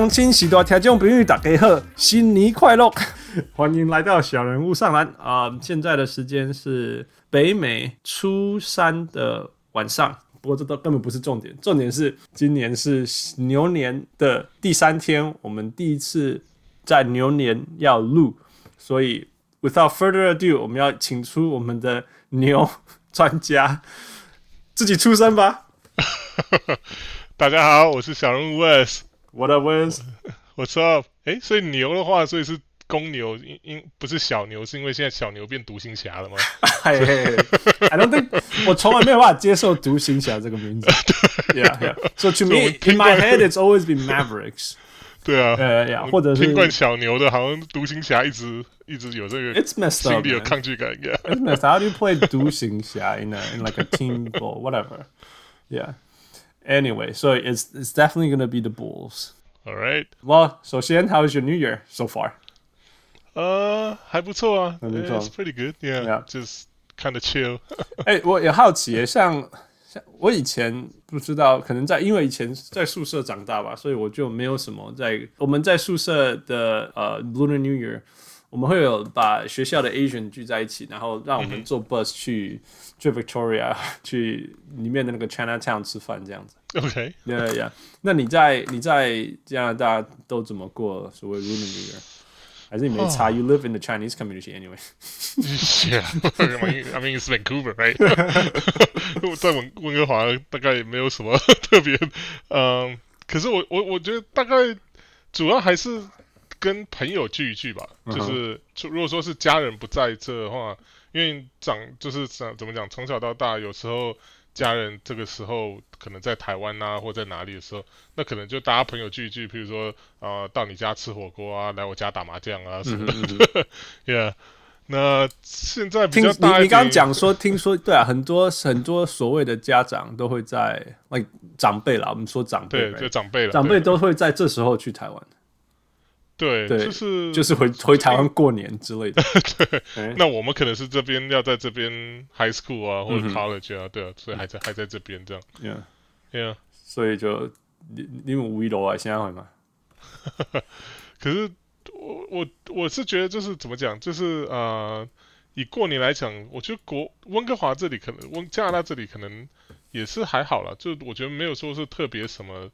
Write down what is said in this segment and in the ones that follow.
各位乡亲、喜多听众朋友，大家好，新年快乐！欢迎来到小人物上篮啊、呃！现在的时间是北美初三的晚上，不过这都根本不是重点，重点是今年是牛年的第三天，我们第一次在牛年要录，所以 without further ado，我们要请出我们的牛专家，自己出声吧。大家好，我是小人物。What up, Wes？What's up？哎，所以牛的话，所以是公牛，因因不是小牛，是因为现在小牛变独行侠了吗？Hey, hey, hey. I don't think 我从来没有办法接受独行侠这个名字。 Yeah, yeah. So to me, in my head, it's always been Mavericks. 对啊，呃呀，或者是听惯小牛的，好像独行侠一直一直有这个，It's messed up，心里有抗拒感。Yeah，It's messed up. How do you play 独行侠 in a in like a team ball, whatever? Yeah. Anyway, so it's it's definitely gonna be the Bulls. All right. Well, 首先，How is your New Year so far? 呃，还不错啊，还不错，It's pretty good. Yeah, just kind of chill. 哎，我也好奇，像像我以前不知道，可能在因为以前在宿舍长大吧，所以我就没有什么在我们在宿舍的呃 Lunar New Year。 我们会有把学校的 Asian 聚在一起，然后让我们坐 bus 去、嗯、去 Victoria 去里面的那个 Chinatown 吃饭这样子。OK，Yeah Yeah。那你在你在加拿大都怎么过所谓 Lunar New Year？还是你没差、oh.？You live in the Chinese community anyway。Yeah，I mean it's Vancouver，right？在温温哥华大概也没有什么特别，嗯，可是我我我觉得大概主要还是。跟朋友聚一聚吧，就是如果说是家人不在这的话，因为长就是怎怎么讲，从小到大，有时候家人这个时候可能在台湾啊，或在哪里的时候，那可能就大家朋友聚一聚，譬如说啊、呃，到你家吃火锅啊，来我家打麻将啊什么的。嗯、yeah，那现在比较大，你你刚刚讲说，听说对啊，很多很多所谓的家长都会在，like 长辈啦，我们说长辈，对，就长辈了，长辈都会在这时候去台湾。对，对，就是就是回回台湾过年之类的。对，欸、那我们可能是这边要在这边 high school 啊，或者 college 啊，嗯、对啊，所以还在还在这边这样。Yeah，Yeah，所以就你你们五一楼啊，现在会吗？可是我我我是觉得就是怎么讲，就是呃，以过年来讲，我觉得国温哥华这里可能温加拿大这里可能也是还好啦，就我觉得没有说是特别什么。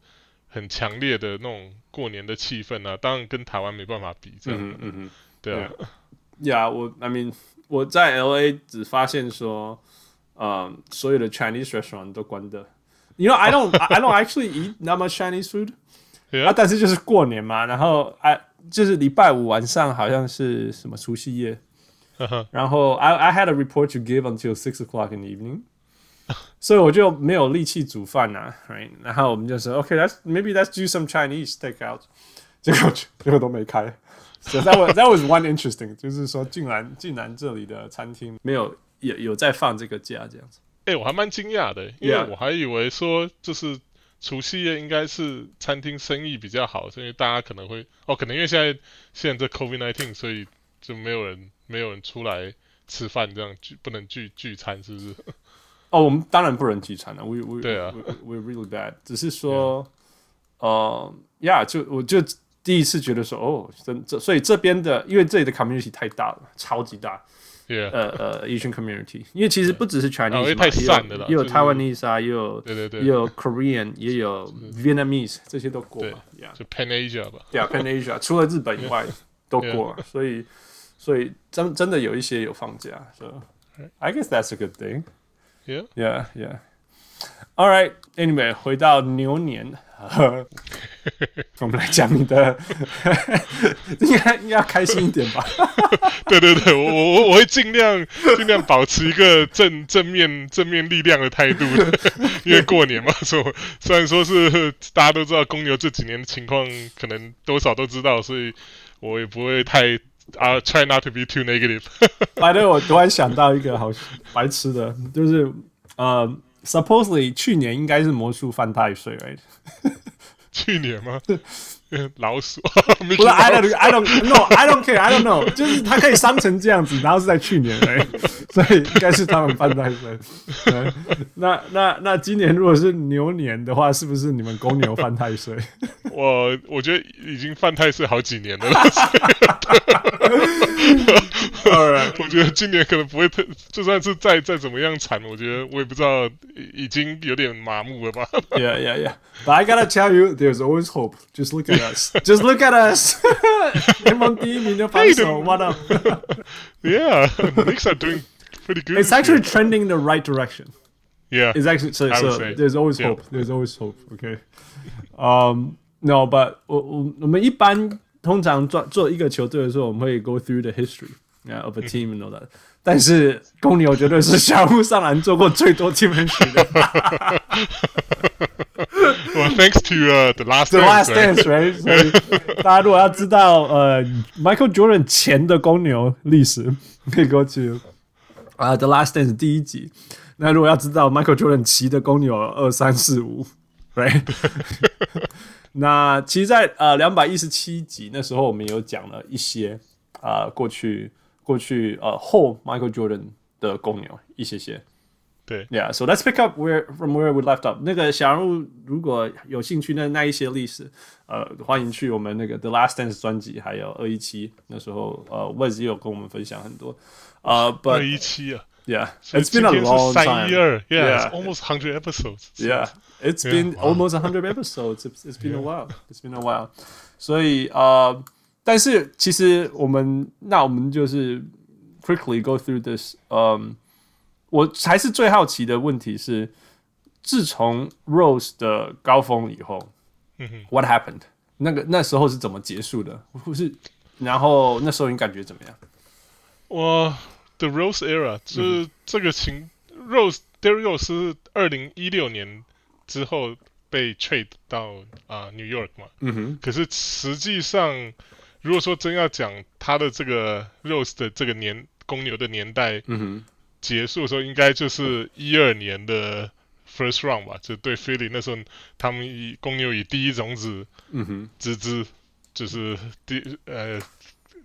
很强烈的那种过年的气氛啊，当然跟台湾没办法比，这样。嗯嗯嗯，对啊。呀，我 I mean 我在 LA 只发现说，嗯，所有的 Chinese restaurant 都关的。You know I don't I don't actually eat that much Chinese food。啊，但是就是过年嘛，然后哎，就是礼拜五晚上好像是什么除夕夜，然后 I I had a report to give until six o'clock in the evening。所以我就没有力气煮饭呐，right? 然后我们就说，OK，let's、okay, maybe let's do some Chinese takeout。结果结果都没开。So that was that was one interesting，就是说竟然竟然这里的餐厅没有有有在放这个假这样子。哎、欸，我还蛮惊讶的，因为我还以为说就是除夕夜应该是餐厅生意比较好，所以大家可能会哦，可能因为现在现在这 COVID nineteen，所以就没有人没有人出来吃饭，这样聚不能聚聚餐，是不是？哦，我们当然不能聚餐了。We we 对啊 we really bad。只是说，呃呀，就我就第一次觉得说，哦，真这，所以这边的，因为这里的 community 太大了，超级大。Yeah. 呃呃，Asian community，因为其实不只是 Chinese，因为太散的了，也有 Taiwanese 啊，也有对对对，也有 Korean，也有 Vietnamese，这些都过了。Yeah，就 Pan Asia 吧。对啊，Pan Asia，除了日本以外都过了。所以，所以真真的有一些有放假。So I guess that's a good thing. Yeah, yeah, yeah. All right. Anyway，回到牛年，我们来讲你的，应该应该要开心一点吧？对对对，我我我会尽量尽量保持一个正正面正面力量的态度的，因为过年嘛，所以虽然说是大家都知道公牛这几年的情况，可能多少都知道，所以我也不会太。啊、uh,，try not to be too negative。反正我突然想到一个好白痴的，就是呃、uh,，supposedly 去年应该是魔术犯太岁，right？去年吗？老鼠？不是，I don't, I don't, no, I don't care, I don't know。就是它可以伤成这样子，然后是在去年，哎，所以应该是他们犯太岁。那那那今年如果是牛年的话，是不是你们公牛犯太岁？我我觉得已经犯太岁好几年了。我觉得今年可能不会特，就算是再再怎么样惨，我觉得我也不知道，已经有点麻木了吧。Yeah, yeah, yeah. But I gotta tell you, there's always hope. Just look at us. Just look at us. 联盟第一名的防守，What up? Yeah, Knicks are doing pretty good. It's actually trending in the right direction. Yeah, it's actually so. so there's always hope. There's always hope. Okay. Um, no, but 我我我们一般通常做做一个球队的时候，我们会 go through the history. Yeah, of a team and all that. 但是公牛绝对是小屋上篮做过最多 team history 的。well, thanks to uh, the last the dance, last right? dance, right? 所以大家如果要知道呃 Michael Jordan 前的公牛历史，可以 go to 啊、uh, the last dance 第一集。那如果要知道 Michael Jordan 骑的公牛二三四五，right？那其实在，在呃两百一十七集那时候，我们有讲了一些啊、呃、过去。过去呃后 Michael Jordan 的公牛一些些，对，Yeah，so let's pick up where from where we left off。那个小人物如果有兴趣，那那一些历史，呃，欢迎去我们那个 The Last Dance 专辑，还有二一七那时候，呃，Wes 也有跟我们分享很多，呃，二一七啊，Yeah，it's been a long time。Yeah，it's almost hundred episodes。Yeah，it's been almost a hundred episodes。It's been a while。It's been a while。所以呃。但是其实我们那我们就是 quickly go through this，嗯，我还是最好奇的问题是，自从 Rose 的高峰以后，嗯哼，What happened？那个那时候是怎么结束的？不是，然后那时候你感觉怎么样？我 The Rose era 就是这个情、嗯、Rose Derrick Rose 是二零一六年之后被 trade 到啊、uh, New York 嘛，嗯哼，可是实际上。如果说真要讲他的这个 Rose 的这个年公牛的年代，结束的时候，应该就是一二年的 First Round 吧，就对 Philly 那时候，他们以公牛以第一种子，嗯哼，之之，就是第呃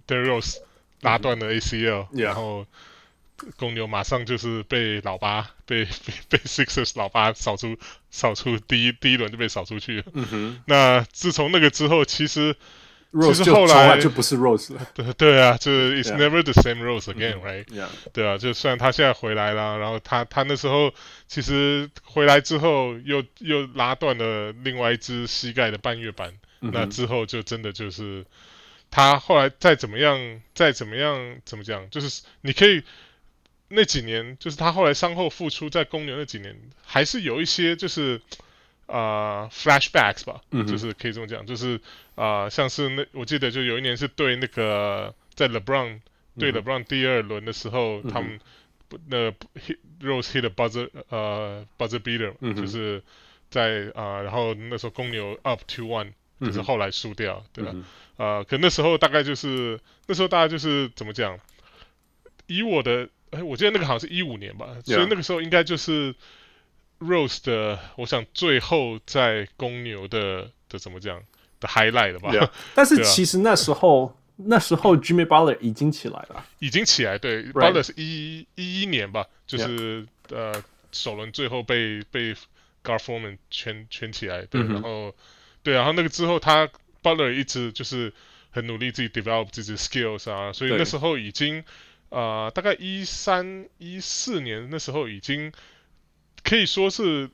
Derrick Rose 拉断了 ACL，、嗯、然后公牛马上就是被老八被被 被 Sixers 老八扫出扫出第一第一轮就被扫出去了，嗯哼，那自从那个之后，其实。Rose 其实后来就不是 Rose 了，对对啊，就是 It's never the same Rose again，right？. 对啊，就虽然他现在回来了，然后他他那时候其实回来之后又又拉断了另外一只膝盖的半月板，嗯、那之后就真的就是他后来再怎么样再怎么样怎么讲，就是你可以那几年就是他后来伤后复出在公牛那几年还是有一些就是。啊、uh,，flashbacks 吧，嗯、就是可以这么讲，就是啊、uh,，像是那我记得就有一年是对那个在 LeBron、嗯、对 LeBron 第二轮的时候，嗯、他们那 hit Rose hit a buzzer 呃、uh, buzzer beater，、嗯、就是在啊，uh, 然后那时候公牛 up two one，就是后来输掉，嗯、对吧？啊、uh,，可那时候大概就是那时候大家就是怎么讲？以我的哎，我记得那个好像是一五年吧.所以那个时候应该就是。Rose 的，我想最后在公牛的的怎么讲的 highlight 了吧？Yeah. 但是其实那时候、啊、那时候 Jimmy Butler 已经起来了，已经起来。对. Butler 是一一一年吧，就是.呃首轮最后被被 Gar Forman 圈圈起来，对，mm -hmm. 然后对，然后那个之后他 Butler 一直就是很努力自己 develop 自己的 skills 啊，所以那时候已经呃大概一三一四年那时候已经。可以说是，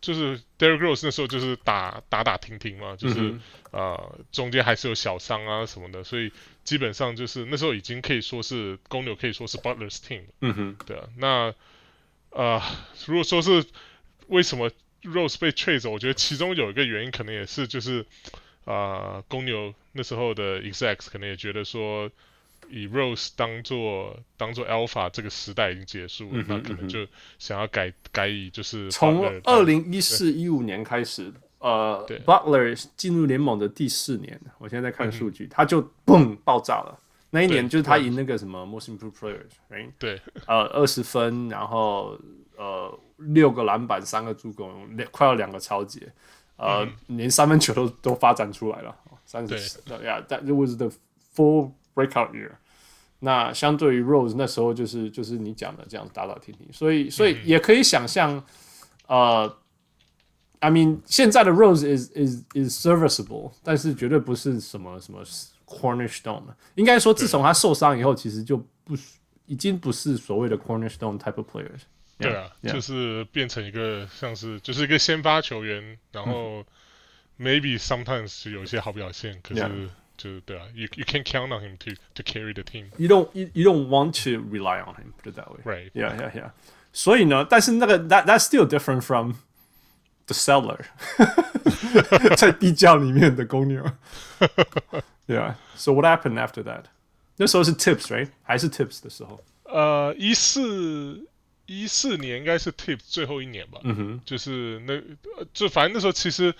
就是 Derrick Rose 那时候就是打打打停停嘛，就是呃、中间还是有小伤啊什么的，所以基本上就是那时候已经可以说是公牛可以说是 Butler's team。嗯哼，对啊。那啊、呃，如果说是为什么 Rose 被 trade 走，我觉得其中有一个原因可能也是就是啊、呃、公牛那时候的 execs 可能也觉得说。以 Rose 当做当做 Alpha 这个时代已经结束了，嗯、那可能就想要改改以就是从二零一四一五年开始，呃，Butler 进入联盟的第四年，我现在在看数据，嗯、他就嘣爆炸了。那一年就是他赢那个什么 Most Improved Players，right? 对，呃，二十分，然后呃六个篮板，三个助攻，两快要两个抄截，呃、嗯，连三分球都都发展出来了，三十，对，Yeah，that was the full breakout year，那相对于 Rose 那时候就是就是你讲的这样打打停停，所以所以也可以想象，呃，I mean 现在的 Rose is is is serviceable，但是绝对不是什么什么 cornerstone。应该说自从他受伤以后，其实就不已经不是所谓的 cornerstone type of players。对啊.就是变成一个像是就是一个先发球员，然后 maybe sometimes 有一些好表现，可是。Yeah. 就对啊，you you can't count on him to to carry the team. You don't you, you don't want to rely on him. Put it that way. Right. Yeah, yeah, yeah. 所以呢，但是那个 that that's still different from the seller，在地窖里面的公牛。yeah. So what happened after that？那时候是 Tips right？还是 Tips 的时候？呃，一四一四年应该是 Tips 最后一年吧。嗯哼，就是那就反正那时候其实。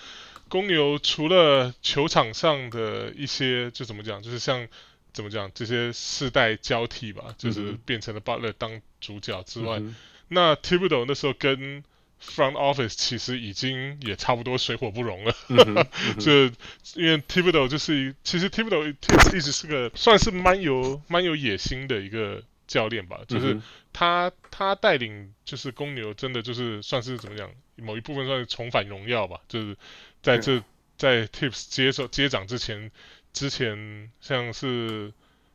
公牛除了球场上的一些，就怎么讲，就是像怎么讲这些世代交替吧，就是变成了 Butler 当主角之外，嗯、那 Thibodeau 那时候跟 Front Office 其实已经也差不多水火不容了。嗯嗯、就因为 Thibodeau 就是其实 Thibodeau 一直是个算是蛮有蛮有野心的一个教练吧，就是他他带领就是公牛真的就是算是怎么讲，某一部分算是重返荣耀吧，就是。在这在 Tips 接手接掌之前，之前像是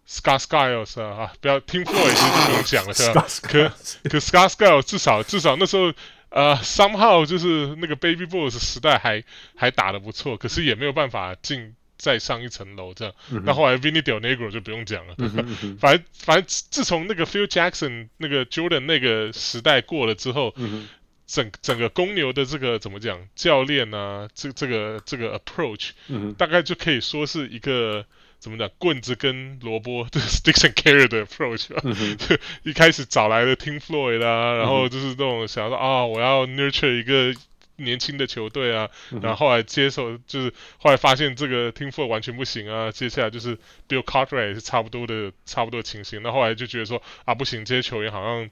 Scott Skiles 啊，啊，不要听 Floyd 就不用讲了，是吧？可可 Scott Skiles 至少至少那时候呃 somehow 就是那个 Baby Bulls 时代还还打得不错，可是也没有办法进再上一层楼这样。嗯、那后来 Vinny Del Negro 就不用讲了，嗯嗯、反正反正自从那个 Phil Jackson 那个 Jordan 那个时代过了之后。嗯整整个公牛的这个怎么讲，教练啊，这这个这个 approach，嗯，大概就可以说是一个怎么讲，棍子跟萝卜，就是 sticks and carrot 的 approach 吧。嗯、就 一开始找来的 Tim Floyd 啦，然后就是那种想说、嗯、啊，我要 nurture 一个年轻的球队啊，嗯、然后后来接受，就是后来发现这个 Tim Floyd 完全不行啊，接下来就是 Bill Cartwright 也是差不多的差不多的情形，那后来就觉得说啊，不行，这些球员好像。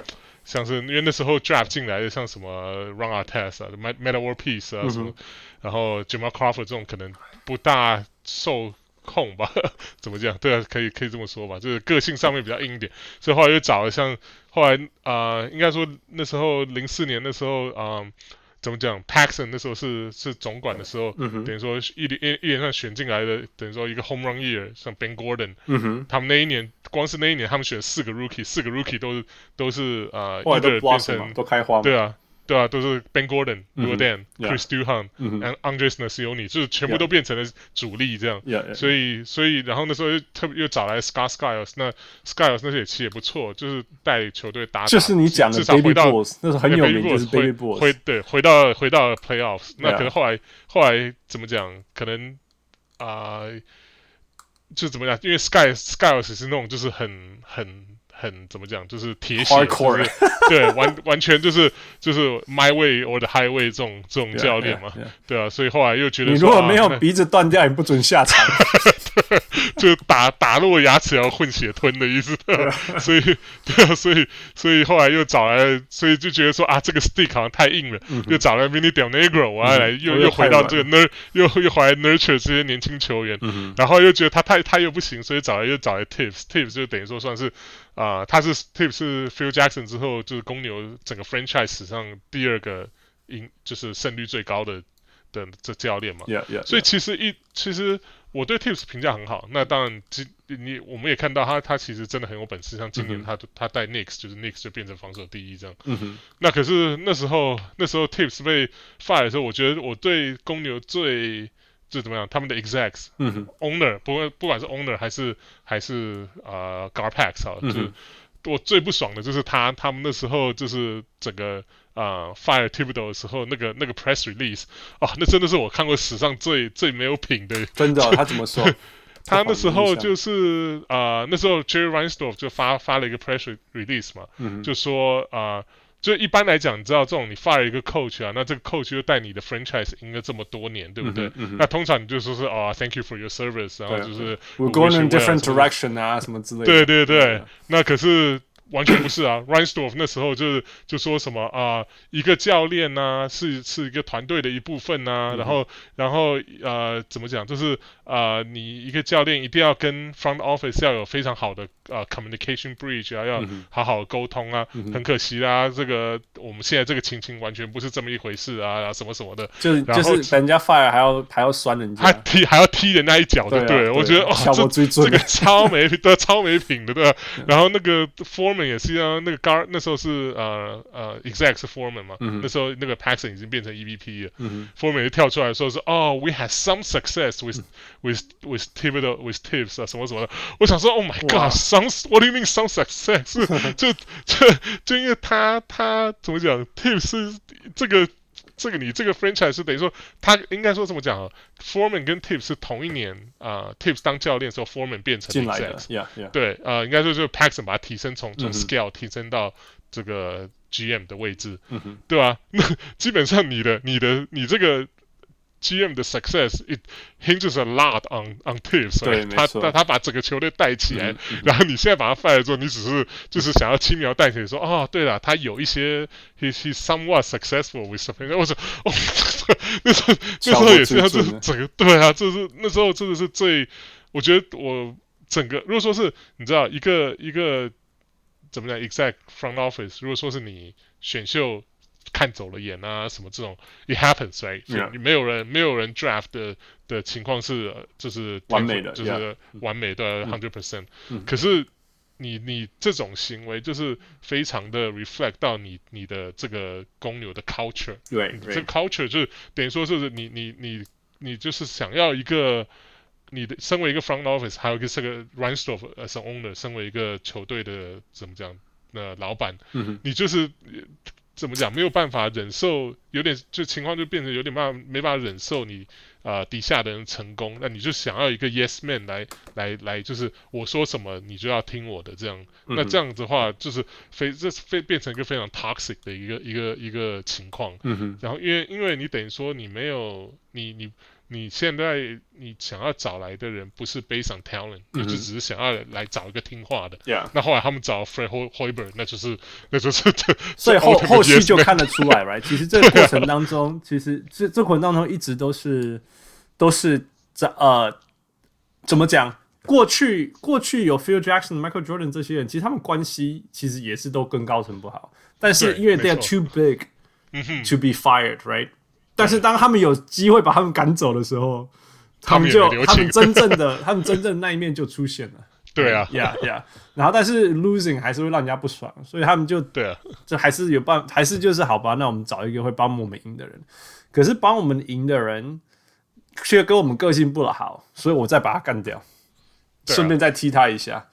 像是因为那时候 draft 进来的像什么 Run Artest 啊、Metta World Peace 啊什么，嗯、然后 Jamal Crawford 这种可能不大受控吧，怎么讲？对啊，可以可以这么说吧，就是个性上面比较硬一点，所以后来又找了像后来啊、呃，应该说那时候零四年的时候啊。呃怎么讲？Paxson 那时候是是总管的时候，嗯、等于说一连一连串选进来的，等于说一个 Home Run Year，像 Ben Gordon，嗯、他们那一年光是那一年，他们选四个 Rookie，四个 Rookie 都是都是啊，一、呃、个变成都开花，对啊。对啊，都是 Ben Gordon、Deng、Chris Duhon、and Andres Nocioni，就是全部都变成了主力这样。所以，所以，然后那时候又特别又找来 Scott Skiles，那 Skiles 那些也其实也不错，就是带球队打，打。就是你讲的至少回到那时候很有名，就是 Baby Bulls 回对回到回到 Playoffs，那可能后来后来怎么讲？可能啊、呃，就怎么讲？因为 Sky Skiles 是那种就是很很。很怎么讲，就是铁血，就是对，完完全就是就是 my way or the highway 这种这种教练嘛，yeah, yeah, yeah. 对啊，所以后来又觉得，你如果没有鼻子断掉，你不准下场，对，就打打落牙齿要混血吞的意思，所以对啊，所以所以后来又找来，所以就觉得说啊，这个 stick 好像太硬了，嗯、又找来 Mini Del Negro，我要来又、嗯、又回到这个 ner 又又回来 nurture 这些年轻球员，嗯、然后又觉得他太他又不行，所以找来又找来 Tips，Tips 就等于说算是。啊、呃，他是 Tips 是 Phil Jackson 之后，就是公牛整个 franchise 史上第二个赢，就是胜率最高的的这教练嘛。Yeah, yeah, yeah. 所以其实一其实我对 Tips 评价很好。那当然，今你我们也看到他他其实真的很有本事。像今年他、mm -hmm. 他带 Knicks 就是 Knicks 就变成防守第一这样。嗯哼。那可是那时候那时候 Tips 被 fire 的时候，我觉得我对公牛最。就怎么样？他们的 execs，嗯，owner，不过不管是 owner 还是还是啊、呃、Garpax 啊，就是我最不爽的就是他他们那时候就是整个啊、呃、fire Thibodeau 的时候，那个那个 press release 啊，那真的是我看过史上最最没有品的。真的、哦？他怎么说？他那时候就是啊、呃，那时候 Jerry Reinsdorf 就发发了一个 press release 嘛，嗯、就说啊。呃就一般来讲，你知道这种你 fire 一个 coach 啊，那这个 coach 就带你的 franchise 赢了这么多年，对不对？嗯嗯、那通常你就说是啊、oh,，thank you for your service，然后就是 we're going in different direction 啊，什么之类的。对对对，那可是完全不是啊，Reinsdorf 那时候就是就说什么啊、呃，一个教练呢、啊、是是一个团队的一部分呐、啊嗯，然后然后呃怎么讲，就是呃你一个教练一定要跟 front office 要有非常好的呃 communication bridge 啊，要好好沟通啊、嗯，很可惜啦，这个我们现在这个情形完全不是这么一回事啊，什么什么的，就是就是人家 fire 还要还要酸人家，还踢还要踢人家一脚，对不对？我觉得哇，这这个超没 的超没品的，对吧？然后那个 form 也是啊，那个 Gar 那时候是呃呃 exec 是 Foreman 嘛、嗯，那时候那个 Paxson 已经变成 EVP 了、嗯、，Foreman 就跳出来说是哦，we had some success with、嗯、with with Thibodeau with Tibbs 啊什么什么的，我想说 Oh my God，some what do you mean some success？就就就因为他他怎么讲 Tibbs 是这个。这个你这个 franchise 是等于说，他应该说怎么讲啊？Foreman 跟 Tibbs 是同一年啊、呃、Tibbs 当教练的时候，Foreman 变成 exec，yeah, yeah. 对，呃，应该说就是 Paxson 把他提升从从 scale 提升到这个 GM 的位置，嗯、对吧？那基本上你的你的你这个。GM 的 success it hinges a lot on on Tibbs，对，他他他把整个球队带起来，嗯嗯，然后你现在把他 fire 之后，你只是就是想要轻描淡写说，哦，对了，他有一些 he he somewhat successful with something，我说哦，那时候那时候也是他这整个对啊，这是那时候真的是最，我觉得我整个如果说是你知道一个一个怎么讲 exact front office，如果说是你选秀。看走了眼啊，什么这种，it happens，right？、Yeah. 你没有人没有人 draft 的的情况是就是完美的，就是完美的 hundred percent。可是你你这种行为就是非常的 reflect 到你你的这个公牛的 culture，对，这个 culture 就是等于说是你你你你就是想要一个你的身为一个 front office，还有一个这个 Reinsdorf as owner，身为一个球队的怎么讲那老板，嗯、你就是。怎么讲？没有办法忍受，有点就情况就变成有点办法没办法忍受你啊、呃、底下的人成功，那你就想要一个 yes man 来来来，就是我说什么你就要听我的这样。嗯、那这样子的话，就是非这非变成一个非常 toxic 的一个一个一个情况。嗯哼。然后因为因为你等于说你没有你你。你现在你想要找来的人不是 based on talent，你、嗯、就只是想要来找一个听话的。Yeah. 那后来他们找 Fred Hoiberg，那就是 那就是这。所以后后续就看得出来，right？其实这个过程当中，其实这这过程当中一直都是都是在呃怎么讲？过去过去有 Phil Jackson、Michael Jordan 这些人，其实他们关系其实也是都跟高层不好，但是因为 they are too big to be fired，right？但是当他们有机会把他们赶走的时候，他们就他们真正的 他们真正的那一面就出现了。对啊，Yeah Yeah。然后但是 losing 还是会让人家不爽，所以他们就对啊，就还是有办，还是就是好吧，那我们找一个会帮我们赢的人。可是帮我们赢的人却跟我们个性不好，所以我再把他干掉，顺便再踢他一下。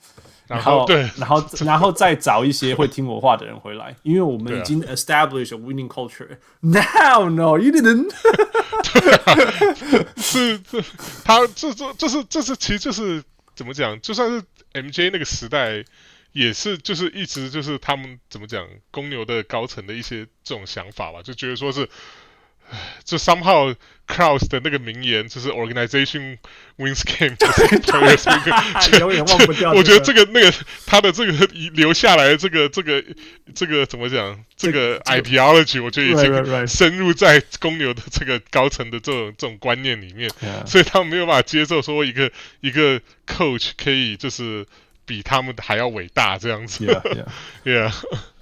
然后，对，然后，然后再找一些会听我话的人回来，因为我们已经 establish a winning culture。Now, no, you didn't 是，这，他这这这是这是其实就是怎么讲？就算是 MJ 那个时代，也是就是一直就是他们怎么讲公牛的高层的一些这种想法吧，就觉得说是。就 somehow Krause 的那个名言就是 organization wins game，就是 永远忘不掉。我觉得这个那个他的这个留下来的这个这个这个怎么讲？这个 ideology，我觉得已经深入在公牛的这个高层的这种这种观念里面，所以他们没有办法接受说一个一个 coach 可以就是比他们还要伟大这样子。Yeah。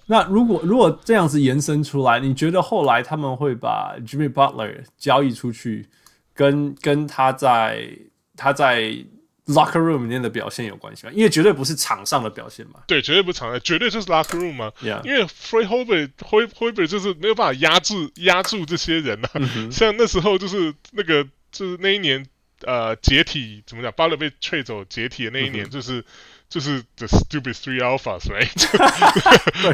那如果如果这样子延伸出来，你觉得后来他们会把 Jimmy Butler 交易出去，跟跟他在他在 locker room 里面的表现有关系吗？因为绝对不是场上的表现嘛。对，绝对不是场上，绝对就是 locker room 嘛。Yeah. 因为 Free Hoiberg Hoiberg 就是没有办法压制压住这些人啊。嗯、像那时候就是那个就是那一年呃解体怎么讲，Butler 被 trade 走解体的那一年就是。嗯就是 the stupid three alphas，right？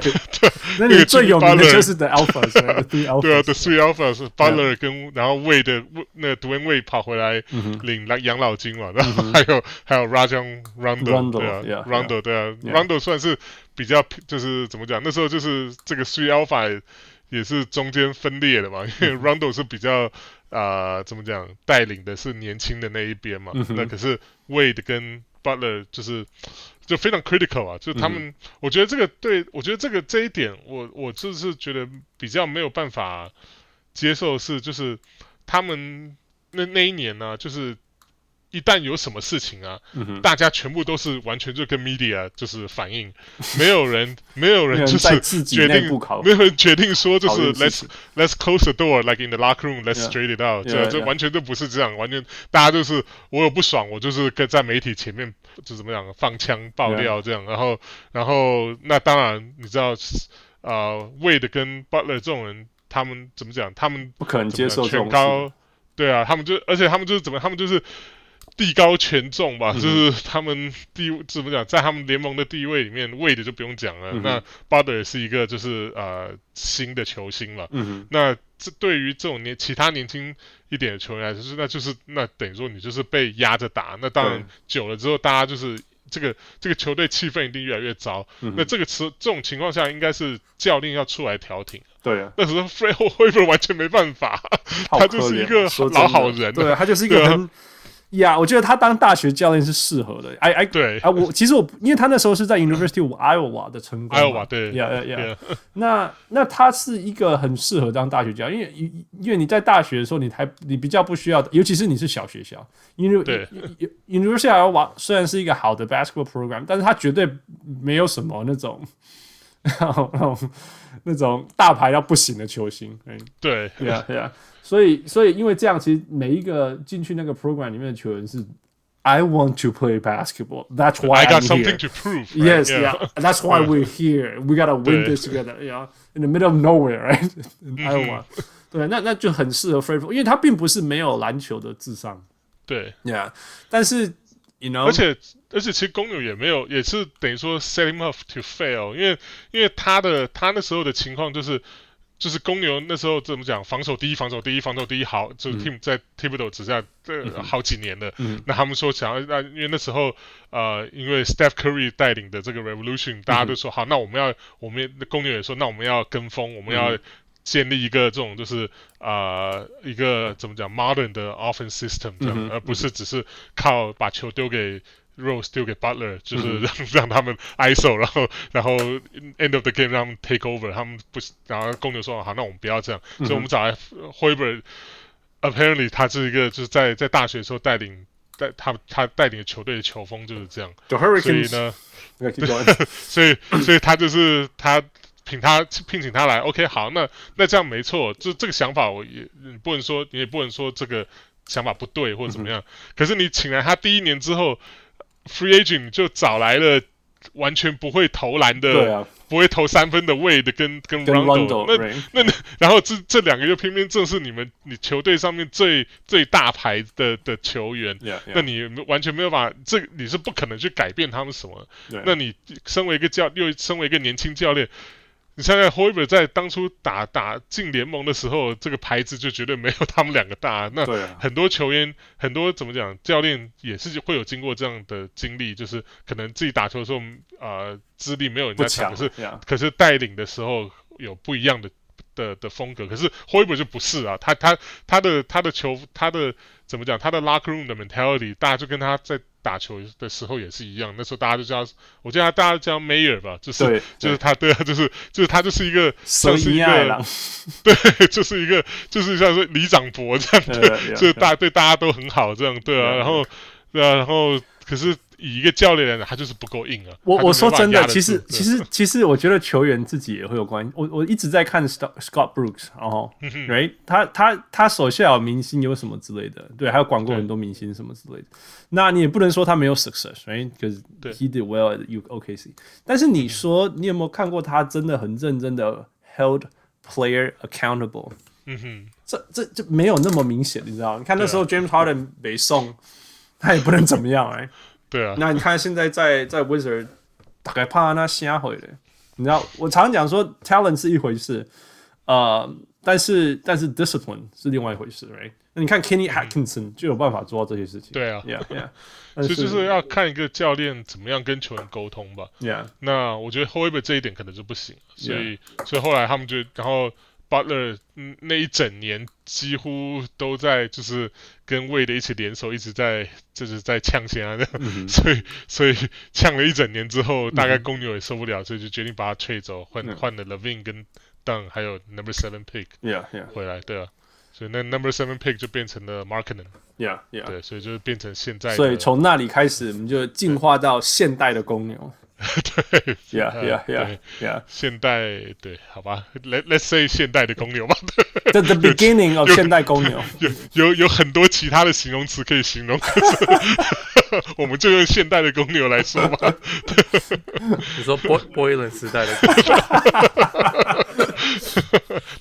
对对，那你最有名的就是 the alphas，right? the three alphas。对啊，the three alphas，Butler 跟然后 Wade 那个 Dwyane Wade 跑回来领养老金嘛，然后还有还有 Rajon Rondo，对啊，Rondo 对啊，Rondo 算是比较就是怎么讲？那时候就是这个 three alpha 也是中间分裂的嘛，因为 Rondo 是比较啊、呃、怎么讲带领的是年轻的那一边嘛，嗯、那可是 Wade 跟 Butler 就是就非常 critical 啊，就他们、嗯、我觉得这个对我觉得这个这一点我我就是觉得比较没有办法接受是就是他们那那一年呢、啊、就是。一旦有什么事情啊，嗯、大家全部都是完全就跟 media 就是反应，没有人没有人就是决定，没有人决定说就是 let's let's close the door like in the locker room let's straight it out，这这完全都不是这样，完全大家就是我有不爽，我就是跟在媒体前面就怎么讲放枪爆料这样，然后然后那当然你知道啊、呃、Wade 跟 Butler 这种人，他们怎么讲？他们不可能接受全高，对啊，他们就而且他们就是怎么，他们就是。地高权重吧，嗯、就是他们地怎么讲，在他们联盟的地位里面，Wade 就不用讲了。嗯、那 Butler 也是一个就是呃新的球星了。嗯、那这对于这种年其他年轻一点的球员来说，那就是那等于说你就是被压着打。那当然久了之后，大家就是这个这个球队气氛一定越来越糟。嗯、那这个词这种情况下，应该是教练要出来调停。对啊，那时候 Fred Hoiberg 完全没办法，他就是一个老好人。对，他就是一个很。呀，yeah, 我觉得他当大学教练是适合的。哎哎，对啊，我其实我因为他那时候是在 University of Iowa 的成功。Iowa 对，呀呀呀。那那他是一个很适合当大学教练，因为因为你在大学的时候，你还你比较不需要，尤其是你是小学校，因为对 University of Iowa 虽然是一个好的 basketball program，但是他绝对没有什么那种 那种那种大牌到不行的球星。对，对呀对呀。所以，所以因为这样，其实每一个进去那个 program 里面的球员是，I want to play basketball. That's why I got something to prove. Yes, yeah. That's why we're here. We gotta win this together. Yeah, in the middle of nowhere, right? Iowa. 对，那那就很适合 Fred，因为他并不是没有篮球的智商。对，Yeah. 但是，you know，而且而且其实公牛也没有，也是等于说 set him up to fail，因为因为他的他那时候的情况就是。 就是公牛那时候怎么讲？防守第一，防守第一，防守第一，好，就是 team 在 Thibodeau 只剩下这好几年了。嗯、那他们说想要那，因为那时候呃，因为 Steph Curry 带领的这个 Revolution，大家都说好，那我们要，我们公牛也说，那我们要跟风，我们要建立一个这种就是啊、呃，一个怎么讲 modern 的 offense system 这样，嗯、而不是只是靠把球丢给。Rose 丢给 Butler，就是让、嗯、让他们 ISO，然后然后 end of the game 让他们 take over，他们不，然后公牛说好，那我们不要这样，嗯、所以我们找来 Hoiberg，apparently 他是一个就是在在大学的时候带领带他他带领的球队的球风就是这样，所以呢，所以所以他就是他聘他聘请他来，OK 好，那那这样没错，这这个想法我也不能说，你也不能说这个想法不对或者怎么样，嗯、可是你请来他第一年之后。Free agent 就找来了完全不会投篮的，啊、不会投三分的 Wade 跟跟 Rondo，那 right. 那然后这这两个又偏偏正是你们你球队上面最最大牌的的球员，yeah, yeah. 那你完全没有办法，这你是不可能去改变他们什么。那你身为一个教又身为一个年轻教练。你想想 Hoiberg 在当初打打进联盟的时候，这个牌子就绝对没有他们两个大。那很多球员，很多怎么讲，教练也是会有经过这样的经历，就是可能自己打球的时候，啊、呃，资历没有人家强，可是可是带领的时候有不一样的的的风格。可是 Hoiberg 就不是啊，他他他的他的球，他的怎么讲，他的 locker room 的 mentality，大家就跟他在。打球的时候也是一样，那时候大家就叫，我记得他大家叫 Mayor 吧，就是就是他，对啊，就是就是他就是一个像是一个，对，就是一个就是像是李长伯这样，对就是大对。大家都很好这样，对啊，然后对啊，然后可是。以一个教练来讲，他就是不够硬啊。我我说真的，其实其实其实，我觉得球员自己也会有关系。我我一直在看 Scott Scott Brooks，然后，right，他他他手下有明星有什么之类的，对，还有管过很多明星什么之类的。那你也不能说他没有 success，right？Because he did well at OKC。但是你说你有没有看过他真的很认真的 held player accountable？嗯哼，这这就没有那么明显，你知道？你看那时候 James Harden 没送，他也不能怎么样，哎。对啊，那你看现在在在 Wizard，大概怕他瞎回的。你知道，我常常讲说 talent 是一回事，呃，但是但是 discipline 是另外一回事，right？那你看 Kenny Atkinson 就有办法做到这些事情。对啊，Yeah Yeah，所以就是要看一个教练怎么样跟球员沟通吧。Yeah，那我觉得 Hoiberg 这一点可能就不行，所以所以后来他们就然后。Butler 那一整年几乎都在就是跟 Wade 一起联手，一直在就是在呛声啊，嗯、所以所以呛了一整年之后，大概公牛也受不了，嗯、所以就决定把他吹走，换换了 Levine 跟 Dunn 还有 Number Seven Pick，Yeah Yeah 回来，对啊，所以那 Number Seven Pick 就变成了 Markkanen，Yeah Yeah，对，所以就变成现在，所以从那里开始，我们就进化到现代的公牛。对，Yeah, yeah, yeah, yeah。现代对，好吧，Let Let's say 现代的公牛吧。The the beginning of 现代公牛，有有有很多其他的形容词可以形容，我们就用现代的公牛来说吧。你说 Boy Boylen 时代的公牛，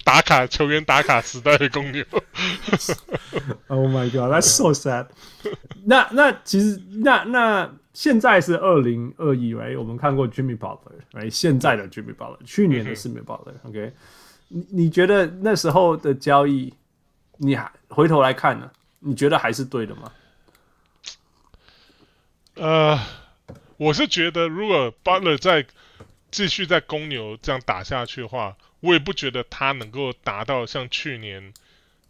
打卡球员打卡时代的公牛。Oh my God, that's so sad 那。那那其实那那。现在是二零二一，right？我们看过 Jimmy Butler，right？现在的 Jimmy Butler，去年的是 Jimmy Butler，OK？你你觉得那时候的交易，你还回头来看呢？你觉得还是对的吗？呃，我是觉得如果 Butler 再继续在公牛这样打下去的话，我也不觉得他能够达到像去年。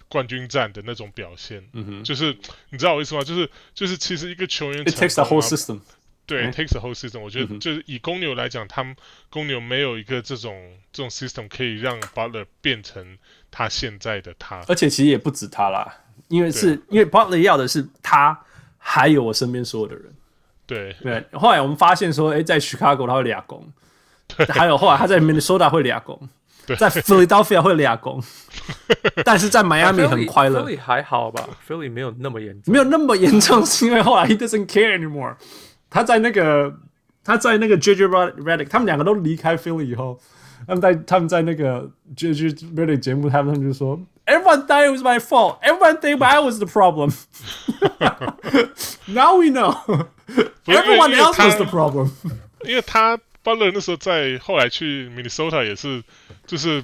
冠军战的那种表现，嗯哼，就是你知道我意思吗？就是就是其实一个球员，It takes the whole system，对，It takes the whole system。我觉得就是以公牛来讲，他们公牛没有一个这种这种 system 可以让 Butler 变成他现在的他。而且其实也不止他啦，因为是因为 Butler 要的是他，还有我身边所有的人。对。对，后来我们发现说，哎，在 Chicago 他会俩攻，还有后来他在 Minnesota 会俩攻。在 Philadelphia 会俩攻，但是在迈阿密很快乐。Philly 还好吧？Philly 没有那么严重，没有那么严重，是因为后来 he doesn't care anymore。他在那个他在那个 JJ Redick，他们两个都离开 Philly 以后，他们在他们在那个 JJ Redick 节目，他们他们就说：“Everyone thought it was my fault. Everyone think I was the problem. Now we know. Everyone else was the problem.” 因为他 Butler 那时候在后来去 Minnesota 也是。就是，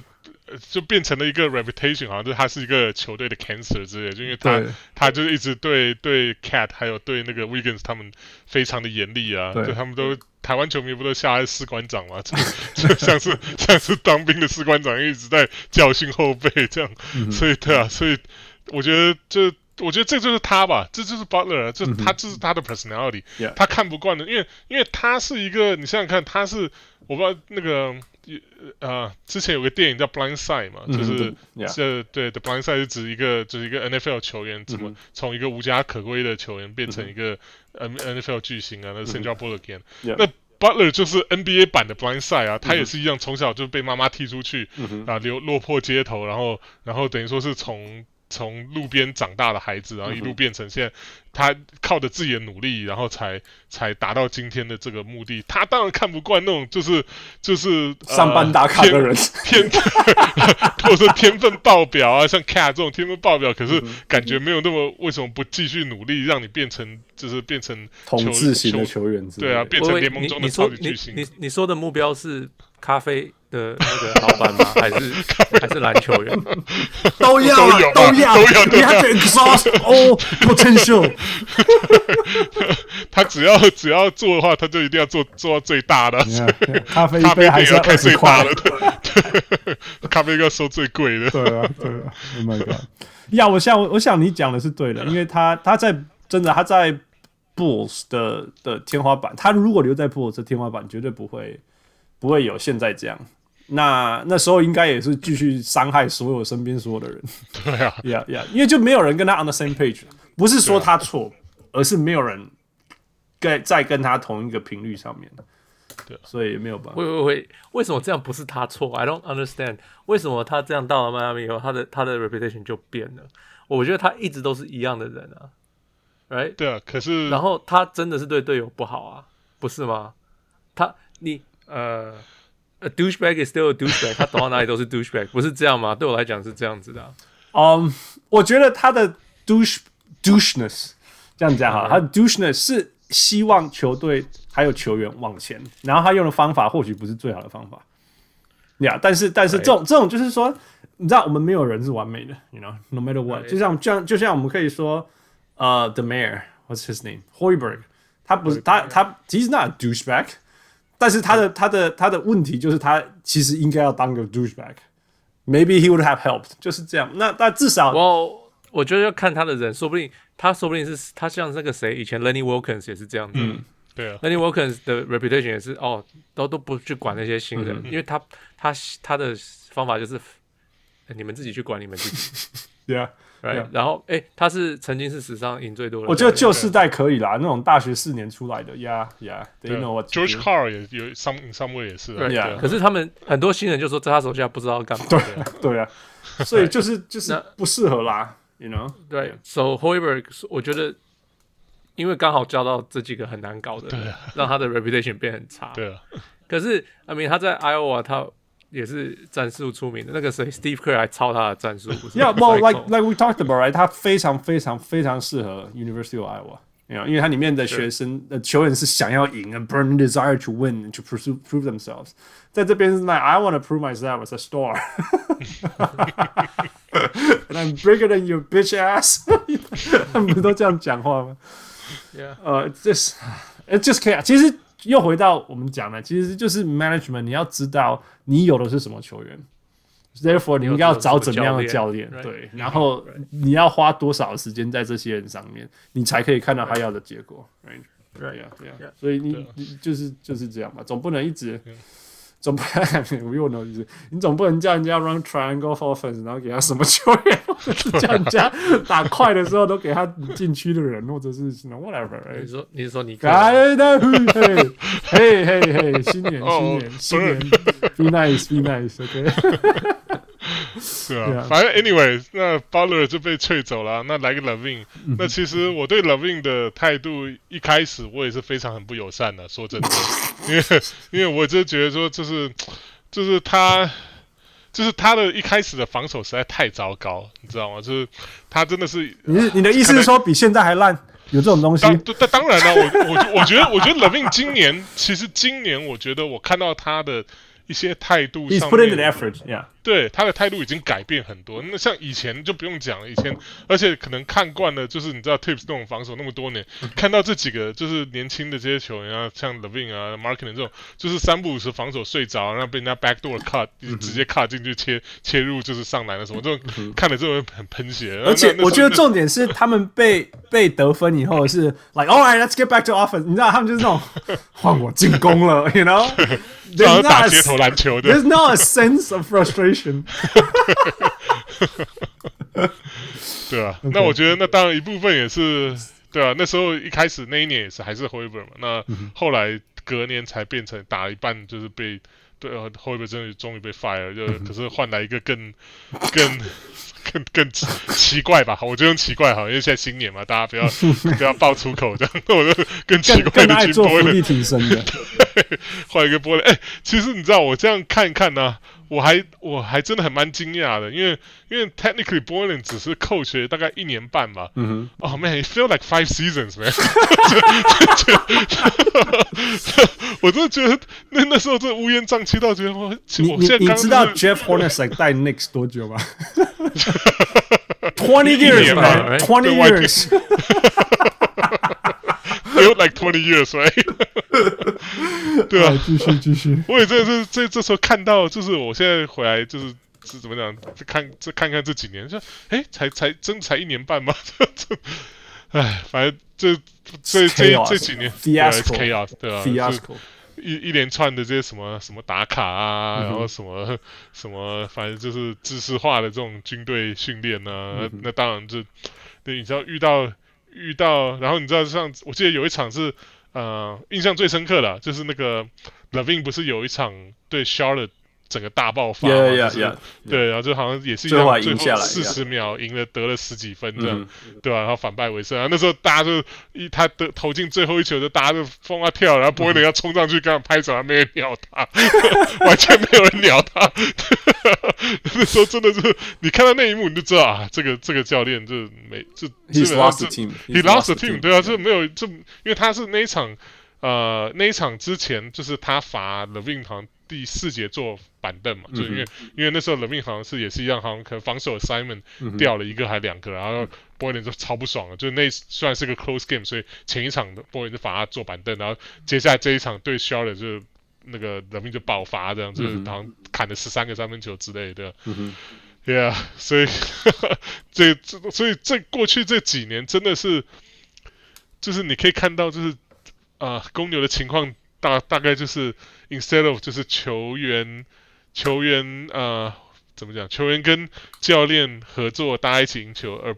就变成了一个 reputation，好像就是他是一个球队的 cancer 之类，就因为他他就一直对对 Cat 还有对那个 Wiggins 他们非常的严厉啊，对，他们都台湾球迷不都下来士官长嘛，就 就像是 像是当兵的士官长一直在教训后辈这样，嗯、所以对啊，所以我觉得这我觉得这就是他吧，这就是 Butler，这他这是他的 personality，、嗯、他看不惯的，因为因为他是一个，你想想看，他是我不知道那个。呃，之前有个电影叫《Blind Side》嘛，就是这.对的，《Blind Side》是指一个就是一个 NFL 球员怎么从一个无家可归的球员变成一个 NFL 巨星啊，那 Sandra Bullock 那 Butler 就是 NBA 版的《Blind Side》啊，他也是一样，从小就被妈妈踢出去，啊，流落魄街头，然后然后等于说是从。从路边长大的孩子，然后一路变成现在，他靠着自己的努力，然后才才达到今天的这个目的。他当然看不惯那种就是就是、呃、上班打卡的人，天，天 或者说天分爆表啊，像 Cat 这种天分爆表，可是感觉没有那么，为什么不继续努力，让你变成就是变成统治型的球员？对啊，变成联盟中的超级巨星。你你，你，你说的目标是咖啡的那个老板吗？还是 还是篮球员？都要啊，都要，都要。你还得 exhaust all potential。他只要只要做的话，他就一定要做做到最大的。咖啡咖啡还是要开最大的。咖啡要收最贵的。对啊，对啊。Oh my god！呀，我想我想你讲的是对的，因为他他在真的他在 Bulls 的的天花板，他如果留在 Bulls 的天花板，绝对不会。不会有现在这样，那那时候应该也是继续伤害所有身边所有的人。对啊，Yeah Yeah，因为就没有人跟他 on the same page，不是说他错，啊、而是没有人跟在跟他同一个频率上面。对，所以也没有办法。喂喂喂，为什么这样不是他错？I don't understand，为什么他这样到了迈阿密以后，他的他的 reputation 就变了？我觉得他一直都是一样的人啊，Right？对啊，可是然后他真的是对队友不好啊，不是吗？他你。呃、uh,，a douchebag is still a douchebag，他走到哪里都是 douchebag，不是这样吗？对我来讲是这样子的、啊。嗯，um, 我觉得他的 douche doucheness 这样讲哈，他的 doucheness 是希望球队还有球员往前，然后他用的方法或许不是最好的方法。呀、yeah,，但是但是这种这种就是说，你知道我们没有人是完美的，you know，no matter what，就像就像就像我们可以说，呃、uh,，the mayor，what's his name，Hoiberg，他不是他他，he's not a douchebag。但是他的他的他的问题就是他其实应该要当个 douchebag，maybe he would have helped，就是这样。那那至少我我觉得要看他的人，说不定他说不定是他像那个谁，以前 Lenny Wilkins 也是这样子。嗯，对啊，Lenny Wilkins 的 reputation 也是哦，都都不去管那些新人，嗯、因为他他他的方法就是你们自己去管你们自己。对啊。Right, yeah. 然后，哎，他是曾经是史上赢最多的。我觉得旧世代可以啦，那种大学四年出来的，Yeah Yeah，They know what George Carl 也有 some some way 也是啊。对啊。可是他们很多新人就说在他手下不知道干嘛。对对 啊，所以就是就是不适合啦，You know。对，So Hoiberg，我觉得因为刚好教到这几个很难搞的，对，让他的 reputation 变很差。对啊。可是，I mean 他在 Iowa 他。也是战术出名的，那个谁，Steve Kerr 还抄他的战术。Yeah, well, like like we talked about, right？他非常非常非常适合 University of Iowa，因为它里面的学生的球员是想要赢，a burning desire to win, to pursue, prove themselves。在这边是那，I want to prove myself as a star。 And I'm bigger than your bitch ass。他们都这样讲话吗？Yeah，呃、uh,，just it just can't。其实。 又回到我们讲的，其实就是 management。你要知道你有的是什么球员，therefore 你应该要找怎么样的教练，对，然后你要花多少时间在这些人上面，你才可以看到他要的结果。Right, right, yeah, yeah. 所以你你就是就是这样嘛，总不能一直。总不能，我用的就是你总不能叫人家 run triangle offense，然后给他什么球员，叫人家打快的时候都给他禁区的人，或者是 whatever。你说你说你？哎，嘿嘿嘿，新年新年新年，be nice be nice，OK。对啊，反正 anyway，那 Butler 就被吹走了，那来个 Levine，那其实我对 Levine 的态度一开始我也是非常很不友善的，说真的，因为因为我就觉得说就是就是他就是他的一开始的防守实在太糟糕，你知道吗？就是他真的是你你的意思是说比现在还烂？有这种东西？当当然了，我我我觉得我觉得 LaVine 今年其实今年我觉得我看到他的一些态度上面。He's put in the effort, yeah. 对他的态度已经改变很多，那像以前就不用讲了，以前而且可能看惯了，就是你知道 Tips 那种防守那么多年，看到这几个就是年轻的这些球员啊，像 Levine 啊、Markkanen 这种，就是三不五时防守睡着，然后被人家 backdoor cut，直接 cut 进去切切入就是上篮的什么，这种看了之后很喷血。而且我觉得重点是他们被 被得分以后是 like all right let's get back to offense，你知道他们就是那种 换我进攻了，you know，然后 打街头篮球的，there's not a sense of frustration。对啊，那我觉得那当然一部分也是对啊。那时候一开始那一年也是还是 Hoiberg 嘛，那后来隔年才变成打一半就是被对 Hoiberg 真的终于被 fire，就 可是换来一个更更 更更奇怪吧？我就用奇怪哈，因为现在新年嘛，大家不要不要爆粗口这样，我就更奇怪的去播了，的，换一个波了。哎，其实你知道我这样看一看呢、啊。我还我还真的很蛮惊讶的，因为因为 technically Boylen 只是 coach 大概一年半吧。嗯哼。哦、oh, man，it feel like five seasons man。我真的觉得那那时候真的乌烟瘴气到觉得我。你你你知道 Jeff Hornacek 带 Knicks 多久吗？Twenty years man, twenty years。Feel like twenty years right。对啊，继续继续。我也这这这这时候看到，就是我现在回来，就是是怎么讲？看这看看这几年，就哎，才才真才一年半吗？这 哎，反正这这这这几年，fiasco，对啊，fiasco，一一连串的这些什么什么打卡啊，然后什么什么，反正就是知识化的这种军队训练啊，那当然就对，你知道遇到遇到，然后你知道像我记得有一场是。呃，印象最深刻的，就是那个 Levin 不是有一场对 Charlotte 整个大爆发吗？Yeah, yeah, yeah, 对，然后就好像也是一样，最后四十秒赢了，得了十几分这样，嗯、对吧、啊？然后反败为胜。然后那时候大家就一他的投进最后一球，就大家就疯啊跳，然后波伊伦要冲上去跟他拍手，还没人鸟他，完全没有人鸟他。那时候真的是，你看到那一幕你就知道啊，这个这个教练就没就基本上是 he lost the team，对啊，就没有就因为他是那一场呃那一场之前就是他罚好像第四节坐板凳嘛，就因为、嗯、因为那时候 LaVine 好像是也是一样，好像可能防守 Simon 掉了一个还两个，然后波伊伦就超不爽了，就那虽然是个 close game，所以前一场的波伊伦就罚他坐板凳，然后接下来这一场对 Charlotte 就那个 LaVine 就爆发这样子，嗯、好像砍了十三个三分球之类的。嗯哼，Yeah，所以 这这所以这过去这几年真的是，就是你可以看到就是啊、呃，公牛的情况大大概就是 instead of 就是球员球员呃怎么讲，球员跟教练合作，大家一起赢球，而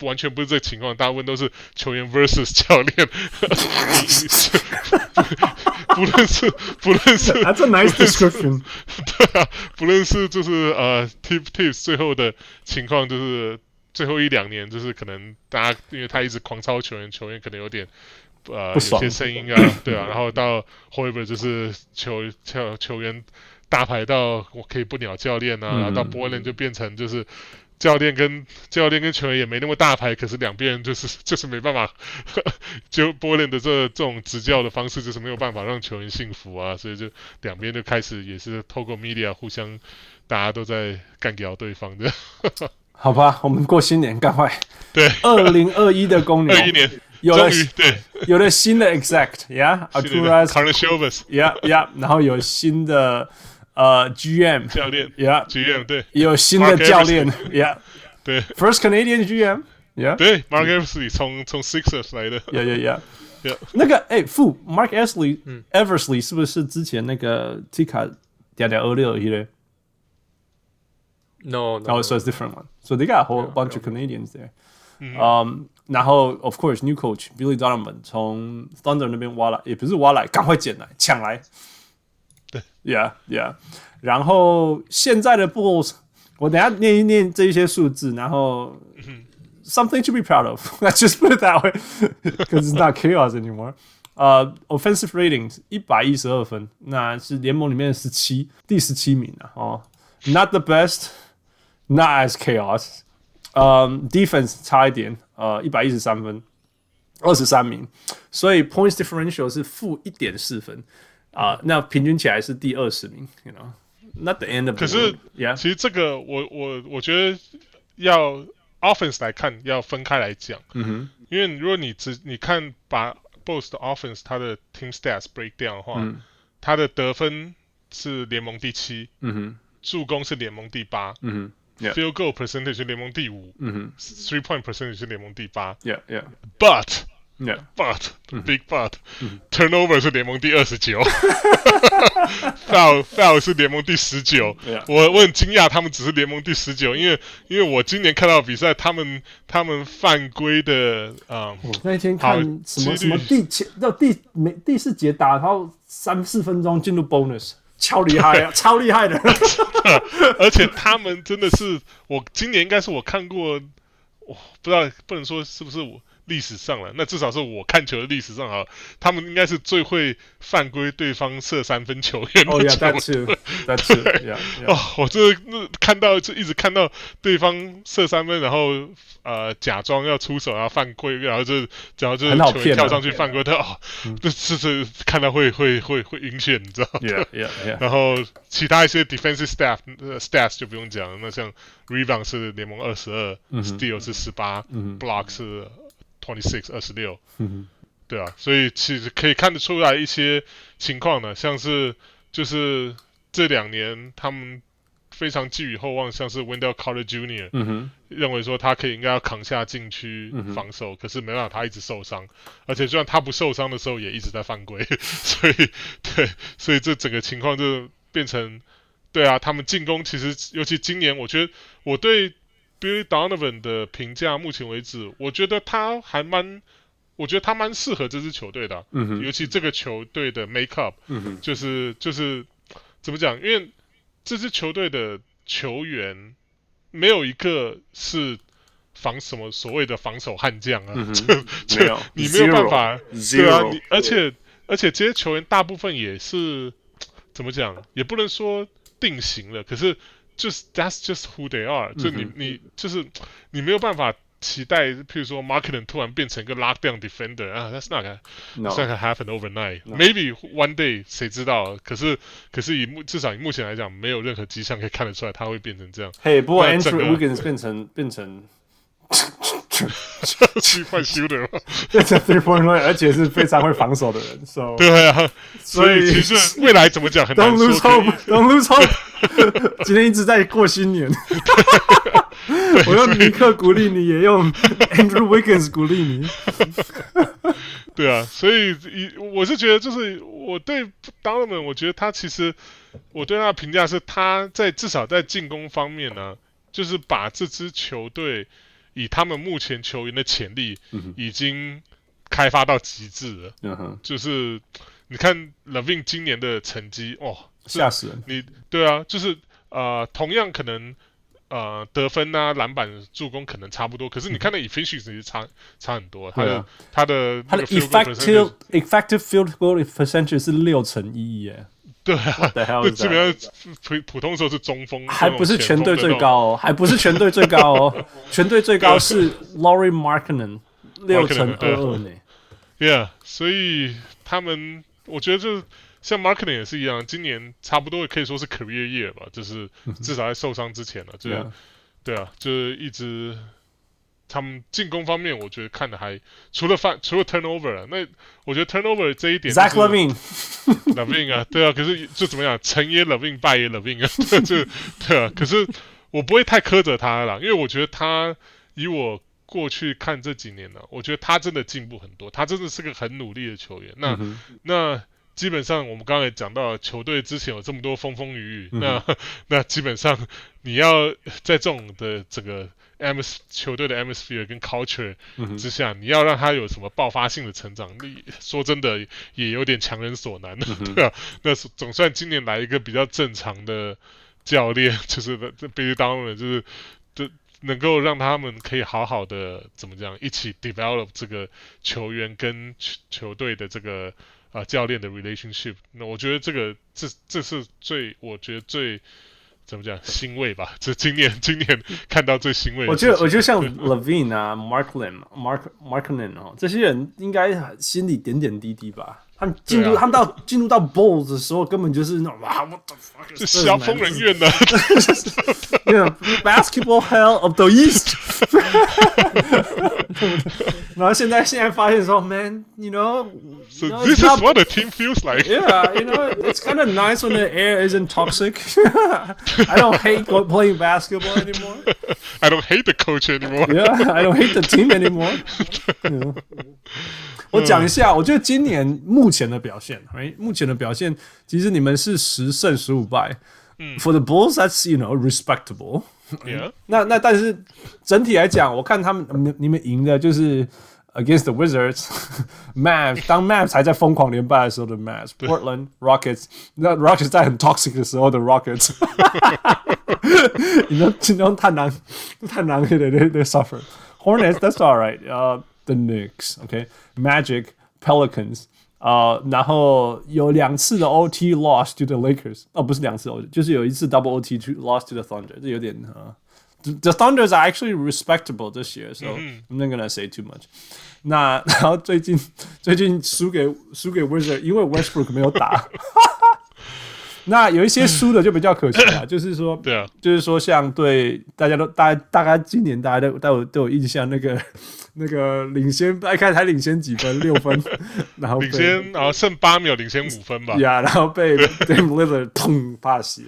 完全不是这个情况，大部分都是球员 versus 教练。不论是不论是，That's a nice description。对啊，不论是就是呃，Tip Tips 最后的情况，就是最后一两年，就是可能大家因为他一直狂抄球员，球员可能有点呃有些声音啊，对啊，然后到 Hoiberg 就是球球球员大牌到我可以不鸟教练啊，嗯、然后到 Boylen 就变成就是。教练跟教练跟球员也没那么大牌，可是两边就是 就是没办法，就波伦的这这种执教的方式就是没有办法让球员幸福啊，所以就两边就开始也是透过 media 互相，大家都在干掉对方的。好吧，我们过新年干快。对，二零二一的公牛，二一年有了对，有了新的 exact，yeah，Arturas，yeah，yeah，然后有新的。呃，GM 教练，Yeah，GM 对，有新的教练，Yeah，对，First Canadian GM，Yeah，对，Mark Eversley 从从 Sixers 来的，Yeah，Yeah，Yeah，那个哎，副 Mark Eversley，Eversley 是不是之前那个 Tika 嗲嗲二六一嘞？No，No，Oh，so it's different one，so they got a whole bunch of Canadians there，嗯， 然后 Of course new coach Billy Donovan 从 Thunder 那边挖来，也不是挖来，赶快捡来抢来。Yeah, yeah. 然后现在的 Bulls，我等下念一念这一些数字，然后 something to be proud of. Let's just put it that way, because it's not chaos anymore. 呃、uh,，offensive ratings 一百一十二分，那是联盟里面的十七，第十七名啊。哦，not the best, not as chaos. 呃、um,，defense 差一点， 呃，一百一十三分，二十三名，所以 points differential 是负一点四分。啊，uh, 那平均起来是第二十名，you know，not the end of the。可是，Yeah. 其实这个我我我觉得要 offense 来看，要分开来讲。嗯哼，因为如果你只你看把的 offense 它的 team stats break down 的话，嗯、它的得分是联盟第七，嗯哼，助攻是联盟第八，嗯哼，field goal percentage 是联盟第五，嗯哼，three point percentage 是联盟第八，Yeah, yeah. But Yeah, but big but turnover 是联盟第二十九，foul foul 是联盟第十九。我我很惊讶，他们只是联盟第十九，因为因为我今年看到比赛，他们他们犯规的啊，那天看什么什么第前到第每第四节打，然后三四分钟进入 bonus，超厉害啊，超厉害的。而且他们真的是，我今年应该是我看过，我不知道不能说是不是我。历史上了，那至少是我看球的历史上啊，他们应该是最会犯规对方射三分球员的 球员。哦，但是，但是，哦，我这那看到就一直看到对方射三分，然后呃假装要出手，然后犯规，然后就然后就是球员跳上去犯规，他哦，这这是看到会会会会晕眩，你知道吗？然后其他一些 defensive staff stats 就不用讲了，那像 rebound 是联盟二十二，steal 是十八，block 是。Twenty six 二十六，对啊，所以其实可以看得出来一些情况呢，像是就是这两年他们非常寄予厚望，像是 Wendell Carter Jr.，、嗯、哼认为说他可以应该要扛下禁区防守，嗯、可是没办法，他一直受伤，而且就算他不受伤的时候也一直在犯规，所以对，所以这整个情况就变成，对啊，他们进攻其实尤其今年，我觉得我对。Billy Donovan 的评价，目前为止，我觉得他还蛮，我觉得他蛮适合这支球队的、啊，嗯、哼尤其这个球队的 make up，、嗯、哼就是就是怎么讲？因为这支球队的球员没有一个是防什么所谓的防守悍将啊，就 就你没有办法，Zero. 对啊，你而且而且这些球员大部分也是怎么讲？也不能说定型了，可是。就是 That's just who they are、嗯哼。就你你就是你没有办法期待，譬如说 Markkanen 突然变成一个 lockdown defender 啊，That's not gonna That's not gonna happen overnight. Maybe one day，谁知道？可是可是以目至少以目前来讲，没有任何迹象可以看得出来他会变成这样。嘿，不过 Andrew Wiggins 变成变成去换 shooter 变成 three point shooter，而且是非常会防守的人。So 对啊，所以其实未来怎么讲很难说。Don't lose hope，Don't lose hope。今天一直在过新年，我用尼克鼓励你，也用 Andrew Wiggins 鼓励你。对啊，所以我是觉得，就是我对 d o n a n 我觉得他其实我对他的评价是，他在至少在进攻方面呢，就是把这支球队。以他们目前球员的潜力，已经开发到极致了。嗯哼，就是你看 LaVine 今年的成绩，哦，吓死人！你对啊，就是呃，同样可能呃得分啊、篮板、助攻可能差不多，可是你看那 efficiency 差差很多。他的他的他的 effective effective field goal percentage 是六成一耶。对啊，就基本上普普通时候是中锋，还不是全队最高哦，还不是全队最高哦，全队最高是 Laurie Markkanen 六成二二呢。Yeah，所以他们我觉得就像 Markkanen 也是一样，今年差不多也可以说是 career year 吧，就是至少在受伤之前了，就是对啊，就是一直。他们进攻方面，我觉得看的还除了犯除了 turnover 啊，那我觉得 turnover 这一点 Zach LaVine，LaVine 啊，对啊，可是就怎么样，成也 LaVine，败也 LaVine 啊，就对啊，可是我不会太苛责他了，因为我觉得他以我过去看这几年呢，我觉得他真的进步很多，他真的是个很努力的球员。那、嗯、那基本上我们刚才讲到，球队之前有这么多风风雨雨，嗯、那 那基本上你要在这种的这个。M 球队的 atmosphere 跟 culture 之下，嗯、你要让他有什么爆发性的成长力，说真的也有点强人所难的，嗯、对啊。那总算今年来一个比较正常的教练，就是这 Billy Donovan 就是这能够让他们可以好好的怎么讲，一起 develop 这个球员跟球球队的这个啊、呃、教练的 relationship。那我觉得这个这这是最我觉得最。怎么讲欣慰吧？这今年今年看到最欣慰的。我觉得我觉得像 Levine 啊，Markkanen、Mark Markkanen 哦，这些人应该心里点点滴滴吧。他们进入，他们到进入到 Bulls 的时候，根本就是那种哇 the fuck？是小疯人院的，Basketball Hell of the East。然后现在现在发现说，Man，you know，so this is what the team feels like。Yeah，you know，it's kind of nice when the air isn't toxic。I don't hate playing basketball anymore。I don't hate the coach anymore。Yeah，I don't hate the team anymore。我讲一下，我觉得今年目前的表现，哎，目前的表现，其实你们是十胜十五败。嗯，For the Bulls, that's you know respectable. Yeah. 那那但是整体来讲，我看他们你你们赢的就是 against the Wizards, Mavs。当 Mavs 还在疯狂连败的时候的 Mavs, Portland Rockets。那 Rockets 在很 toxic 的时候的 Rockets。你说其中太难太难了，对对对，suffer。Hornets, that's all right. 呃。The Knicks, OK, Magic, Pelicans， 啊、uh,，然后有两次的 OT loss to the Lakers，哦，不是两次 OT，就是有一次 double OT to loss to the Thunder，这有点啊。Uh, the Thunders are actually respectable this year，so I'm not gonna say too much。那然后最近最近输给输给 Wizard，因为 Westbrook 没有打。那有一些输的就比较可惜了，就是说，对啊，就是说像对大家都大大概今年大家都都有都有印象那个。那个领先，一开始还领先几分，六分，然后领先，然后剩八秒，领先五分吧。呀，然后被 Dame Lillard 痛怕死。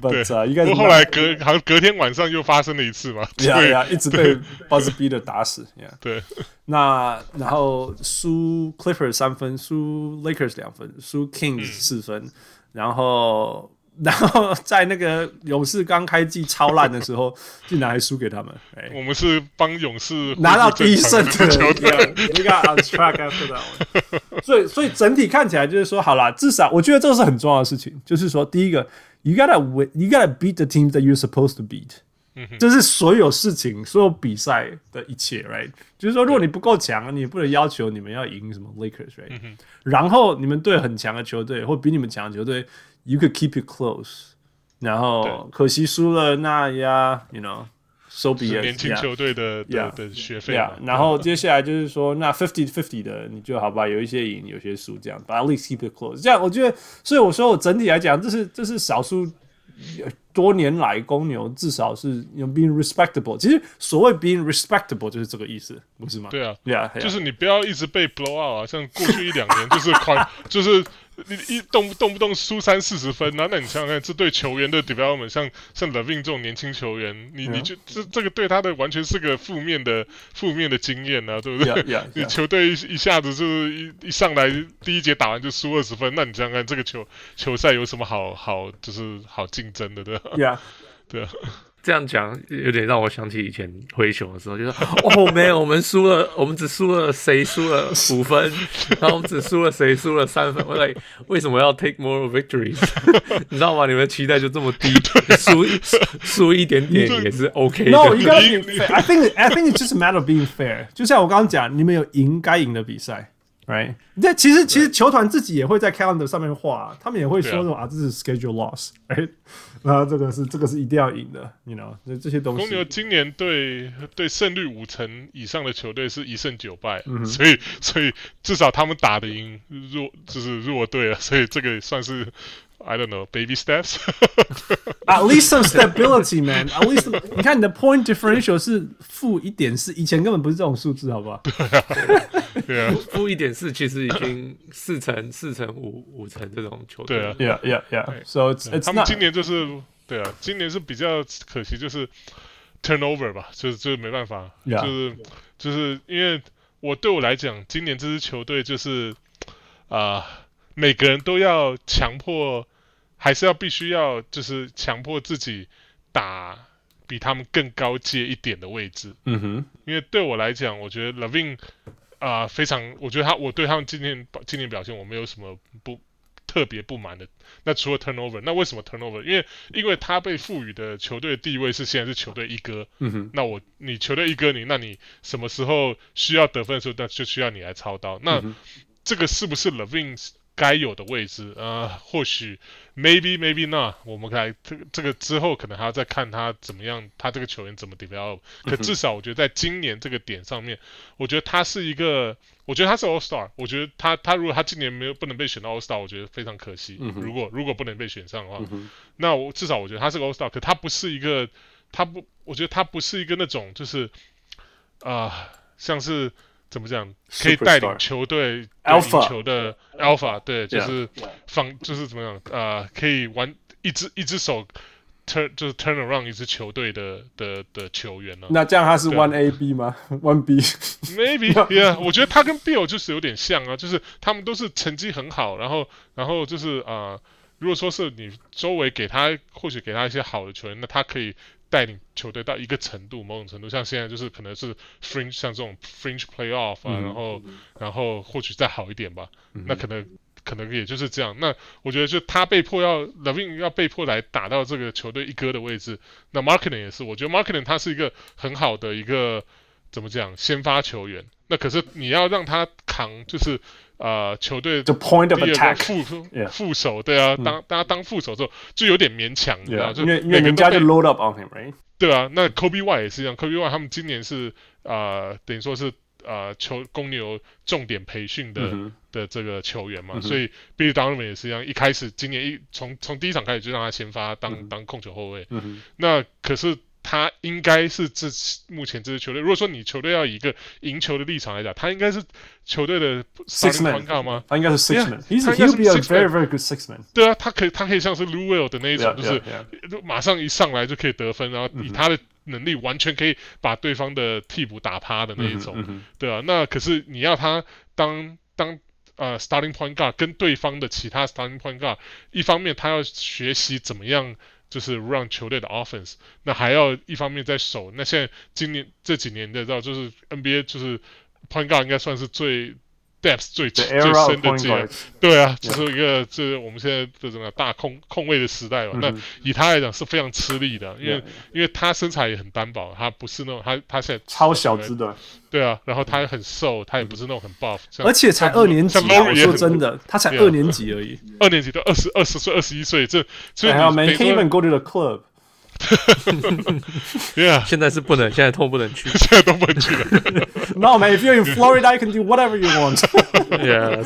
对，应该是。后来隔好像隔天晚上又发生了一次嘛。呀呀，一直被 Buzzer Beater 打死。呀，对。那然后输 Clippers 三分，输 Lakers 两分，输 Kings 四分，然后。然后在那个勇士刚开季超烂的时候，竟然还输给他们。我们是帮勇士拿到第一胜的球队。You got on track after that one。所以，所以整体看起来就是说，好啦，至少我觉得这是很重要的事情。就是说，第一个，you gotta win，you gotta beat the teams that you're supposed to beat。这是所有事情、所有比赛的一切，right？就是说，如果你不够强，你不能要求你们要赢什么 Lakers，right？然后你们对很强的球队，或比你们强的球队。You could keep it close，然后可惜输了，那呀，you be it。年轻球队的的的学费。然后接下来就是说，那 fifty fifty 的，你就好吧，有一些赢，有些输，这样，but at least keep it close。这样我觉得，所以我说我整体来讲，这是这是少数多年来公牛至少是用 being respectable。其实所谓 being respectable 就是这个意思，不是吗？对啊，对啊，就是你不要一直被 blow out 啊，像过去一两年就是快 就是。你一动不动不动输三四十分，那那你想想看，这对球员的 development，像像 LaVine 这种年轻球员，你你就这这个对他的完全是个负面的负面的经验啊，对不对？Yeah, yeah, yeah. 你球队一一下子就是一一上来第一节打完就输二十分，那你想想看，这个球球赛有什么好好就是好竞争的，对吧.对啊。这样讲有点让我想起以前灰熊的时候，就说哦，没有，我们输了，我们只输了谁输了五分，然后我们只输了谁输了三分。我来，为什么要 take more victories？你知道吗？你们期待就这么低，输输一点点也是 OK 的。No，you gotta be fair. I think I think it's just a matter of being fair。就像我刚刚讲，你们有赢该赢的比赛，right？那其实其实球团自己也会在 calendar 上面画，他们也会说说啊，这是 schedule loss，right？那这个是这个是一定要赢的，you know，这这些东西。公牛今年对对胜率五成以上的球队是一胜九败，嗯、所以所以至少他们打得赢弱就是弱队啊，所以这个算是 I don't know baby steps。At least some stability, man. At least 你看你的 point differential 是负一点四，以前根本不是这种数字，好不好？对啊，负一点四其实已经四成四成五五成这种球队。对啊，Yeah, yeah, yeah. So it's it's 他们今年就是对啊，今年是比较可惜，就是 turnover 吧，就是就是没办法就是就是因为我对我来讲，今年这支球队就是啊、呃，每个人都要强迫，还是要必须要就是强迫自己打。比他们更高阶一点的位置，嗯哼，因为对我来讲，我觉得 Levine 啊、呃，非常，我觉得他，我对他们今天今年表现，我没有什么不特别不满的。那除了 turnover，那为什么 turnover？因为因为他被赋予的球队地位是现在是球队一哥，嗯哼，那我你球队一哥你，那你什么时候需要得分的时候，那就需要你来操刀。那、嗯、这个是不是 Levine 该有的位置？呃，或许。Maybe, maybe not。我们来这个这个之后，可能还要再看他怎么样，他这个球员怎么 develop。可至少我觉得在今年这个点上面，我觉得他是一个，我觉得他是 All Star。我觉得他他如果他今年没有不能被选到 All Star，我觉得非常可惜。如果如果不能被选上的话，那我至少我觉得他是个 All Star。可他不是一个，他不，我觉得他不是一个那种就是啊、呃，像是。怎么讲？可以带领球队赢球的 Alpha，对，就是放就是怎么讲？呃，可以玩一只一只手 turn，就是 turn around 一支球队的的的球员呢、啊？那这样他是 One A B 吗？One B？Maybe，Yeah，我觉得他跟 Bill 就是有点像啊，就是他们都是成绩很好，然后然后就是啊、呃，如果说是你周围给他，或许给他一些好的球员，那他可以。带领球队到一个程度，某种程度，像现在就是可能是 fringe，像这种 fringe playoff 啊，嗯、然后、嗯、然后或许再好一点吧，嗯、那可能可能也就是这样。那我觉得就他被迫要 LaVine 要被迫来打到这个球队一哥的位置，那 Marketing 也是，我觉得 Marketing 他是一个很好的一个怎么讲先发球员，那可是你要让他扛就是。呃，球队的第二个副副手，对啊，当当他当副手之后，就有点勉强，你知道，就因为因为人家就 load up on him，right？对啊，那 Kobe Y 也是一样，Kobe Y 他们今年是呃，等于说是呃，球公牛重点培训的的这个球员嘛，所以 Billy Donovan 也是一样，一开始今年一从从第一场开始就让他先发当当控球后卫，那可是。他应该是这目前这支球队，如果说你球队要以一个赢球的立场来讲，他应该是球队的 six man 吗？他应该是 six man，他应该是 very very good six man。对啊，他可以他可以像是 Lou Will 的那一种，就是.马上一上来就可以得分，然后以他的能力完全可以把对方的替补打趴的那一种，对啊，那可是你要他当当呃 starting point guard 跟对方的其他 starting point guard，一方面他要学习怎么样。就是让球队的 offense，那还要一方面在守。那现在今年这几年的知道，就是 NBA 就是 point guard 应该算是最 depth 最最深的这样。对啊，就是一个这.我们现在这种大控控位的时代嘛。Mm -hmm. 那以他来讲是非常吃力的，因为、因为他身材也很单薄，他不是那种他他现在超小只的。对啊，然后他也很瘦，他也不是那种很 buff，而且才二年级，我说真的，他才二年级而已，二年级都二十二十岁、二十一岁，这所以你没 can't even go to the club。对啊，现在是不能，现在都不能去，现在都不能去了。No man, if you're in Florida, you can do whatever you want. Yeah.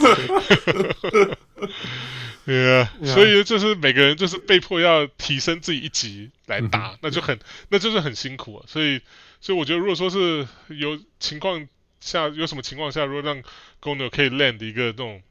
yeah，所以就是每个人就是被迫要提升自己一级来打，嗯、那就很那就是很辛苦啊。所以所以我觉得，如果说是有情况下有什么情况下，如果让公牛可以 land 一个那种，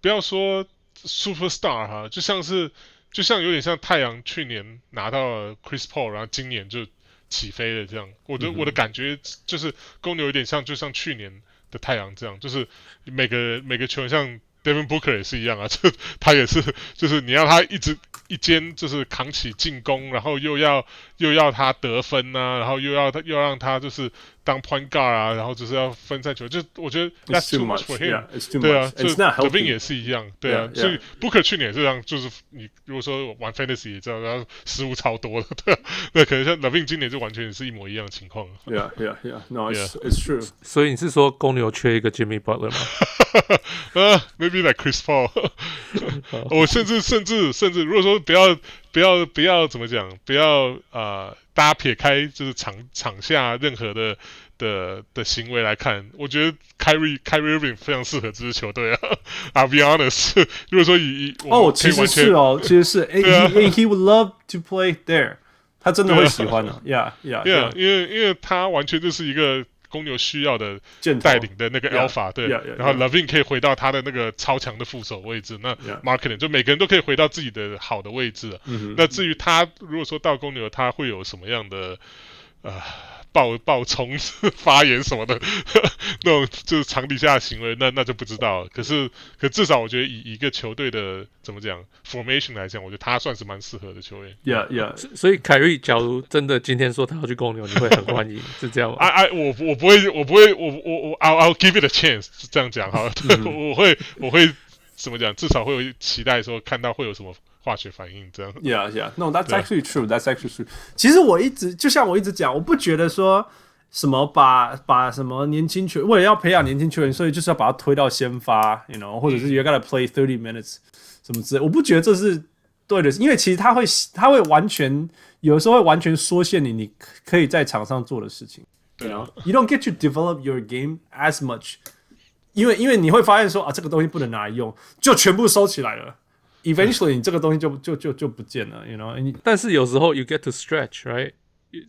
不要说 superstar 哈，就像是就像有点像太阳去年拿到了 Chris Paul，然后今年就起飞了这样。我的、嗯、我的感觉就是公牛有点像就像去年的太阳这样，就是每个每个球员像。Devin Booker 也是一样啊，就他也是，就是你要他一直一肩就是扛起进攻，然后又要又要他得分呐、啊，然后又要他又要让他就是。当 point guard 啊，然后就是要分散球，就我觉得 that's too much for him。对啊，就 LaVine 也是一样，对啊，所以 Booker 去年也是这样，就是你如果说玩 fantasy 也知道，然后失误超多的，对，那 可能像 LaVine 今年就完全是一模一样的情况。Yeah, yeah, yeah. No, it's it's true. 所以你是说公牛缺一个 Jimmy Butler 吗？呃，maybe like Chris Paul。我甚至甚至甚至，如果说不要不要不要怎么讲，不要啊。大家撇开就是场场下任何的的的行为来看，我觉得 Kyrie Kyrie Irving 非常适合这支球队啊。I'll be honest，如果说以以哦，其实是哦，其实是，a he he would love to play there，他真的会喜欢的，Yeah Yeah Yeah，因为因为他完全就是一个。公牛需要的带领的那个 Alpha，对，然后 LaVine 可以回到他的那个超强的副手位置，那 Marketing 就每个人都可以回到自己的好的位置。那至于他如果说到公牛，他会有什么样的呃？爆爆冲 发言什么的，那种就是场底下的行为，那那就不知道了。可是，可至少我觉得以一个球队的怎么讲 formation 来讲，我觉得他算是蛮适合的球员。Yeah, yeah。所以凯瑞，假如真的今天说他要去公牛，你会很欢迎，是这样吗？哎哎，我我不会，我不会，我我我，I'll I'll give it a chance，是这样讲哈。我会我会怎么讲？至少会有期待说看到会有什么。化学反应这样，Yeah, yeah. No, that's actually true. That's actually true. 其实我一直就像我一直讲，我不觉得说什么把把什么年轻球员为了要培养年轻球员，所以就是要把他推到先发，you know，或者是 you gotta play thirty minutes 什么之类。我不觉得这是对的，因为其实他会他会完全有的时候会完全缩限你你可以在场上做的事情。You know, you don't get to develop your game as much，因为因为你会发现说啊，这个东西不能拿来用，就全部收起来了。Eventually，你这个东西就就就就不见了，you know。但是有时候 you get to stretch，right？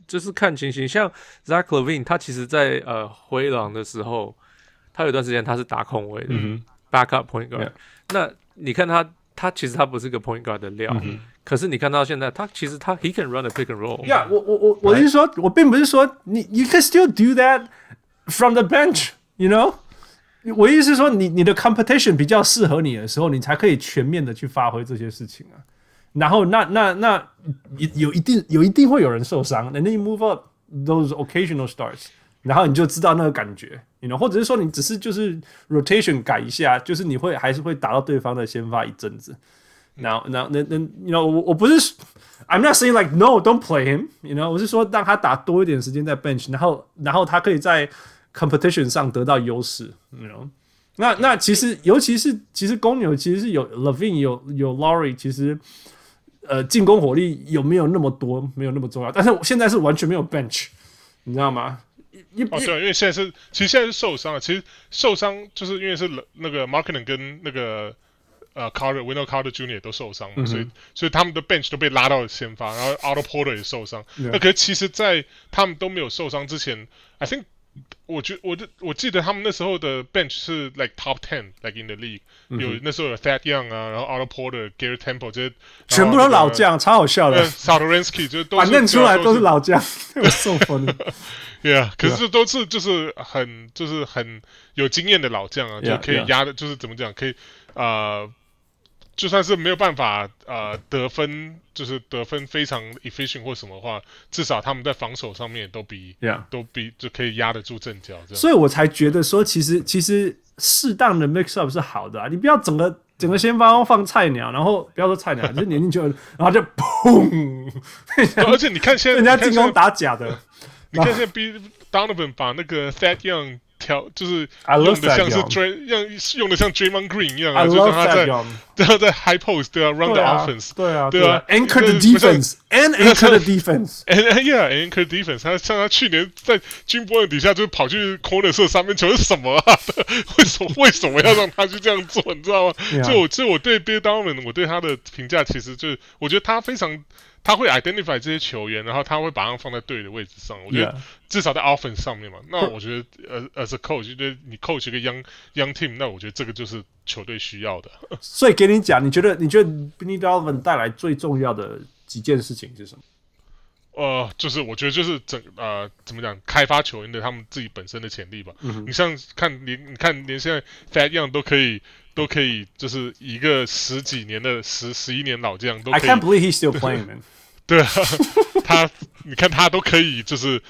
就是看情形。像 Zach LaVine，他其实在呃灰狼的时候，他有段时间他是打控卫的、嗯、，backup point guard。Yeah. 那你看他，他其实他不是个 point guard 的料。嗯、可是你看到现在，他其实他 he can run a pick and roll。Yeah，我我我我是说，Right? 我并不是说你 you can still do that from the bench，you know。 我意思是说你，你的 competition 比较适合你的时候，你才可以全面的去发挥这些事情啊。然后那那那有一定有一定会有人受伤，and then you move up those occasional starts，然后你就知道那个感觉，你 you know，或者是说你只是就是 rotation 改一下，就是你会还是会打到对方的先发一阵子。然后然后那那 you know 我我不是 I'm not saying like no don't play him，you know，我是说让他打多一点时间在 bench，然后然后他可以在。Competition 上得到优势，你知道？那那其实，尤其是其实公牛其实是有 Levine 有有 Laurie，其实呃进攻火力有没有那么多，没有那么重要。但是现在是完全没有 bench，你知道吗？哦，对，因为现在是其实现在是受伤了。其实受伤就是因为是那个 Markkanen 跟那个呃 Carter Wendell Carter Jr. 都受伤嘛，嗯、所以所以他们的 bench 都被拉到了先发，然后 Otto Porter 也受伤。那可是其实，在他们都没有受伤之前，I think。我觉我的我记得他们那时候的 bench 是 like top ten like in the league，、嗯、有那时候有 Fat Young 啊，然后 Otto Porter、Garrett Temple 这些全部都老将，超好笑的。Satoransky 就都是反正出来都是老将，受风的。Yeah，可是都是就是很就是很有经验的老将啊，就可以压的，就是怎么讲，可以啊。呃就算是没有办法呃得分，就是得分非常 efficient 或什么的话，至少他们在防守上面都比.都比就可以压得住阵脚。所以我才觉得说，其实其实适当的 mix up 是好的啊。你不要整个整个先发放菜鸟，然后不要说菜鸟，就是年轻球员，然后就砰！而且你看现在人家进攻打假的，你看现在 B Donovan 把那个 Thad Young 调，就是用的像是 Dray，用用的像 Draymond Green 一样啊，就让他在，让他在 High Post 对啊，Run the offense，对啊，对啊，Anchor the defense，and Anchor the defense，and yeah，Anchor defense，他像他去年在 Jim Boylen 底下就跑去 corner 射三分球是什么啊？为什么为什么要让他去这样做？你知道吗？所以我所以我对 Bill Donovan 我对他的评价其实就是，我觉得他非常。他会 identify 这些球员，然后他会把他们放在对的位置上。我觉得至少在 offense 上面嘛。那我觉得呃，as a coach，觉得你 coach 一个 young young team，那我觉得这个就是球队需要的。所以给你讲，你觉得你觉得 Benny Donovan 带来最重要的几件事情是什么？呃，就是我觉得就是整呃怎么讲，开发球员的他们自己本身的潜力吧。Mm hmm. 你像看连你看连现在 Fat Young 都可以。都可以，就是一个十几年的十十一年老将都可以。I can't believe he's still playing, man. 对啊，他你看他都可以，就是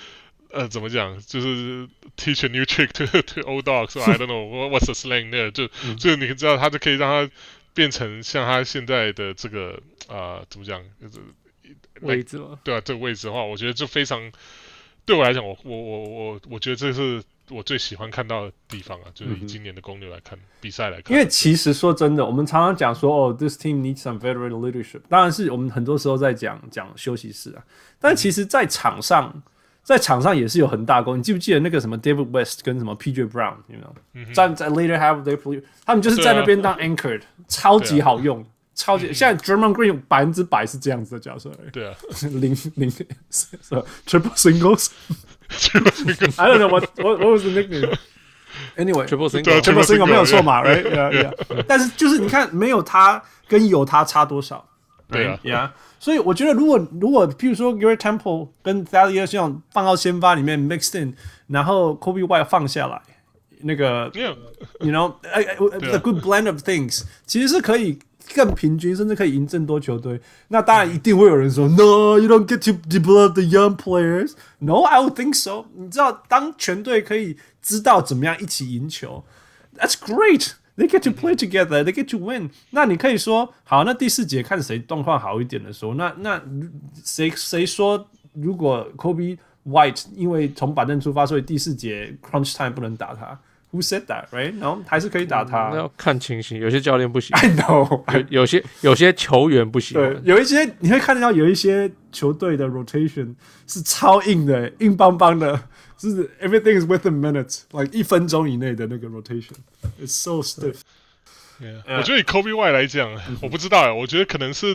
呃，怎么讲，就是 teach a new trick to to old dogs. I don't know what's the slang there. 就就你知道，他就可以让他变成像他现在的这个啊、呃，怎么讲，就是位置了。对啊，这个位置的话，我觉得就非常对我来讲，我我我我我觉得这是。我最喜欢看到的地方啊，就是以今年的公牛来看、嗯、比赛来看。因为其实说真的，我们常常讲说，哦，this team needs some veteran leadership。当然是我们很多时候在讲讲休息室啊，但其实，在场上，嗯、在场上也是有很大功。你记不记得那个什么 David West 跟什么 PJ Brown，你知道吗？站在 later have their play，他们就是在那边当 anchored，、啊、超级好用，啊、超级。现在 Draymond Green 百分之百是这样子的角色。对啊，零零是 triple singles。I don't know what what what was the nickname. Anyway, triple single, triple single 没有错嘛，right? Yeah, yeah. 但是就是你看，没有他跟有他差多少？对啊，Yeah. 所以我觉得，如果如果譬如说 Garrett Temple 跟 Thaddeus Young 放到先发里面 mixed in，然后 Coby White 放下来，那个 you know, a good blend of things，其实是可以。 更平均，甚至可以赢更多球队。那当然一定会有人说，No, you don't get to develop the young players. No, I would think so. 你知道，当全队可以知道怎么样一起赢球，That's great. They get to play together. They get to win. 那你可以说，好，那第四节看谁状况好一点的时候，那那谁谁说，如果 Kobe White 因为从板凳出发，所以第四节 crunch time 不能打他？Who said that, right? 然后还是可以打他。那要看情形，有些教练不行。I know，有有些有些球员不行。对，有一些你会看到有一些球队的 rotation 是超硬的，硬邦邦的，是 everything is within minutes，like 一分钟以内的那个 rotation，it's so stiff。我觉得以 Kobe Y 来讲，我不知道哎，我觉得可能是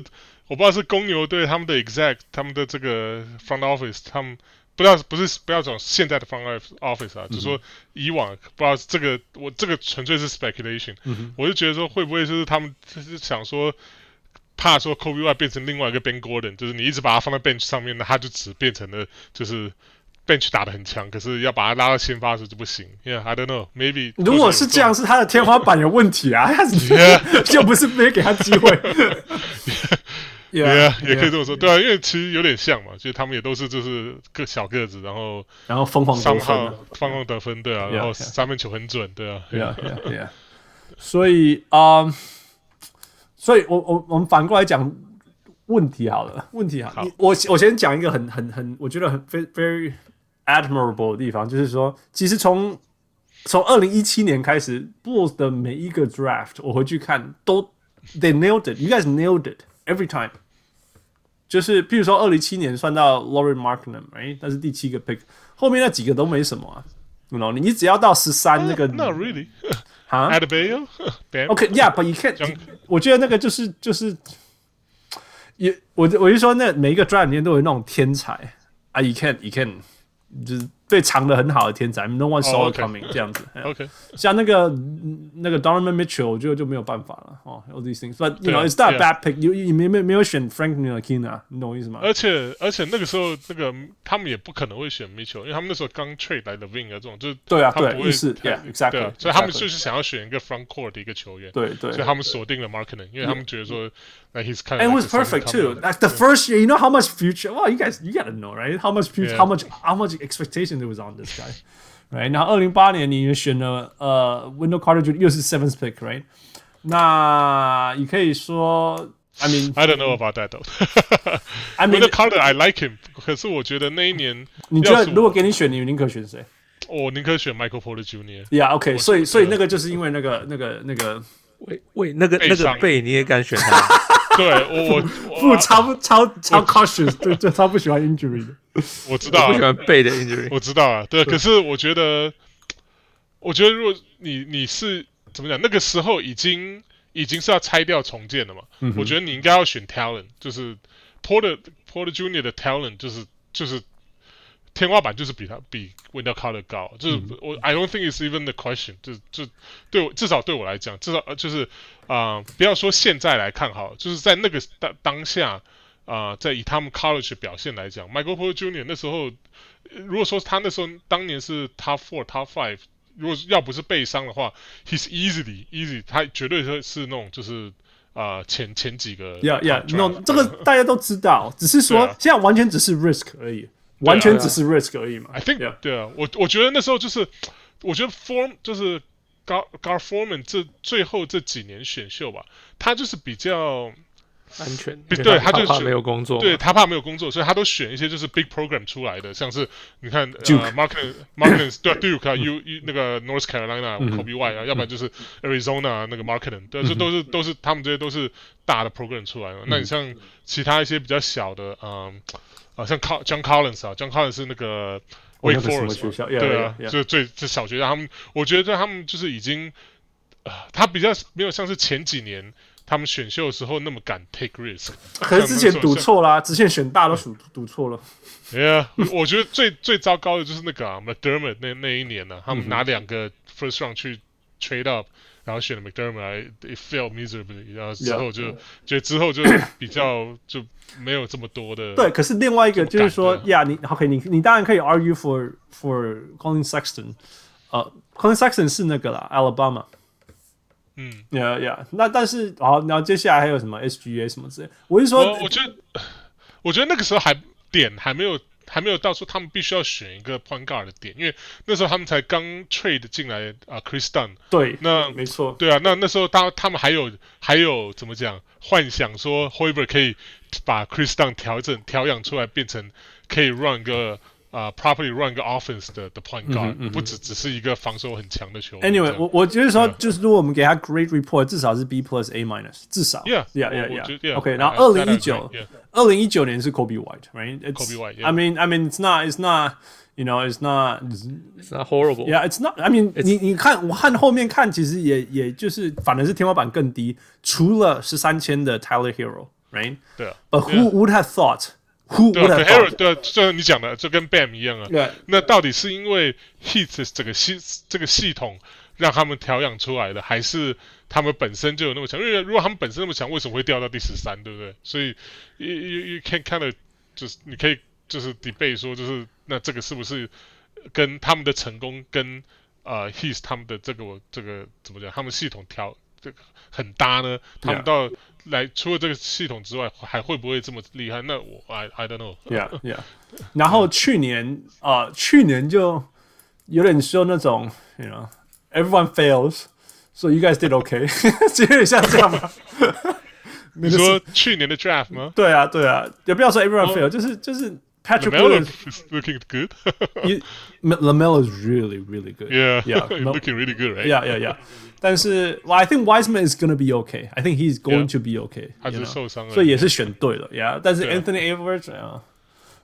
我不知道是公牛队他们的 exact 他们的这个 front office，他们。不要不是不要讲现在的 front office 啊，就是说以往不知道这个我这个纯粹是 speculation，我就觉得说会不会就是他们就是想说怕说 Coby White 变成另外一个 Ben Gordon，就是你一直把它放在 bench 上面，那他就只变成了就是 bench 打得很强，可是要把他拉到先发的时候就不行。Yeah，I don't know，maybe 如果是这样，是他的天花板有问题啊，他 就不是没给他机会。对啊，也可以这么说，对啊，因为其实有点像嘛，就他们也都是就是个小个子，然后然后疯狂得分，疯狂得分，对啊，然后三分球很准，对啊，对啊，对啊，所以啊，所以我我我们反过来讲问题好了，问题好，我我先讲一个很很很，我觉得很 very very admirable 的地方，就是说，其实从从二零一七年开始，Bulls 的每一个 draft 我回去看都 they nailed it，you guys nailed it。Every time，就是譬如说二零一七年算到 Lauri Markkanen，哎，那是第七个 pick，后面那几个都没什么啊，you know，你只要到十三那个，Not really，哈，Adebayo，OK，Yeah，but you can't，我觉得那个就是就是，也我我就说那每一个 draft 里面都有那种天才啊，you can't，you can't，就是。对藏的很好的天才，No one saw it coming，这样子。OK，像那个那个 Donovan Mitchell，我觉得就没有办法了。哦，all these things，but you know it's not a bad pick。你你没没没有选 Frank Ntilikina，你懂我意思吗？而且而且那个时候那个他们也不可能会选 Mitchell，因为他们那时候刚 trade 来的 Wing 啊这种，就是对啊，对，意思，Yeah，exactly。所以他们就是想要选一个 front court 的一个球员，对对，所以他们锁定了 Markkanen，因为他们觉得说。Like he's kind of and it was perfect too. Like the first year, you know how much future. Well, you guys, you gotta know, right? How much future, yeah. how much, how much expectation there was on this guy, right? 然后二零八年你选了呃 Wendell Carter 又是 seventh pick, right? 那你可以说，I mean, I don't know about that though. I mean, Wendell Carter, I like him. 可是我觉得那一年，你觉得如果给你选，你宁可选谁？ 我宁可选 Michael Porter Jr. Yeah，OK，所以所以那个就是因为那个那个那个喂喂那个那个背你也敢选他？ 对我我 不超超超 cautious，对就超不喜欢 injury 的。我知道，不喜欢背的 injury，我知道啊。对，可是我觉得，我觉得如果你你是怎么讲，那个时候已经已经是要拆掉重建了嘛。我觉得你应该要选 talent，就是 Porter Porter Junior 的 talent，就是就是。天花板就是比他比 Wendell Carter 高，就是、嗯、我 I don't think it's even the question，就就对我至少对我来讲，至少就是啊、呃，不要说现在来看哈，就是在那个当当下啊、呃，在以他们 college 表现来讲，Michael Porter Jr. 那时候，如果说他那时候当年是 top four top five，如果要不是被伤的话，he's easily easy，他绝对是是那种就是啊、呃、前前几个，yeah yeah，no 这个大家都知道，只是说、啊、现在完全只是 risk 而已。完全只是 risk 而已嘛。I think 对啊，我我觉得那时候就是，我觉得 Form 就是 Gar Gar Forman 这最后这几年选秀吧，他就是比较安全，对，他就怕没有工作，对他怕没有工作，所以他都选一些就是 big program 出来的，像是你看呃 Mark Mark 对 Duke U U 那个 North Carolina Kobe White 啊，要不然就是 Arizona 那个 Markkanen，对，这都是都是他们这些都是大的 program 出来的。那你像其他一些比较小的，嗯。啊，像 John Collins 啊，John Collins 是那个 Wake Forest，对啊，就最这小学他们，我觉得他们就是已经，呃，他比较没有像是前几年他们选秀的时候那么敢 take risk。可是之前赌错啦，之前选大都赌赌错了。对啊，我觉得最最糟糕的就是那个啊，McDermott 那那一年呢、啊，他们拿两个 first round 去 trade up。然后选了 McDermott，it failed miserably，然后之后就觉得之后就比较就没有这么多的。对，可是另外一个就是说，呀，你 OK，你你当然可以 argue for for Collin Sexton，呃，Collin Sexton 是那个啦，Alabama。嗯，Yeah Yeah，那但是好，然后接下来还有什么 SGA 什么之类，我是说，我觉得我觉得那个时候还点还没有。还没有到说他们必须要选一个 point guard 的点，因为那时候他们才刚 trade 进来啊、呃、，Chris Dunn。对，那没错。对啊，那那时候他他们还有还有怎么讲，幻想说 Hoiberg 可以把 Chris Dunn 调整调养出来，变成可以 run 个。啊、uh,，properly run 个 offense 的的 point guard，、嗯、不只只是一个防守很强的球员。Anyway，我我觉得说，就是如果我们给他 great report，至少是 B plus A minus，至少。Yeah，Yeah，Yeah，Yeah。OK，然后二零一九，二零一九年是 Kobe White，right？Kobe White，I mean，I mean，it's not，it's not，you know，it's not，it's not horrible。Yeah，it's not，I mean，你你看，我看后面看，其实也也就是，反而是天花板更低，除了十三签的 Tyler Hero，right？对啊。But who would have thought？Who 对，Harry 对，就像你讲的，就跟 Bam 一样啊。那到底是因为 Heat 这个系这个系统让他们调养出来的，还是他们本身就有那么强？因为如果他们本身那么强，为什么会掉到第十三？对不对？所以 you you you can kind of 就是你可以就是 debate 说，就是那这个是不是跟他们的成功跟呃 Heat 他们的这个这个怎么讲？他们系统调这个很搭呢？他们到。Yeah. 来，除了这个系统之外，还会不会这么厉害？那我 I I don't know。Yeah, yeah。然后去年啊、呃，去年就有点说那种，you know，everyone fails，so you guys did okay，有点像这样吧？你说去年的 draft 吗？对啊，对啊，也不要说 everyone fail，、oh, 就是就是 Patrick Williams is looking good。 LaMelo is really really good。Yeah, yeah, looking really good, right? Yeah, yeah, yeah. 但是，well, I think Wiseman is gonna be okay. I think he's going to be okay. 他是受伤了，所以也是选对了，Yeah. 但是 Anthony Edwards 啊，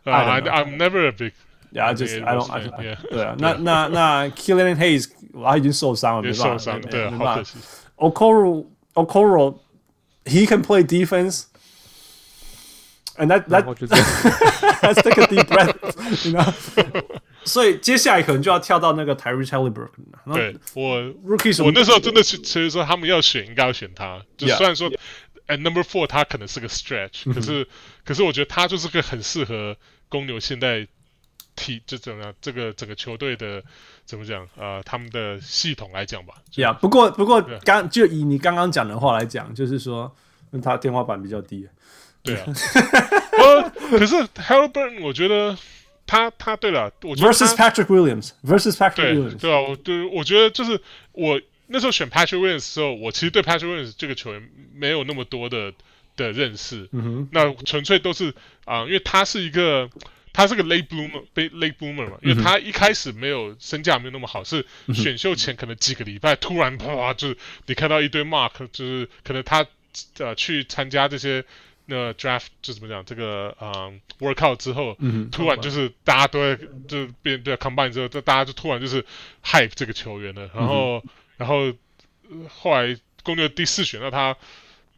I I'm never a big. Yeah, just I don't. I 对啊，那那那 Killian Hayes 他已经受伤了，没办法，对，没办法。Okoro Okoro he can play defense. And that that let's take a deep breath, you know. 所以接下来可能就要跳到那个 Tyrese Haliburton。对我，Rookie，我那时候真的是其实说他们要选，应该要选他。就虽然说，at number four 他可能是个 stretch，可是可是我觉得他就是个很适合公牛现在体就怎么样这个整个球队的怎么讲呃他们的系统来讲吧。呀，不过不过刚就以你刚刚讲的话来讲，就是说他天花板比较低。对啊，我 可是 Haliburton 我觉得。他他对了，我觉得 versus Patrick Williams versus Patrick Williams 对啊，我对我觉得就是我那时候选 Patrick Williams 的时候，我其实对 Patrick Williams 这个球员没有那么多的的认识，嗯哼，那纯粹都是啊、呃，因为他是一个他是个 late bloomer，被 late bloomer 嘛，因为他一开始没有身价没有那么好，是选秀前可能几个礼拜突然啪，就是你看到一堆 mark，就是可能他呃去参加这些那 draft 就怎么讲这个嗯 workout 之后，突然就是大家都在就变对 combine 之后，大家就突然就是 hype 这个球员了，然后然后后来公牛第四选到他。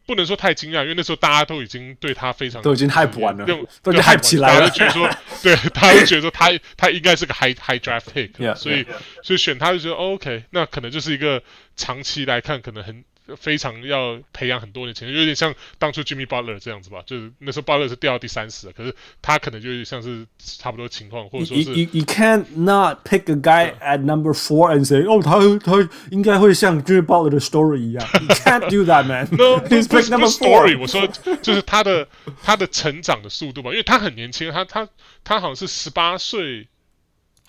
不能说太惊讶，因为那时候大家都已经对他非常都已经 hype 完了，用都已经 hype 起来了，大家就觉得说，对，大家就觉得说他他应该是个 high high draft pick，、所以 yeah. 所以选他就觉得、哦、OK，那可能就是一个长期来看可能很。非常要培养很多年前，有点像当初 Jimmy Butler 这样子吧，就是那时候 Butler 是掉到第三十，可是他可能就像是差不多情况，或者说是 you, you, you can't not pick a guy at number four and say，哦，他他应该会像 Jimmy Butler 的 story 一样，you can't do that man。No, he's pick number story。我说就是他的他的成长的速度吧，因为他很年轻，他他他好像是十八岁。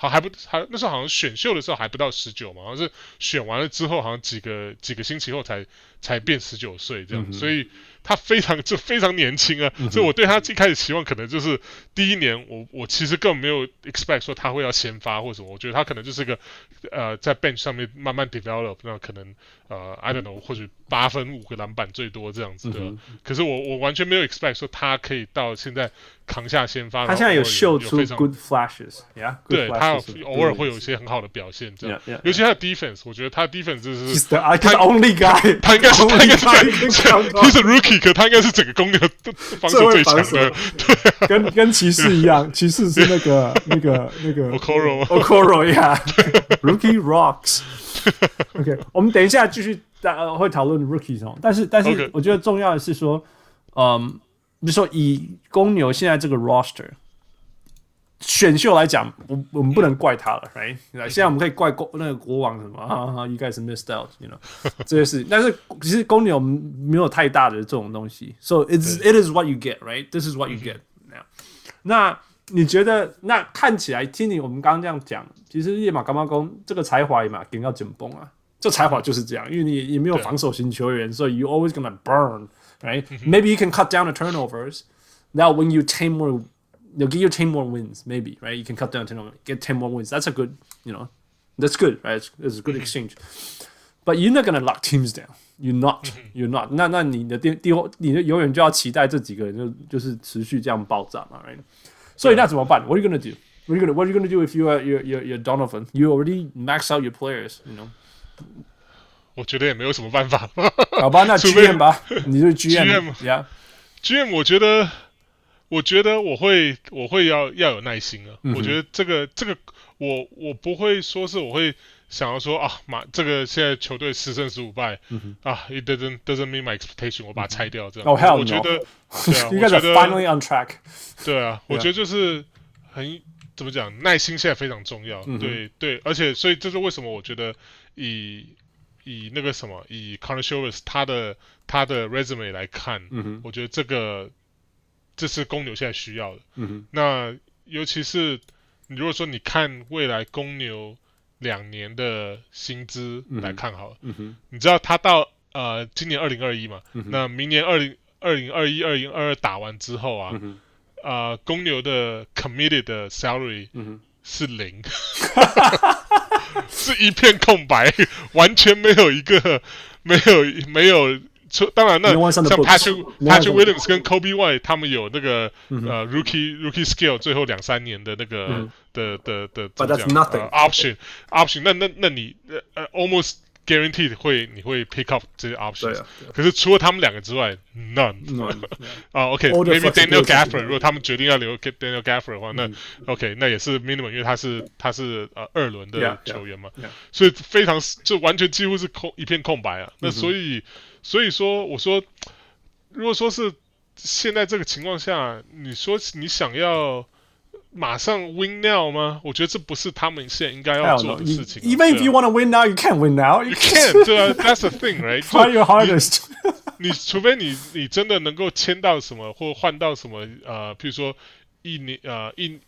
好还不还那时候好像选秀的时候还不到十九嘛，好像是选完了之后好像几个几个星期后才才变十九岁这样，嗯、所以他非常就非常年轻啊，嗯、所以我对他一开始期望可能就是第一年我我其实根本没有 expect 说他会要先发或什么，我觉得他可能就是个呃在 bench 上面慢慢 develop，那可能呃 I don't know 或许八分五个篮板最多这样子的，嗯、可是我我完全没有 expect 说他可以到现在。扛下先发，他现在有秀出 good flashes，yeah，对他偶尔会有一些很好的表现，这样，尤其他的 defense，我觉得他的 defense 就是他 only guy，他应该是他应该是他是 rookie，可他应该是整个公牛防守最强的，对，跟跟骑士一样，骑士是那个那个那个 Okoro，Okoro，yeah，rookie rocks，OK，我们等一下继续呃会讨论 rookies 哦，但是但是我觉得重要的是说，嗯。比如说，以公牛现在这个 roster 选秀来讲，我我们不能怪他了，right？现在我们可以怪国那个国王什么啊，you guys missed out，you know 这些事情。但是其实公牛没有太大的这种东西，so it's it is what you get，right？This is what you get now。那你觉得，那看起来听你我们刚刚这样讲，其实夜马干妈宫这个才华嘛，顶要紧绷啊，这才华就是这样，因为你也没有防守型球员，所以 you always gonna burn。right? Mm-hmm. Maybe you can cut down the turnovers. Now, when you team more, you'll get your team more wins. Maybe, right? You can cut down turnovers, get ten more wins. That's a good, you know, that's good, right? It's, it's a good mm-hmm. exchange. But you're not gonna lock teams down. You're not. Mm-hmm. You're not. 那那你的第第你的永远就要期待这几个人就就是持续这样爆炸嘛，right？所以那怎么办？What are you gonna do? What are you gonna What are you gonna do if you are you're you're, you're Donovan? You already max out your players, you know. 我觉得也没有什么办法，好吧，那 GM 吧，你是 GM，GM，我觉得，我觉得我会，我会要要有耐心啊。嗯、我觉得这个，这个，我我不会说是我会想要说啊，马这个现在球队十胜十五败，嗯、啊，it doesn't doesn't meet my expectation，我把它拆掉这样。哦，hell no！我觉得，对啊，应该是 finally on track。对啊，我觉得就是很怎么讲，耐心现在非常重要。对对，而且所以这是为什么我觉得以。以那个什么，以 Connor Showers 他的他的 resume 来看，嗯、哼我觉得这个这是公牛现在需要的。嗯、哼那尤其是你如果说你看未来公牛两年的薪资来看好了，嗯、哼。你知道他到呃今年二零二一嘛，嗯、那明年二零二零二一二零二二打完之后啊，嗯、呃公牛的 committed 的 salary、是零。是一片空白，完全没有一个，没有没有。当然，那像 Patrick Patrick Williams 跟 White 他们有那个、嗯、呃 Rookie Rookie Skill 最后两三年的那个、嗯、的的的怎么讲、呃、option option。那那那你呃 almost。Guaranteed 会你会 pick up 这些 options，可是除了他们两个之外，none。啊，OK，maybe Daniel Gafford，如果他们决定要留 Daniel Gafford 的话，那 OK，那也是 minimum，因为他是他是呃二轮的球员嘛，所以非常就完全几乎是空一片空白啊。那所以所以说我说，如果说是现在这个情况下，你说你想要。马上 win now 吗？我觉得这不是他们现在应该要做的事情。Even if you want to win now, you can't win now. You can't. 对啊，That's the thing, right? Try your hardest. 你除非你你真的能够签到什么或换到什么呃，譬如说一年呃一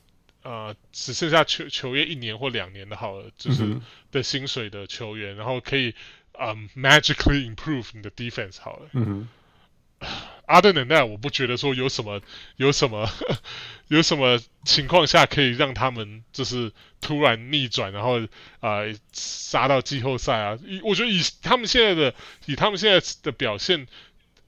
呃只剩下球球员一年或两年的好了，就是的薪水的球员，然后可以嗯 magically improve 你的 defense 好了。嗯哼。other than that，我不觉得说有什么有什么 有什么情况下可以让他们就是突然逆转，然后啊、呃、杀到季后赛啊。我觉得以他们现在的以他们现在的表现，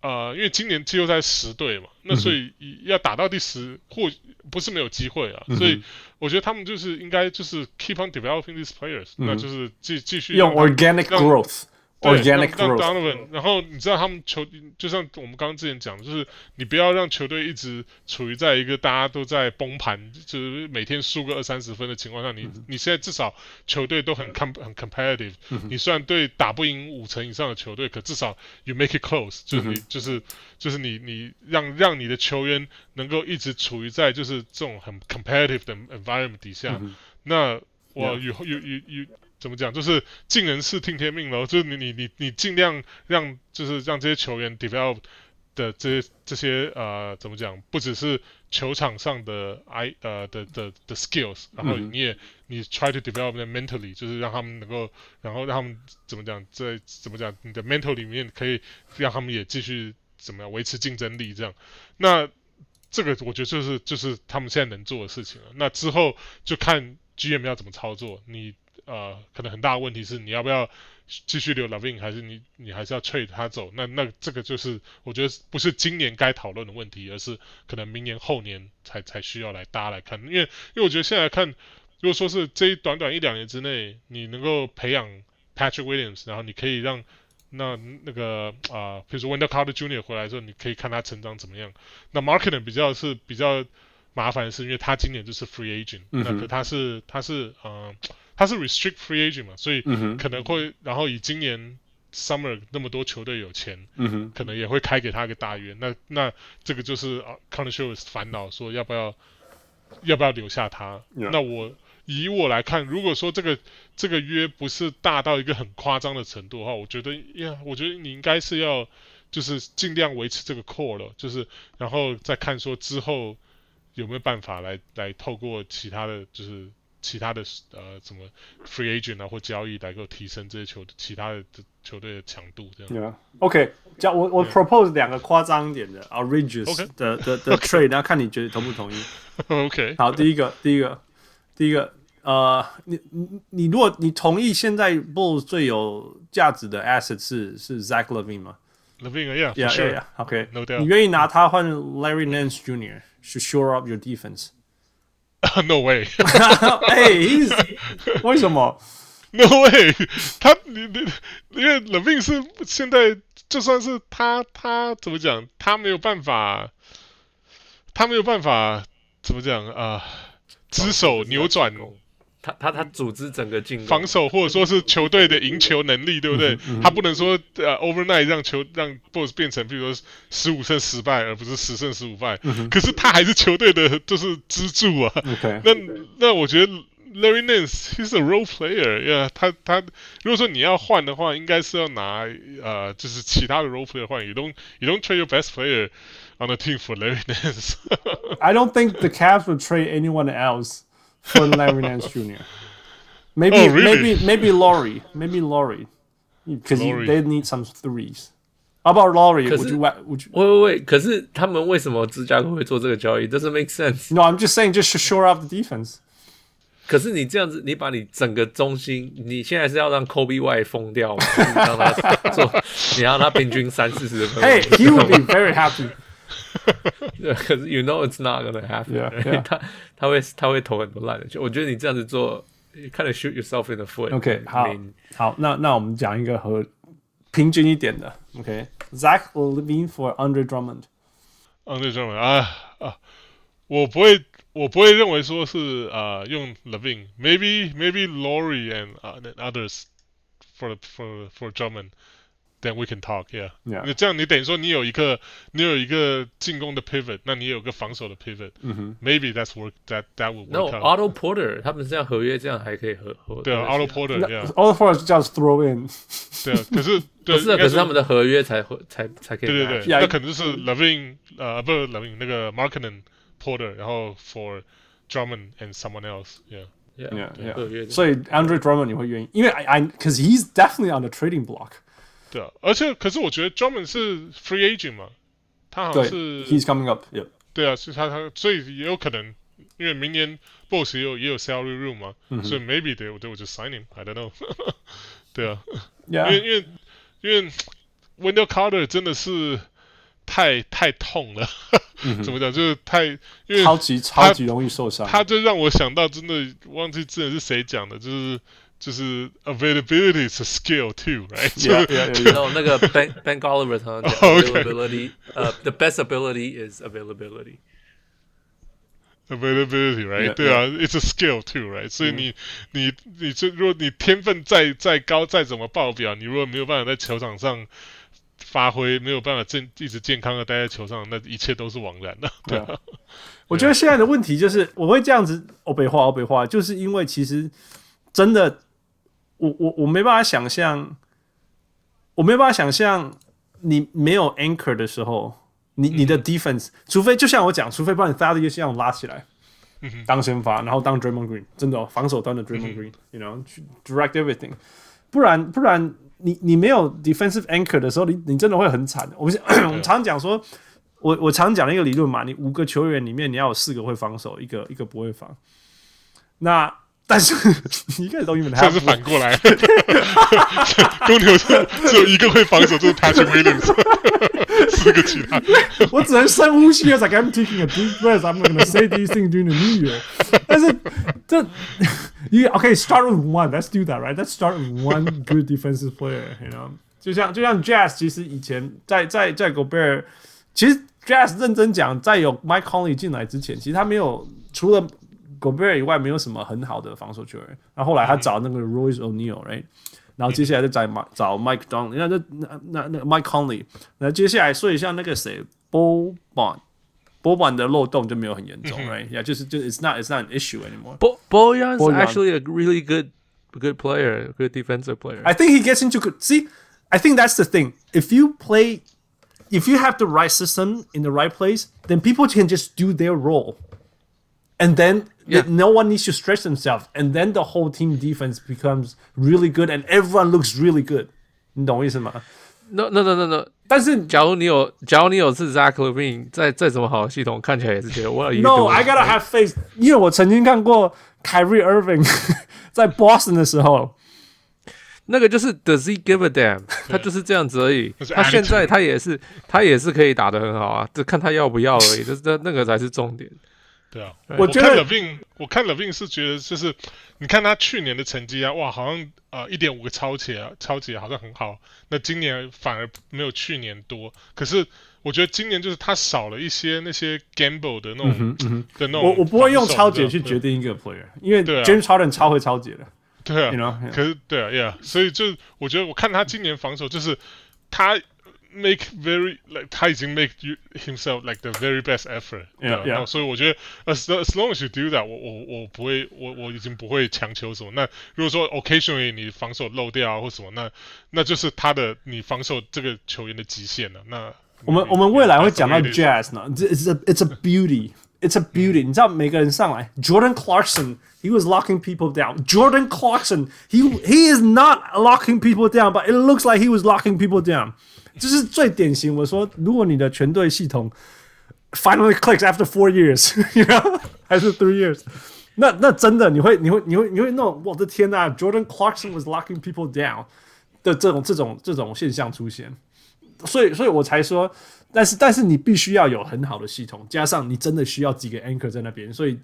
呃，因为今年季后赛十队嘛，那所以要打到第十或不是没有机会啊。所以我觉得他们就是应该就是 keep on developing these players，那就是继继续用 organic growth。Organic Donovan，然后你知道他们球，就像我们刚刚之前讲的，就是你不要让球队一直处于在一个大家都在崩盘，就是每天输个二三十分的情况下，你你现在至少球队都很 com 很 competitive，你虽然对打不赢五成以上的球队，可至少 you make it close，就是你就是就是你你让让你的球员能够一直处于在就是这种很 competitive 的 environment 底下，那我有有有有。怎么讲？就是尽人事听天命喽。就是你你你你尽量让就是让这些球员 develop 的这些这些呃怎么讲？不只是球场上的 I 呃的的的 skills，然后你也、嗯、你 try to develop them mentally，就是让他们能够，然后让他们怎么讲？在怎么讲？你的 mental 里面可以让他们也继续怎么样维持竞争力这样。那这个我觉得就是就是他们现在能做的事情了。那之后就看 GM 要怎么操作你。呃，可能很大的问题是你要不要继续留 LaVine，还是你你还是要 trade 他走？那那这个就是我觉得不是今年该讨论的问题，而是可能明年后年才才需要来大家来看。因为因为我觉得现在来看，如果说是这一短短一两年之内，你能够培养 Patrick Williams，然后你可以让那那个啊、呃，比如说 Wendell Carter Jr. 回来之后，你可以看他成长怎么样。那 Markkanen 比较是比较麻烦的是，因为他今年就是 free agent，、嗯、那可他是他是嗯。呃他是 restrict free agent 嘛，所以可能会，嗯、然后以今年 summer 那么多球队有钱，嗯、可能也会开给他一个大约。那那这个就是啊 Connor 烦恼，说要不要要不要留下他.那我以我来看，如果说这个这个约不是大到一个很夸张的程度的话，我觉得呀，我觉得你应该是要就是尽量维持这个 core 了，就是然后再看说之后有没有办法来来透过其他的就是。其他的呃，什么 free agent 啊，或交易来够提升这些球其他的球队的强度，这样。Yeah.OK，叫我我 propose 两个夸张一点的 outrageous 的的的 trade，然后看你觉得同不同意。OK，好，第一个，第一个，第一个，呃，你你你，如果你同意现在 Bulls 最有价值的 asset 是是 Zach Levine 吗 Levine，Yeah. Yeah. Yeah. OK. No doubt。你愿意拿他换 Larry Nance Jr. to shore up your defense？No way！哎，为什么？No way！他你你，因为 LaVine 是现在就算是他他怎么讲，他没有办法，他没有办法怎么讲啊？只手扭转。他他他组织整个进攻防守，或者说是球队的赢球能力，对不对？嗯嗯、他不能说呃 overnight 让球让 boss 变成，比如说十五胜十败，而不是十胜十五败。嗯、可是他还是球队的就是支柱啊。Okay, 那那我觉得 Larry Nance he's a role player，呀、yeah,，他他如果说你要换的话，应该是要拿呃就是其他的 role player 换。You don't you don't trade your best player on the team for Larry Nance。I don't think the Cavs would trade anyone else. For Larry Nance Jr. Maybe oh, really? maybe maybe Laurie maybe Laurie because they need some threes. How about Laurie? Would you would you? 喂喂喂！可是他们为什么芝加哥会做这个交易？Doesn't make sense. No, I'm just saying just to shore up the defense. 可是你这样子，你把你整个中心，你现在是要让 Coby White 疯掉吗？你让他做，你让他平均三四十分。Hey, he would be very happy. 可是 you know it's not gonna happen，、yeah, yeah. 他他会他会投很多烂的球。我觉得你这样子做，kind of shoot yourself in the foot。OK，好，好，那那我们讲一个和平均一点的。OK，Zach、okay. LaVine for Andre Drummond。Andre Drummond 啊啊，我不会我不会认为说是啊、呃、用 LaVine，maybe maybe Laurie and、uh, and others for for for Drummond。 Then we can talk, yeah. Yeah. 你这样，你等于说你有一个，你有一个进攻的 pivot，那你有个防守的 pivot。嗯哼。Maybe that's work that that will work. No, Otto Porter，他们这样合约这样还可以合合。对啊，Otto Porter，yeah。Otto Porter just throw in。对啊，可是不是，可是他们的合约才会才才可以。对对对，那可能是 LaVine，呃，不是 LaVine，那个 Markkanen Porter，然后 for Drummond and someone else，yeah。Yeah, yeah, yeah. 所以 Andre Drummond 你会愿意，因为 I I because he's definitely on the trading block。 对啊，而且可是我觉得 Drummond 是 free agent 嘛，他好像是 He's coming up，yeah. 对啊，是他他，所以也有可能，因为明年 Boss 也有也有 salary room 嘛，嗯、所以 maybe they they will just sign him，I don't know，对啊.因为因为因为 Wendell Carter 真的是太太痛了，嗯、怎么讲就是太因为超级超级容易受伤，他就让我想到真的忘记之前是谁讲的，就是。就是 availability is a skill too, right? Yeah, yeah, 后那个 Ben Ben Golliver 他讲 availability，呃，the best ability is availability. Availability, right? 对啊，it's a skill too, right? 所以你你你这如果你天分再再高再怎么爆表，你如果没有办法在球场上发挥，没有办法健一直健康的待在球上，那一切都是枉然的。对啊，我觉得现在的问题就是我会这样子欧北话欧北话，就是因为其实真的。我我我没办法想象，我没办法想象你没有 anchor 的时候，你你的 defense，、嗯、除非就像我讲，除非把你 Thaddeus Young 拉起来、嗯、当先发，然后当 Draymond Green，真的、哦、防守端的 Draymond Green，you、嗯、know，去 direct everything，不然不然你你没有 defensive anchor 的时候，你你真的会很惨。我们 我们常讲说，我我常讲的一个理论嘛，你五个球员里面你要有四个会防守，一个一个不会防，那。但是你一开始都以为他是反过来，公牛是只有一个会防守，就是 Patrick Williams，四个其他。我只能深呼吸 like I'm taking a deep breath. I'm gonna say these things during the New Year。但是这，you okay? start with one. Let's do that, right? Let's start with one good defensive player. You know，就像就像 Jazz，其实以前在在在 Gobert，其实 Jazz 认真讲，在有 Mike Conley 进来之前，其实他没有除了。Gobert 以外没有什么很好的防守球员，然后后来他找那个 Royce O'Neal，right？然后接下来再找找 Mike Dunleavy，那那那那 Mike Conley，那接下来说一下那个谁，Boban，Boban 的漏洞就没有很严重，right？Yeah，就是就 It's not It's not an issue anymore。Boban is actually a really good good player, good defensive player. I think he gets into good. See, I think that's the thing. If you play, if you have the right system in the right place, then people can just do their role. And then yeah. no one needs to stretch themselves, and then the whole team defense becomes really good, and everyone looks really good. 你懂我意思吗？No no no no no。但是假如你有，假如你有是 Zach LaVine，再再怎么好的系统，看起来也是觉得 What are you No, I gotta have faith，因为我曾经看过 Kyrie Irving 在 Boston 的时候，那个就是 Does he give a damn？他就是这样子而已。他现在他也是他也是可以打得很好啊，就看他要不要而已。这这那个才是重点。 对啊，我觉得我看 LaVine，我看 LaVine 是觉得就是，你看他去年的成绩啊，哇，好像呃一点五个抄截啊，抄截好像很好。那今年反而没有去年多。可是我觉得今年就是他少了一些那些 gamble 的那种、嗯嗯、的那种。我我不会用抄截去决定一个 player，因为 James Harden 超会抄截的。对啊，you know? 可是对啊，Yeah，所以就我觉得我看他今年防守就是他。Make very like 他已经 make you himself like the very best effort，yeah yeah，所以我觉得 as as long as you do that，我我我不会我我已经不会强求什么。那如果说 occasionally 你防守漏掉啊或什么，那那就是他的你防守这个球员的极限了。那我们我们未来会讲到 Jazz 呢，it's a it's a beauty，it's a beauty。你知道每个人上来，Jordan Clarkson，he was locking people down。Jordan Clarkson，he he is not locking people down，but it looks like he was locking people down。这是最典型。我说，如果你的全队系统 finally clicks after four years，you know? 还是 three years，那那真的你会你会你会你会那种我的天呐，Jordan Clarkson was locking people down 的这种这种这种现象出现。所以所以我才说， 但是但是你必须要有很好的系统，加上你真的需要几个 anchor 在那边，所以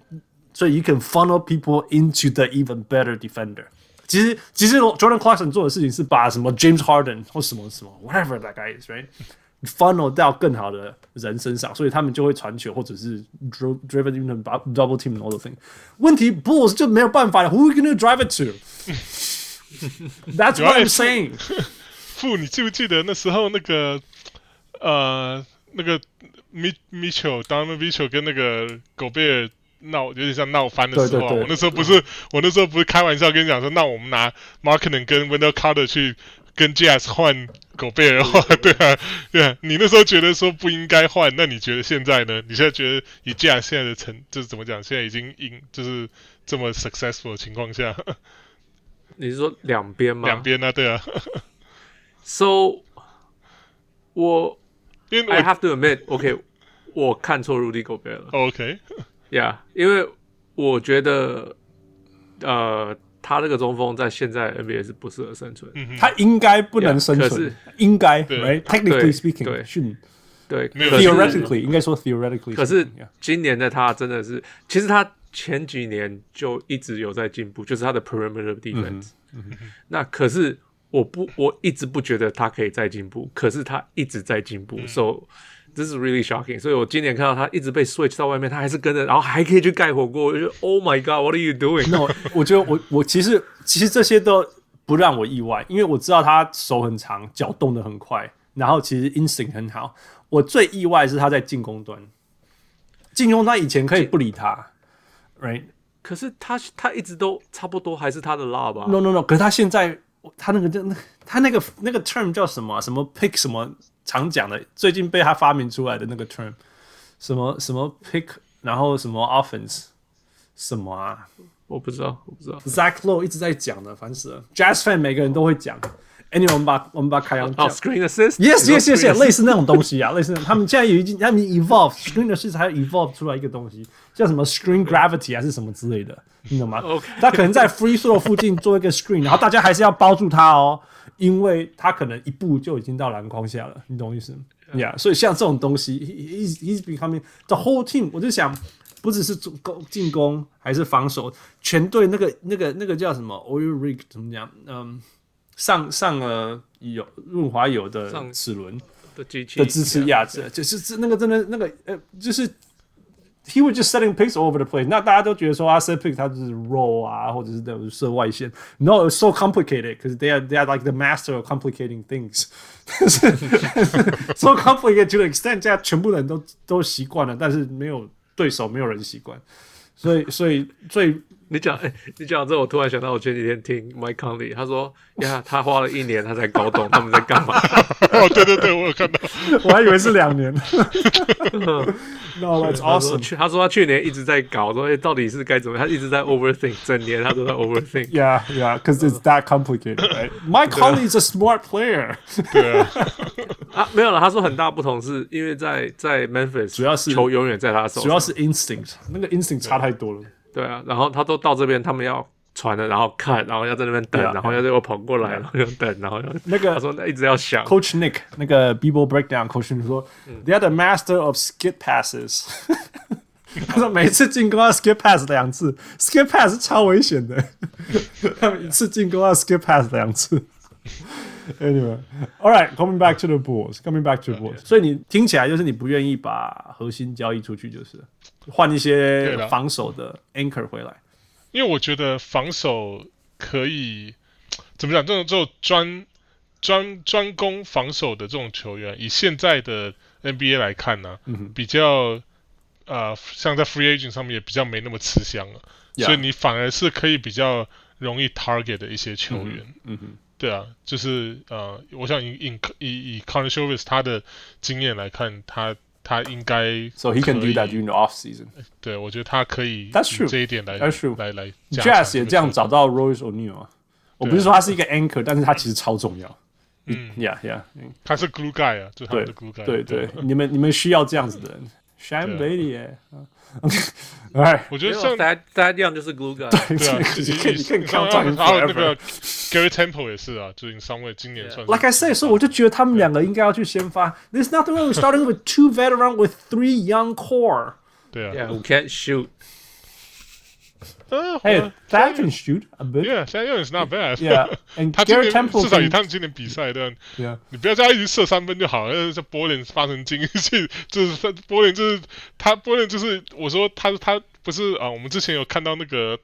所以 you can funnel people into the even better defender。其实，其实 Jordan Clarkson 做的事情是把什么 James Harden 或什么什么 whatever that guy is，right，funnel 到更好的人身上，所以他们就会传球，或者是 driven in double team and all the thing。问题 Bulls 就没有办法，Who are you gonna drive it to？That's what I'm saying。傅，你记不记得那时候那个 呃那个 Mitchell，Donovan Mitchell 跟那个 Gobert 闹有点像闹翻的时候，我那时候不是我那时候不是开玩笑跟你讲说，那我们拿 Markkanen 跟 Wendell Carter 去跟 Jazz 换狗贝的话，对啊，对啊，你那时候觉得说不应该换，那你觉得现在呢？你现在觉得以 Jazz 现在的成就是怎么讲？现在已经赢就是这么 successful 的情况下，你是说两边吗？两边啊，对啊。So 我因为 I have to admit，OK，、我看错 Rudy Gobert 了。OK，Yeah，、okay. 因为我觉得，呃，他这个中锋在现在 NBA 是不适合生存。他应该不能生存，yeah, 是应该，right？Technically speaking，对，对，对，theoretically 应该说 theoretically。可是今年的他真的是，其实他前几年就一直有在进步，就是他的 perimeter defense。那可是。我不，我一直不觉得他可以再进步，可是他一直在进步、嗯、，so this is really shocking。所以我今年看到他一直被 switch 到外面，他还是跟着，然后还可以去盖火锅，我就 Oh my God，What are you doing？那 我觉得我我其实其实这些都不让我意外，因为我知道他手很长，脚动得很快，然后其实 instinct 很好。我最意外是他在进攻端，进攻端以前可以不理他，right？可是他他一直都差不多，还是他的 lob 吧？No No No，可是他现在。他那个叫那他那个那个 term 叫什么、啊？什么 pick 什么常讲的？最近被他发明出来的那个 term，什么什么 pick，然后什么 offense，什么啊？我不知道，我不知道。Zach Lowe 一直在讲的，烦死了。Jazz fan 每个人都会讲。Anyway，我们把我们把凯阳讲。Screen assist。Yes yes yes yes，类似那种东西啊，类似他们现在有已经他们 evolve screen assist 还 evolve 出来一个东西，叫什么 screen gravity 还是什么之类的。你懂吗 他可能在 free throw 附近做一个 screen，然后大家还是要包住他哦，因为他可能一步就已经到篮筐下了，你懂我意思？Yeah，所以像这种东西，he's he's becoming the whole team。我就想，不只是进攻进攻还是防守，全队那个那个那个叫什么 oil rig 怎么讲？嗯，上上了有润滑油的齿轮的的支持压制，就是这那个真的那个呃，就是。He was just setting picks all over the place。那大家都觉得说啊，set pick 他就是 roll 啊，或者是那种射外线。No, it's so complicated because they are they are like the master of complicating things。 so complicated to the extent，这样全部人都都习惯了，但是没有对手，没有人习惯。所以，所以最。 你讲，哎、欸，你讲这，我突然想到，我前几天听 Mike Conley，他说，呀，他花了一年，他才搞懂他们在干嘛。哦，对对对，我有看到，我还以为是两年。No, that's awesome 他。他说他去年一直在搞，说，哎，到底是该怎么？他一直在 overthink，整年他都在 overthink。Yeah, yeah, because it's that complicated, right? Mike Conley is a smart player. 对啊。啊，没有了。他说很大不同是因为在在 Memphis，主要是球永远在他手上，主要是 instinct，那个 instinct 差太多了。对啊，然后他都到这边，他们要传了，然后看，然后要在那边等然后要又跑过来.然后又等，然后又那个他说那一直要想。Coach Nick 那个 B-ball breakdown coach 说、嗯、，They are the master of skip passes。他说每次进攻要 skip pass 两次，skip pass 是超危险的。他们一次进攻要 skip pass 两次。Anyway，all right，coming back to the Bulls，coming back to the Bulls。所以你听起来就是你不愿意把核心交易出去，就是。换一些防守的 anchor 回来，因为我觉得防守可以 怎么讲？这种这种专专专攻防守的这种球员，以现在的 NBA 来看呢、啊嗯，比较呃，像在 free agent 上面也比较没那么吃香了.所以你反而是可以比较容易 target 的一些球员。嗯哼，嗯对啊，就是呃，我想以以以以 Karnisovas 他的经验来看，他。他应该，so he can do that during the off season。对，我觉得他可以。That's true。这一点来，That's true。来来，Jazz 也这样找到 Royce O'Neal 啊。我不是说他是一个 anchor，但是他其实超重要。嗯，Yeah Yeah。他是 glue guy 啊，就他的 glue guy。对对，你们你们需要这样子的人。Sham Brady 耶。哎，我觉得像大家大家这样就是 glue guy。对，可以可以靠他。然后那个 Gary Temple 也是啊，最近上位，今年算是。Like I said，所以我就觉得他们两个应该要去先发。There's nothing wrong with starting with two veteran with three young core。对啊。Yeah, who can't shoot。 Hey, that can shoot a bit. Yeah, Milton is not bad. Yeah, and 他今年至少以他们今年比赛的，你不要叫他一直射三分就好了。这波林发生惊喜，就是波林就是他波林就是我说他他不是啊，我们之前有看到那个。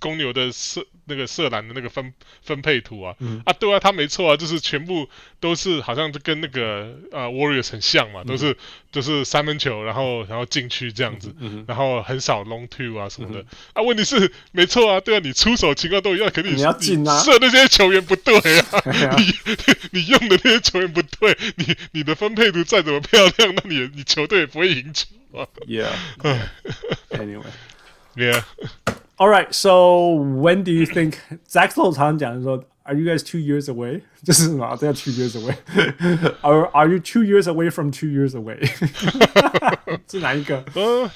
公牛的射那个射篮的那个分分配图啊，嗯、啊对啊，他没错啊，就是全部都是好像就跟那个呃 Warriors 很像嘛，嗯、都是就是三分球，然后然后进去这样子，嗯、然后很少 long two 啊什么的、嗯、啊。问题是没错啊，对啊，你出手情况都一样，肯定你要进啊，射那些球员不对啊，啊你 你用的那些球员不对，你你的分配图再怎么漂亮，那你你球队也不会赢球 yeah. Anyway. Yeah. All right, so when do you think Zach Lowe 常常讲说 Are you guys two years away？就是嘛，都要 two years away。Are Are you two years away from two years away？是哪一个？嗯，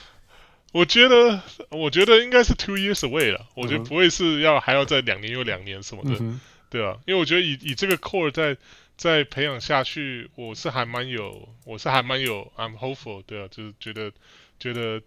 我觉得，我觉得应该是 two years away 了。我觉得不会是要还要再两年又两年什么的，嗯、对啊，因为我觉得以以这个 core 在在培养下去，我是还蛮有，我是还蛮有，I'm hopeful，对啊，就是觉得觉得，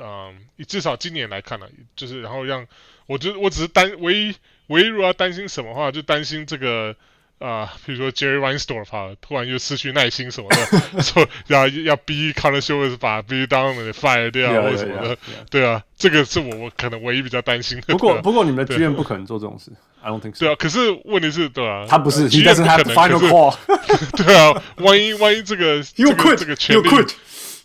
嗯，至少今年来看呢、啊，就是然后让，我觉得我只是担唯一。唯一如果要担心什么话，就担心这个啊，比如说 Jerry Reinsdorf 哈，突然又失去耐心什么的，说要要逼 Connor Schultz 把 Billy Donovan fire 掉或者什么的，对啊，这个是我我可能唯一比较担心的。不过不过你们的剧院不可能做这种事，I don't think so。对啊，可是问题是，对啊，他不是，He doesn't have final call。对啊，万一万一这个这个这个权利，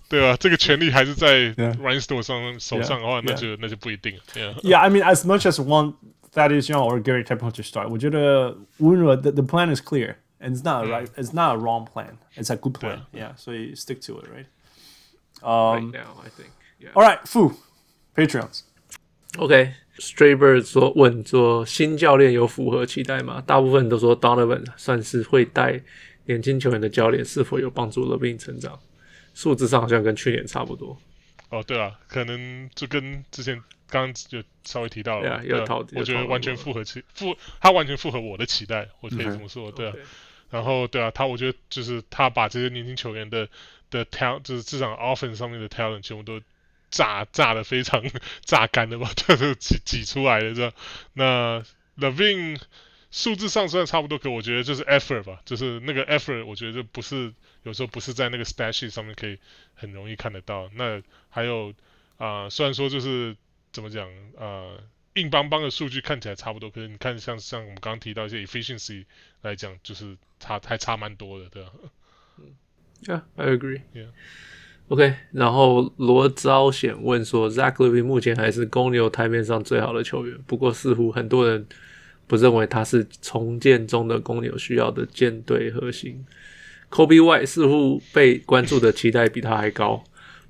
对啊，这个权利还是在 Reinsdorf 上手上的话，那就那就不一定。Yeah, I mean, as much as one. Thaddeus Young or Gary Trent Holt to start. 我觉得无论如何 the the plan is clear and it's not a right it's not a wrong plan. It's a good plan. Yeah, so you stick to it, right? Um, right now, I think. Yeah. All right, Fu, Patreons. OK, Straybird 说问说新教练有符合期待吗？大部分都说 Donovan 算是会带年轻球员的教练，是否有帮助 LaVine 成长？ 数字上好像跟去年差不多。哦，对啊，可能就跟之前。刚刚就稍微提到了，我觉得完全符合期符，他完全符合我的期待，我可以这么说，对啊。然后对啊，他我觉得就是他把这些年轻球员的的 talent，就是至少 offense 上面的 talent 全部都榨榨的非常 榨干的吧，就是挤挤出来的这样。那 LaVine 数字上虽然差不多，可我觉得就是 effort 吧，就是那个 effort，我觉得不是有时候不是在那个 stat sheet 上面可以很容易看得到。那还有啊、呃，虽然说就是。怎么讲？呃，硬邦邦的数据看起来差不多，可是你看像像我们刚刚提到一些 efficiency 来讲，就是差还差蛮多的，对吧？嗯，Yeah，I agree。Yeah。OK，然后罗昭显问说，Zach Levine 目前还是公牛台面上最好的球员，不过似乎很多人不认为他是重建中的公牛需要的舰队核心。Coby White 似乎被关注的期待比他还高。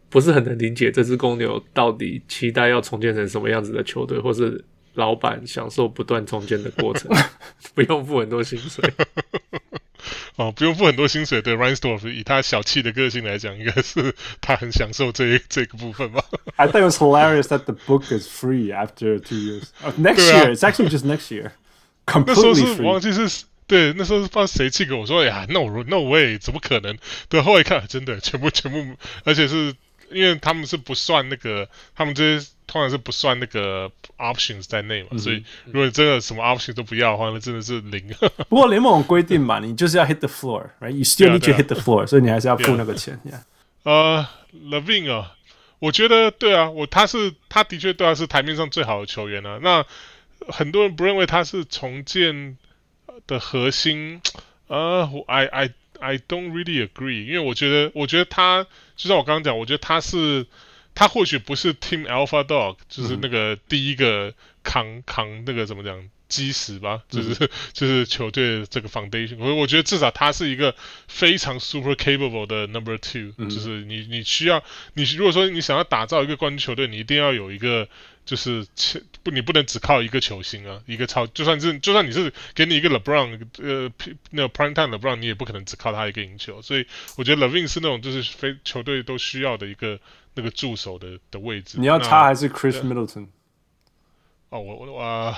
不是很能理解这支公牛到底期待要重建成什么样子的球队，或是老板享受不断重建的过程，不用付很多薪水。哦，不用付很多薪水。对，Reinsdorf 以他小气的个性来讲，应该是他很享受这一这个部分吧。I think it's hilarious that the book is free after two years. Next year, it's actually just next year. Completely free. 那时候是忘记是对，那时候是不知道谁寄给我说，哎呀，no no way，怎么可能？对，后来一看，真的全部全部，而且是。因为他们是不算那个，他们这些通常是不算那个 options 在内嘛，嗯、所以如果你真的什么 options 都不要的话，那真的是零。不过联盟规定嘛，你就是要 hit the floor，right？You still need to hit the floor，所以你还是要付那个钱。Yeah. 呃，LaVine 啊，我觉得对啊，我他是他的确对他是台面上最好的球员啊。那很多人不认为他是重建的核心，呃，我 I I。I don't really agree，因为我觉得，我觉得他就像我刚刚讲，我觉得他是，他或许不是 Team Alpha Dog，就是那个第一个扛扛那个怎么讲基石吧，就是、嗯、就是球队这个 foundation。我我觉得至少他是一个非常 super capable 的 number two，、嗯、就是你你需要你如果说你想要打造一个冠军球队，你一定要有一个。就是不，你不能只靠一个球星啊，一个超，就算是就算你是给你一个 LeBron，呃，那个 Prime Time LeBron，你也不可能只靠他一个赢球。所以我觉得 Levine 是那种就是非球队都需要的一个那个助手的的位置。你要他还是 Chris Middleton？哦，我我啊，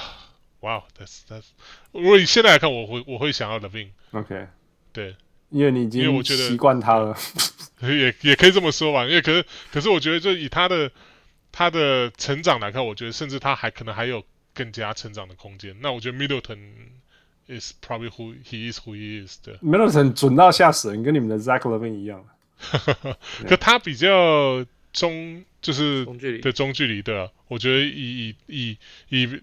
哇，That's That's，如果以现在来看，我会我会想要 Levine。OK，对，因为你已经因为我觉得习惯他了，也也可以这么说吧。因为可是可是我觉得就以他的。他的成长来看，我觉得甚至他还可能还有更加成长的空间。那我觉得 Middleton is probably who he is who he is 的。Middleton 准到吓死人，跟你们的 Zach Levine 一样。可他比较中，就是的中距离，对啊。我觉得以以以以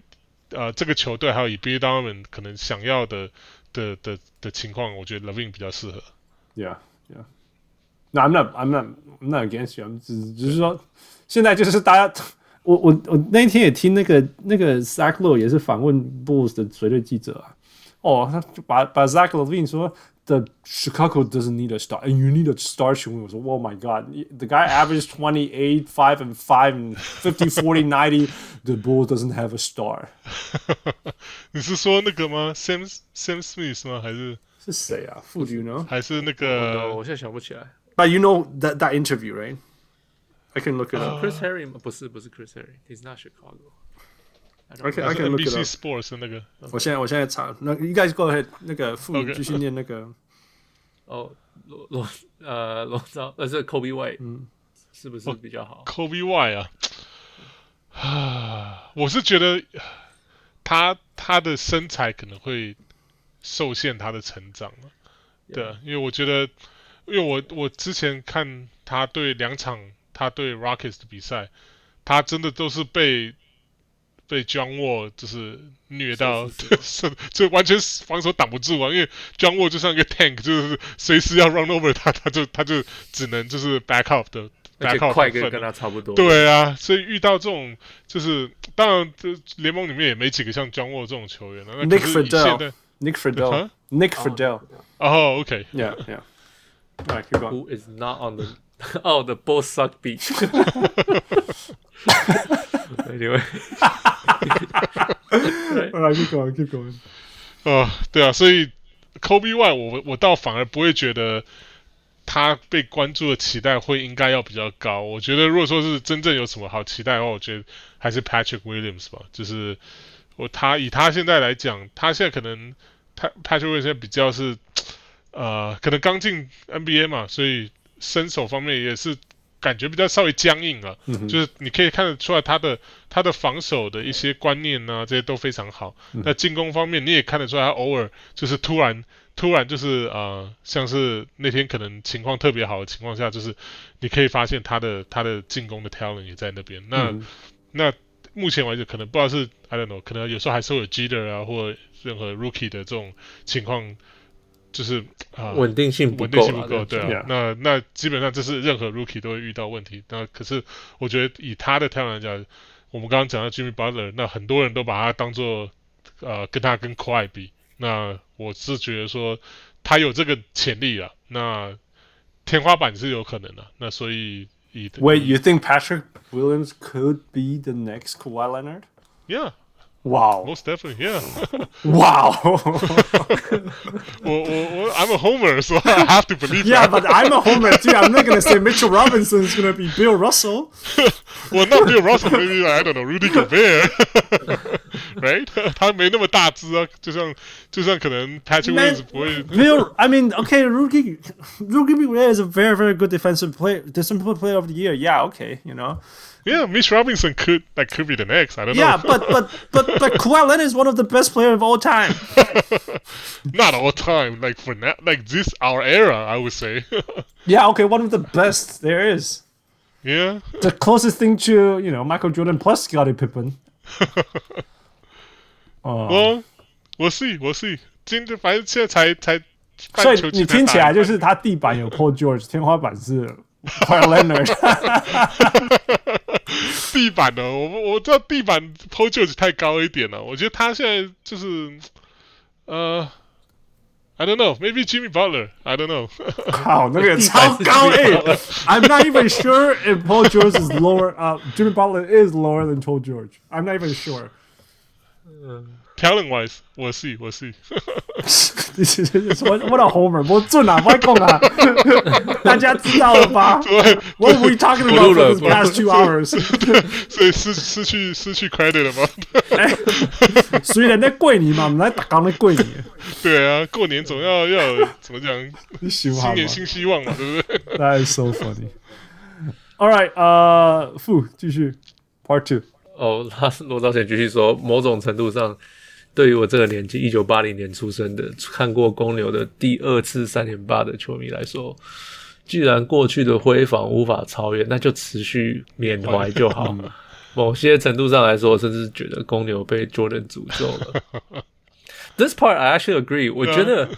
呃这个球队还有以 Billy Donovan 可能想要的的的的情况，我觉得 Levine 比较适合。Yeah, yeah. No, I'm not, I'm not, I'm not against you. 只只是说。现在就是大家，我我我那一天也听那个那个 Zach Lowe 也是访问 Bulls 的随队记者啊，哦，他就把把 Zach LaVine 说 the Chicago doesn't need a star, and you need a star to win. I was like, oh my god, the guy averaged 28, 5 and 5 and 50, 40, 90. The Bulls doesn't have a star. 你是说那个吗？Sam Sam Smith 吗？还是是谁啊？Who do you know？还是那个？我现在想不起来。 But you know that that interview, right? I can look it up. Chris Harry 吗？不是，不是 Chris Harry。He's not Chicago. I can I can look it NBC up. Sports 那个。我现在我现在查，那 you guys go ahead，那个副 Okay. 继续念那个。哦，罗罗呃罗昭，呃是 Kobe White，嗯，是不是比较好？Kobe White 啊，啊，我是觉得他他的身材可能会受限他的成长了。对啊，因为我觉得，因为我我之前看他对两场他对 Rockets 的比赛，他真的都是被被 John Wall 就是虐到，是就完全防守挡不住啊！因为 John Wall 就像一个 tank，就是随时要 run over 他，他就他就只能就是 back up 的。而且快跟跟他差不多。对啊，所以遇到这种就是，当然，这联盟里面也没几个像 John Wall 这种球员了。Nick Friedel，Nick Friedel，Nick Friedel。哦，OK，Yeah，Yeah。Alright, keep going. Who is not on the 澳的 boss 萨比，Anyway，啊，对啊，所以 Kobe Y 我我倒反而不会觉得他被关注的期待会应该要比较高。我觉得如果说是真正有什么好期待的话，我觉得还是 Patrick Williams 吧。就是我他以他现在来讲，他现在可能他 Patrick Williams 比较是呃，可能刚进 NBA 嘛，所以。身手方面也是感觉比较稍微僵硬了。嗯、就是你可以看得出来他的他的防守的一些观念呢，这些都非常好。嗯、那进攻方面你也看得出来，他偶尔就是突然。突然就是呃，像是那天可能情况特别好的情况下，就是你可以发现他的他的进攻的 talent 也在那边。那、嗯、那目前为止可能不知道是 I don't know，可能有时候还是会有 Jeter 啊，或任何 Rookie 的这种情况，就是啊，稳定性不够，稳定性不够，对啊。那那基本上这是任何 rookie 都会遇到问题。那可是我觉得以他的 talent 来讲，我们刚刚讲到 Jimmy Butler，那很多人都把他当做呃跟他跟 Kawhi 比。那我是觉得说他有这个潜力啊，那天花板是有可能的、那所以以 Wait，you think Patrick Williams could be the next Kawhi Leonard？Yeah。Wow. Most definitely. Yeah. wow. 我我我 I'm a homer, so I have to believe. Yeah, but I'm a homer too. I'm not gonna say Mitchell Robinson is gonna be Bill Russell. well, not Bill Russell. Maybe I don't know Rudy Gobert. Right? 他没那么大只啊，就像就像可能 Patrick Williams 不会。Bill, I mean, okay, Rudy Rudy Gobert is a very very good defensive player, defensive player of the year. Yeah, okay, you know. Yeah, Mitch Robinson could that could be the next. I don't yeah, know. Yeah, but but but but Kawhi Leonard is one of the best players of all time. Not all time, like for now, like this our era, I would say. yeah, okay, one of the best there is. Yeah. The closest thing to you know Michael Jordan plus Scottie Pippen. uh, well, we'll see, we'll see. 今天反正现在才才，所以你听起来就是他地板有 Paul George，天花板是 Kawhi Leonard。地板呢？我我知道地板 Paul George 太高一点了。我觉得他现在就是呃，I don't know, maybe Jimmy Butler, I don't know 靠，那个超高诶！I'm not even sure if Paul George is lower. 啊、uh,，Jimmy Butler is lower than Paul George. I'm not even sure. Talent wise, 我是我是。what what a homer！不准啊，不会讲啊，大家知道了吧？What are we talking about for the past two hours？所以失失去失去 credit 了吗？欸、虽然在过年嘛，我们来打刚在过年。对啊，过年总要要怎么讲？新年新希望嘛，对不对？That is so funny. All right，呃，负继续 Part Two。哦，他罗兆贤继续说，某种程度上。对于我这个年纪，一九八零年出生的，看过公牛的第二次三连霸的球迷来说，既然过去的辉煌无法超越，那就持续缅怀就好。某些程度上来说，甚至觉得公牛被 Jordan 诅咒了。This part I actually agree。我觉得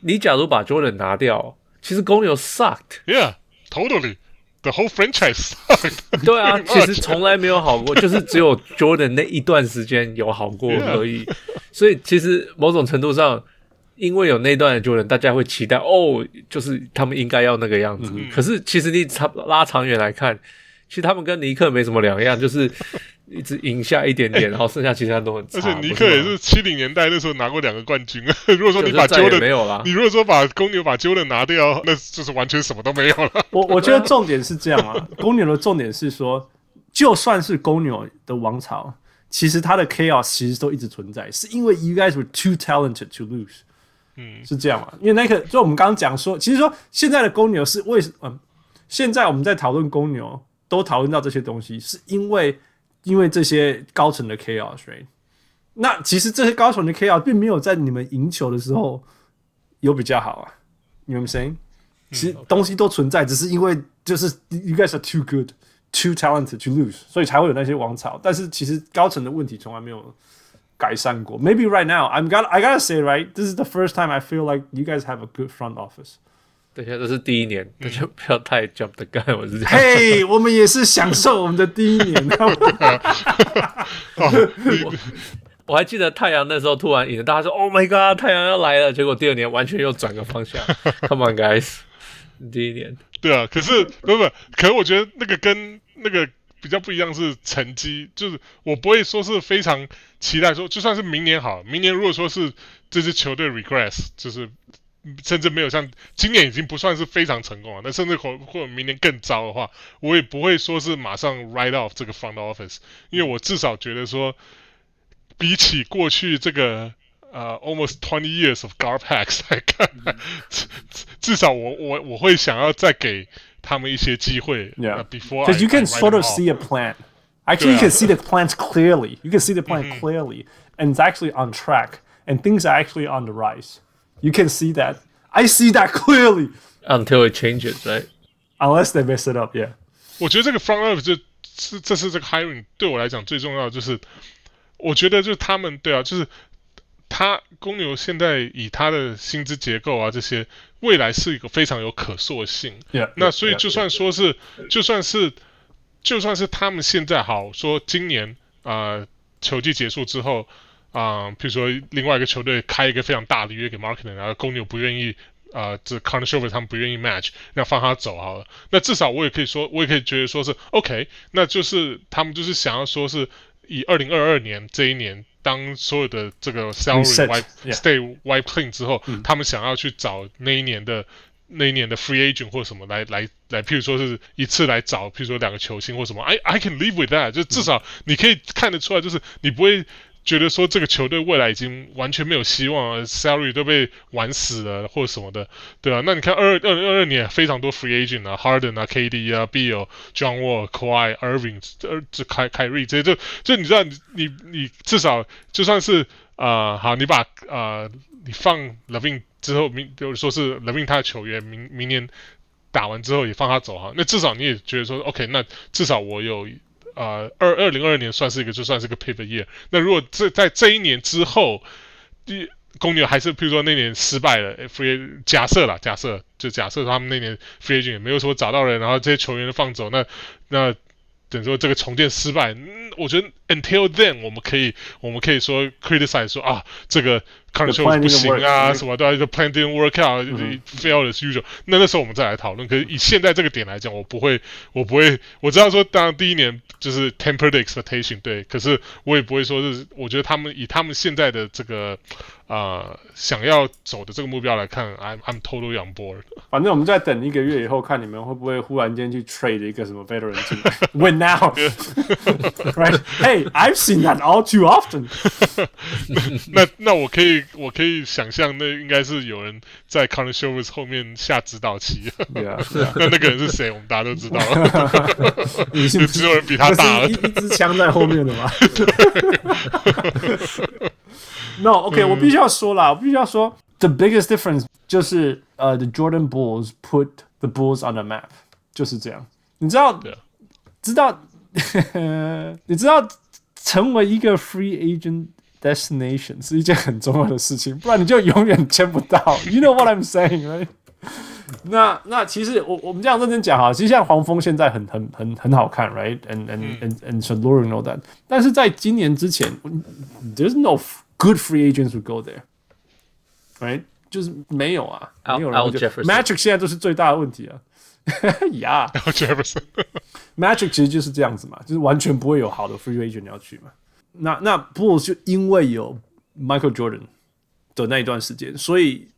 你假如把 Jordan 拿掉，其实公牛 sucked。Yeah, totally. The whole franchise，对啊，其实从来没有好过，就是只有 Jordan 那一段时间有好过而已。所以其实某种程度上，因为有那段的 Jordan，大家会期待哦，就是他们应该要那个样子。嗯、可是其实你长拉长远来看，其实他们跟尼克没什么两样，就是一直赢下一点点，欸、然后剩下其他都很差。而且尼克也是七零年代那时候拿过两个冠军啊。如果说你把 Jordan 没有了，你如果说把公牛把 Jordan 拿掉，那就是完全什么都没有了。我我觉得重点是这样啊，公牛的重点是说，就算是公牛的王朝，其实它的 chaos 其实都一直存在，是因为 you guys were too talented to lose。嗯，是这样嘛？因为那个，就我们刚刚讲说，其实说现在的公牛是为什么？嗯，现在我们在讨论公牛，都讨论到这些东西，是因为因为这些高层的 chaos，right？那其实这些高层的 chaos 并没有在你们赢球的时候有比较好啊。You know what I'm saying？其实东西都存在，只是因为就是 you guys are too good, too talented to lose，所以才会有那些王朝。但是其实高层的问题从来没有。改善过，maybe right now I'm got I gotta say right this is the first time I feel like you guys have a good front office。 等下这是第一年，那就不要太 jump the gun。我是这样。嘿，我们也是享受我们的第一年。我我还记得太阳那时候突然赢了，大家说 Oh my God，太阳要来了，结果第二年完全又转个方向。Come on guys，第一年。对啊，可是不不，可是我觉得那个跟那个。比较不一样是成绩，就是我不会说是非常期待说，就算是明年好，明年如果说是这支球队 regress，就是甚至没有像今年已经不算是非常成功了，那甚至或或者明年更糟的话，我也不会说是马上 write off 这个 front office，因为我至少觉得说，比起过去这个呃 almost twenty years of Garpax 来看，嗯、至少我我我会想要再给。他们一些机会，Yeah. Before because you can sort of see a plan. Actually, you can see the plans clearly. You can see the plan clearly, and it's actually on track, and things are actually on the rise. You can see that. I see that clearly until it changes, right? Unless they mess it up, yeah. 我觉得这个 front office 就是这是这个 hiring 对我来讲最重要的，就是我觉得就是他们对啊，就是。他公牛现在以他的薪资结构啊，这些未来是一个非常有可塑性。Yeah, 那所以就算说是，yeah, yeah, yeah. 就算是，就算是他们现在好说，今年啊、呃、球季结束之后啊，比、呃、如说另外一个球队开一个非常大的约给 Markkanen，然后公牛不愿意啊，这 Karnisovas 他们不愿意 match，那放他走好了。那至少我也可以说，我也可以觉得说是 OK，那就是他们就是想要说是以二零二二年这一年。当所有的这个 salary wipe stay wipe clean 之后，嗯、他们想要去找那一年的那一年的 free agent 或什么来来来，譬如说是一次来找，譬如说两个球星或什么，I I can live with that，就至少你可以看得出来，就是你不会。觉得说这个球队未来已经完全没有希望了，salary 都被玩死了或者什么的，对啊，那你看二二零二二年非常多 free agent 啊，Harden 啊，KD 啊，Bill、John Wall、Kawhi、Irving 呃，这凯凯瑞这些就就你知道你你你至少就算是啊、好，你把啊、你放 LaVine 之后明，比如说是 LaVine 他的球员明明年打完之后也放他走哈，那至少你也觉得说 OK，那至少我有。呃，二二零二二年算是一个，就算是个 pivot year。那如果这在这一年之后，第公牛还是，比如说那年失败了，free 假设啦，假设就假设他们那年 free agent 也没有说找到人，然后这些球员都放走，那那。等于说这个重建失败，嗯，我觉得 until then 我们可以我们可以说 criticize 说啊，这个 Karnisovas 不行啊，什么的，the plan didn't work out，failed as usual。那那时候我们再来讨论。可是以现在这个点来讲，我不会，我不会，我知道说，当然第一年就是 tempered expectation，对，可是我也不会说是，我觉得他们以他们现在的这个。啊、呃，想要走的这个目标来看，I'm I'm totally on board。反正我们再等一个月以后，看你们会不会忽然间去 trade 一个什么 veteran 进来。Win now，right? Hey, I've seen that all too often 那。那那我可以我可以想象，那应该是有人在 Karnisovas 后面下指导棋。Yeah, 那那个人是谁？我们大家都知道了。就只有人比他大了。一一支枪在后面的吗？ No，OK，、okay, 我必须要说啦，我必须要说，the biggest difference 就是呃、uh,，the Jordan Bulls put the Bulls on the map，就是这样。你知道，Yeah. 知道，你知道， 成为一个 free agent destination 是一件很重要的事情，不然你就永远签不到。You know what I'm saying, right? 那那其实我我们这样认真讲哈，其实像黄蜂现在很很很很好看，right？And and and and so Lauren know that。但是在今年之前，there's no。Good free agents would go there.，right？就是没有啊，没有人。Magic 现在就是最大的问题啊。呀 Jefferson，Magic 其实就是这样子嘛，就是完全不会有好的 free agent 要去嘛。那那 Bulls 就因为有 Michael Jordan 的那一段时间，所以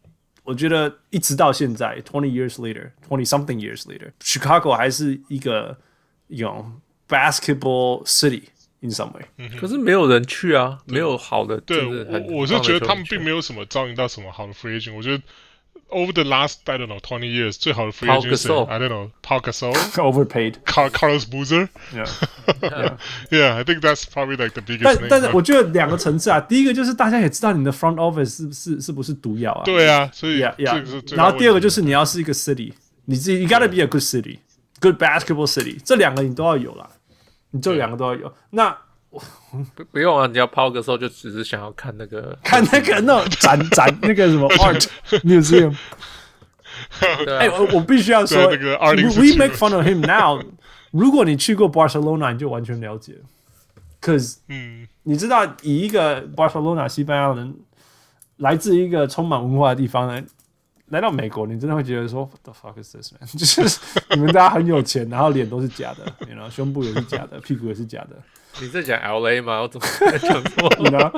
我觉得一直到现在，twenty years later，twenty something years later，Chicago 还是一个有 you know, basketball city in some way。可是没有人去啊，没有好的。对，我我是觉得他们并没有什么招引到什么好的 free agent。我觉得。Over the last I don't know twenty years，最好的 free agent I don't know Pau Gasol overpaid Carlos Boozer yeah yeah I think that's probably like the biggest 但但是我觉得两个层次啊，第一个就是大家也知道你的 front office 是是是不是毒药啊？对啊，所以 yeah yeah，然后第二个就是你要是一个 city，你自己 you gotta be a good city，good basketball city，这两个你都要有啦，你这两个都要有。那 不 不用啊！你要抛个时候就只是想要看那个看那个那种展 展那个什么 art museum。哎，我我必须要说，we make fun of him now。如果你去过 Barcelona，你就完全了解。Cause，嗯，你知道以一个 Barcelona 西班牙人来自一个充满文化的地方呢，来到美国，你真的会觉得说，What the fuck is this man？就是你们大家很有钱，然后脸都是假的，然后胸部也是假的，屁股也是假的。你在讲 LA 吗？我怎么在讲错 呢？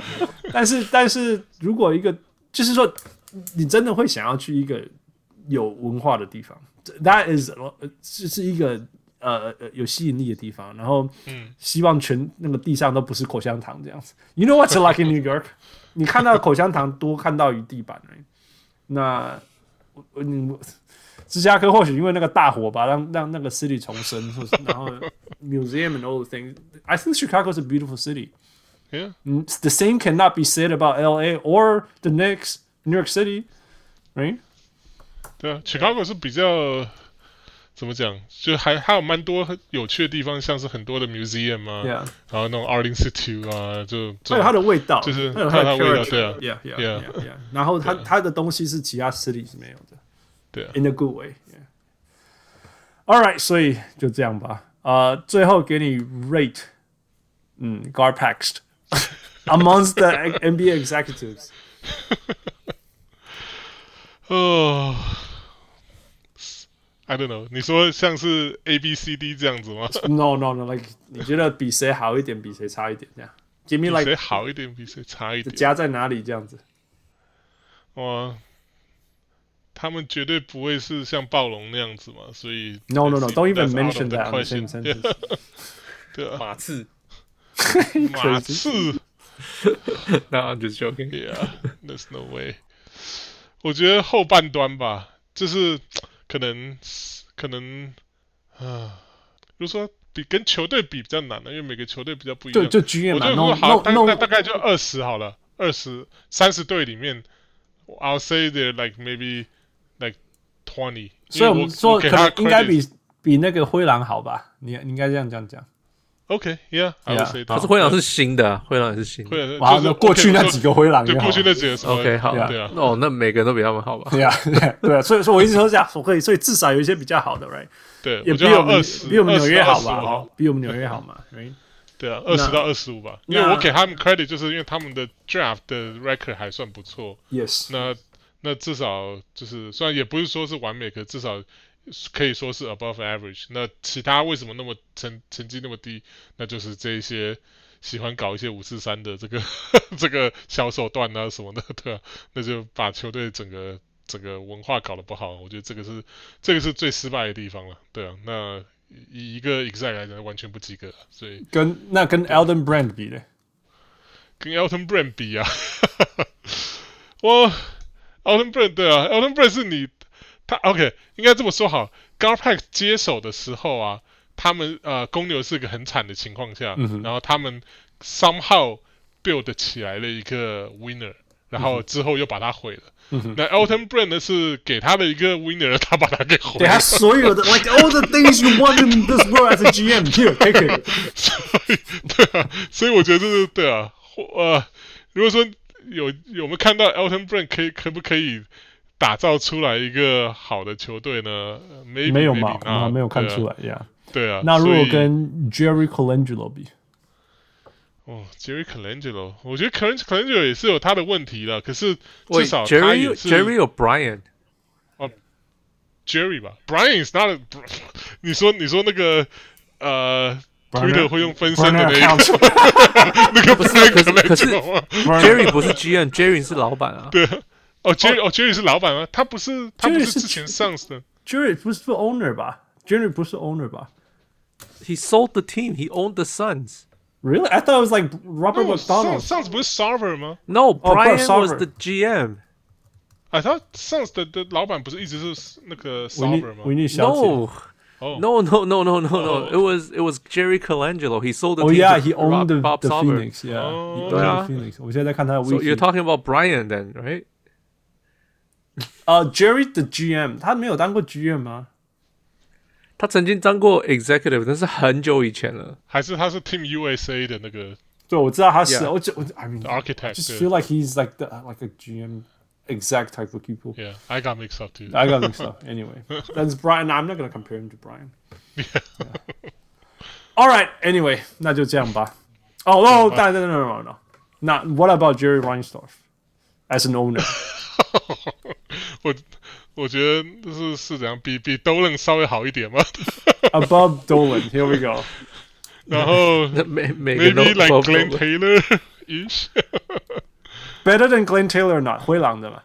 但是，但是如果一个就是说，你真的会想要去一个有文化的地方，That is 是是一个呃有吸引力的地方。然后，嗯希望全那个地上都不是口香糖这样子。You know what's like in New York？你看到口香糖多看到于地板。那我你。芝加哥或许因为那个大火吧，让让那个 city 重生，然后 museum and all the things. I think Chicago is a beautiful city. Yeah. The same cannot be said about L.A. or the next New York City, right? 对啊，Chicago 是比较怎么讲，就还还有蛮多有趣的地方，像是很多的 museum 啊，然后那种 Art Institute 啊，就还有它的味道，就是还有它的味道，对啊，Yeah, yeah, yeah, yeah. 然后它它的东西是其他 city 是没有的。 In a good way. All right，所以就这样吧。呃，最后给你 rate，嗯，GarPax amongst the NBA executives。哦，I don't know，你说像是 A B C D 这样子吗？No No No，like 你觉得比谁好一点，比谁差一点这样？Give me like 谁好一点，比谁差一点？加在哪里这样子？哇。 他们绝对不会是像暴龙那样子嘛，所以 No No No，Don't even mention that。对啊，马刺，马刺，No I'm just joking。Yeah，There's no way。我觉得后半端吧，就是可能可能啊，如果说比跟球队比比较难的，因为每个球队比较不一样。就就 GM 嘛，那好，那大概就二十好了，二十三十队里面，I'll say they're like maybe。twenty，所以我们说可能应该比比那个灰狼好吧？你你应该这样这样讲。OK，Yeah，Yeah，可是灰狼是新的，灰狼也是新的。哇，那过去那几个灰狼，对过去那几个 OK 好，对啊。哦，那每个人都比他们好吧？对啊，对啊。所以说我一直都这样，我可以，所以至少有一些比较好的，Right？对，也比我们比我们纽约好吧？比我们纽约好嘛？Right？对啊，二十到二十五吧。因为我给他们 credit，就是因为他们的 draft 的 record 还算不错。Yes。那那至少就是，虽然也不是说是完美，可至少可以说是 above average。那其他为什么那么成成绩那么低？那就是这一些喜欢搞一些五四三的这个 这个小手段啊什么的，对啊，那就把球队整个整个文化搞得不好。我觉得这个是这个是最失败的地方了，对啊。那以一个 exec 来讲，完全不及格。所以跟那跟 Elton Brand 比呢？跟 Elton Brand 比啊，我。Elton Brand 对啊，Alton Brand 是你他 OK，应该这么说好。Garpack 接手的时候啊，他们呃公牛是个很惨的情况下，嗯、然后他们 somehow build 起来了一个 winner，然后之后又把它毁了。嗯、那 Elton Brand 呢是给他的一个 winner，他把它给毁了。对他所有的 like all the things you want in this world as a GM，here take it。所以对啊，所以我觉得这是对啊，呃，如果说。有有没有看到 Elton Brand 可以可不可以打造出来一个好的球队呢？Maybe, 没有嘛，我还没有看出来呀。对啊，那如果跟 Jerry Colangelo 比，哦，Jerry Colangelo，我觉得 Colangelo 也是有他的问题了，可是至少他也是 Jerry 有 Brian。哦，Jerry 吧，Brian is not a。你说你说那个呃，Twitter 会用分身的那个，那个不是，可是可是 Jerry 不是 GM，Jerry 是老板啊。对，哦，Jerry 哦，Jerry 是老板吗？他不是，他不是之前上司的。Jerry 不是 owner 吧？Jerry 不是 owner 吧？He sold the team. He owned the Suns. Really? I thought it was like Robert no, McDonald. Suns 不是 Sarver 吗？No, Brian was the GM. I thought Suns 的的老板不是一直是那个 Sarver 吗？No. Oh. No, no, no, no, no, no. Oh. It was it was Jerry Colangelo. He sold the oh, team. yeah, to he owned the, Bob the Sauber. Phoenix. Yeah, oh, he owned the Phoenix. 我现在在看他的 So you're talking about Brian then, right? 呃、uh,，Jerry 的 GM，他没有当过 GM 吗？他曾经当过 executive，但是很久以前了。还是他是 Team USA 的那个？对，我知道他是。我就 I mean, architect. Just feel like he's like the like a GM exec type of people. Yeah, I got mixed up too. I got mixed up. Anyway, that's Brian. I'm not gonna compare him to Brian. Yeah. All right. Anyway，那就这样吧。哦哦，但 no no no no. Now, what about Jerry Reinsdorf as an owner? 我我觉得是是怎样，比比 Dolan 稍微好一点嘛。 Above Dolan, here we go. 然后 maybe like Glenn Taylor ish. Better than Glenn Taylor not 灰狼的嘛？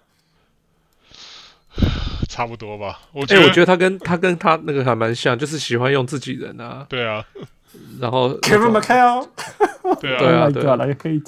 差不多吧。我觉得、欸、我觉得他跟他跟他那个还蛮像，就是喜欢用自己人啊。对啊。然后 Kevin McHale，对啊，对啊，对啊，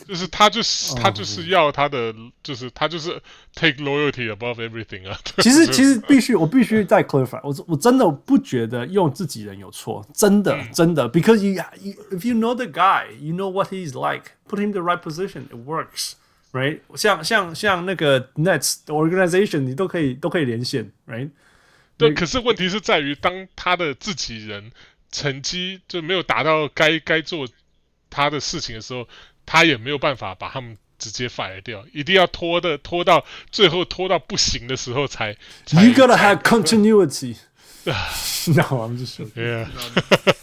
就是他就是他就是要他的，就是他就是 take loyalty above everything 啊。其实其实必须我必须再 clarify，我我真的不觉得用自己人有错，真的真的，because you, you if you know the guy, you know what he's like, put him in the right position, it works, right？像像像那个 Nets organization，你都可以都可以连线，right？对，可是问题是在于当他的自己人。成绩就没有达到该该做他的事情的时候，他也没有办法把他们直接 fire 掉，一定要拖的拖到最后拖到不行的时候才。才 You gotta have continuity. No, I'm just joking. Yeah.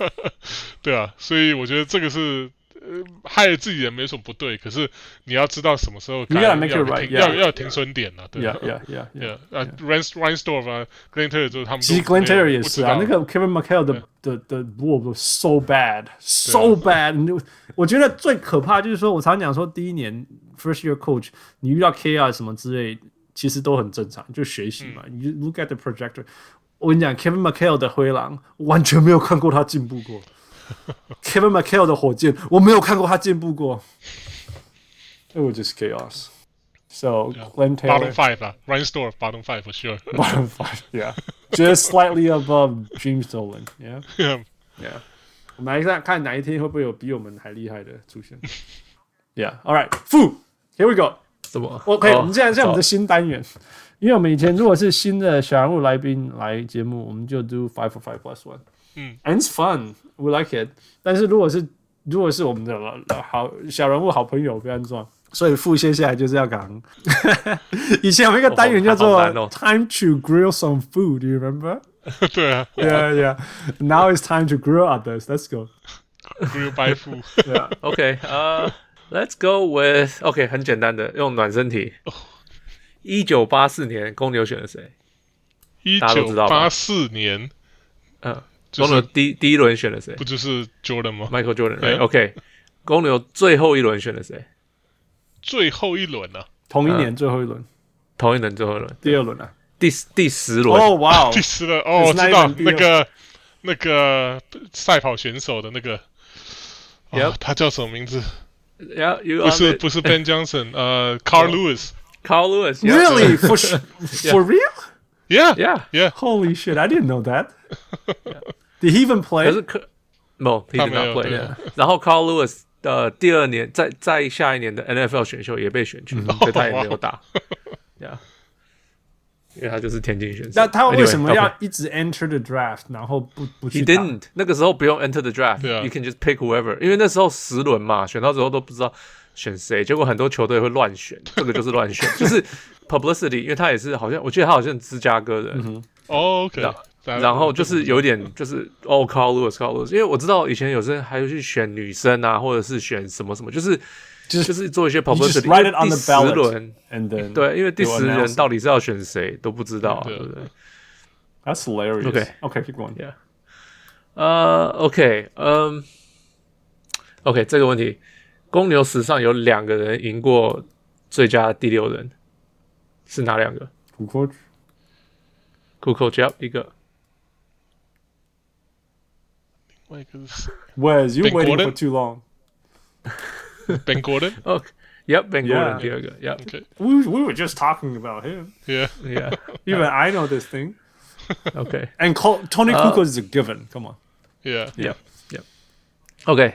对啊，所以我觉得这个是。呃，害了自己人没什么不对，可是你要知道什么时候该要停，要要停损点了，对吧？Yeah, yeah, yeah. 呃，Reinsdorf 啊，Glenn Taylor 就是他们。其实 Glenn Taylor 也是啊，那个 Kevin McHale 的的的 Wolves so bad, so bad。我觉得最可怕就是说，我常讲说，第一年 first year coach，你遇到 KR 什么之类，其实都很正常，就学习嘛。你 look at the projector，我跟你讲，Kevin McHale 的灰狼完全没有看过他进步过。Kevin McHale 的火箭，我没有看过他进步过。It was just chaos. So yeah. Glenn Taylor, bottom five 啦，Reinsdorf bottom five for sure. bottom five, yeah, just slightly above James Dolan. Yeah, yeah, yeah. 我们来看看哪一天会不会有比我们还厉害的出现。Yeah, all right, Fu, here we go. 什么？OK，我们现在是我们的新单元，因为我们以前如果是新的小人物来宾来节目，我们就 do five for five plus one。嗯，and it's fun, we like it。但是如果是如果是我们的好小人物、好朋友，不要这样。所以副接下来就是要讲。以前有一个单元叫做 “Time to grill some food”，Do you remember？对啊，Yeah, yeah. Now it's time to grill others. Let's go. Grill by food. Yeah. OK，呃，Let's go with OK，很简单的，用暖身题。一九八四年公牛选了谁？一九八四年，嗯。 公牛第第一轮选了谁？不就是 Jordan 吗？Michael Jordan，OK。公牛最后一轮选了谁？最后一轮呢，同一年最后一轮，同一年最后一轮，第二轮啊，第第十轮。哦，哇哦，第十轮哦，我知道那个那个赛跑选手的那个，呀，他叫什么名字？呀，不是不是 Ben Johnson，呃，Carl Lewis，Carl Lewis，Really？For for real？Yeah，yeah，yeah。Holy shit！I didn't know that。Did he even play？可是可，No，he did not play。然后 Carl Lewis 的第二年，在在下一年的 NFL 选秀也被选去，所以他也没有打。Yeah，因为他就是田径选手。那他为什么要一直 enter the draft，然后不不去？He didn't。那个时候不用 enter the draft，you can just pick whoever。因为那时候十轮嘛，选到之后都不知道选谁，结果很多球队会乱选，这个就是乱选，就是 publicity。因为他也是好像，我记得他好像芝加哥人。哦，OK。然后就是有点就是哦，Carl Lewis，Carl Lewis，因为我知道以前有些人还会去选女生啊，或者是选什么什么，就是就是做一些 publicity。第十轮，对，因为第十轮到底是要选谁都不知道啊，对不对？That's hilarious. OK, OK, keep going. Yeah. 呃，OK，嗯，OK，这个问题，公牛史上有两个人赢过最佳第六人，是哪两个？Kukoc，Kukoc，一个。Wes, you waiting for too long. Ben Gordon. Okay. Yep, Ben Gordon. Yeah. Yep. Okay. We we were just talking about him. Yeah. Yeah. Even I know this thing. Okay. And call, Tony uh, Kukoc is a given. Come on. Yeah. Yep. Yep. Okay.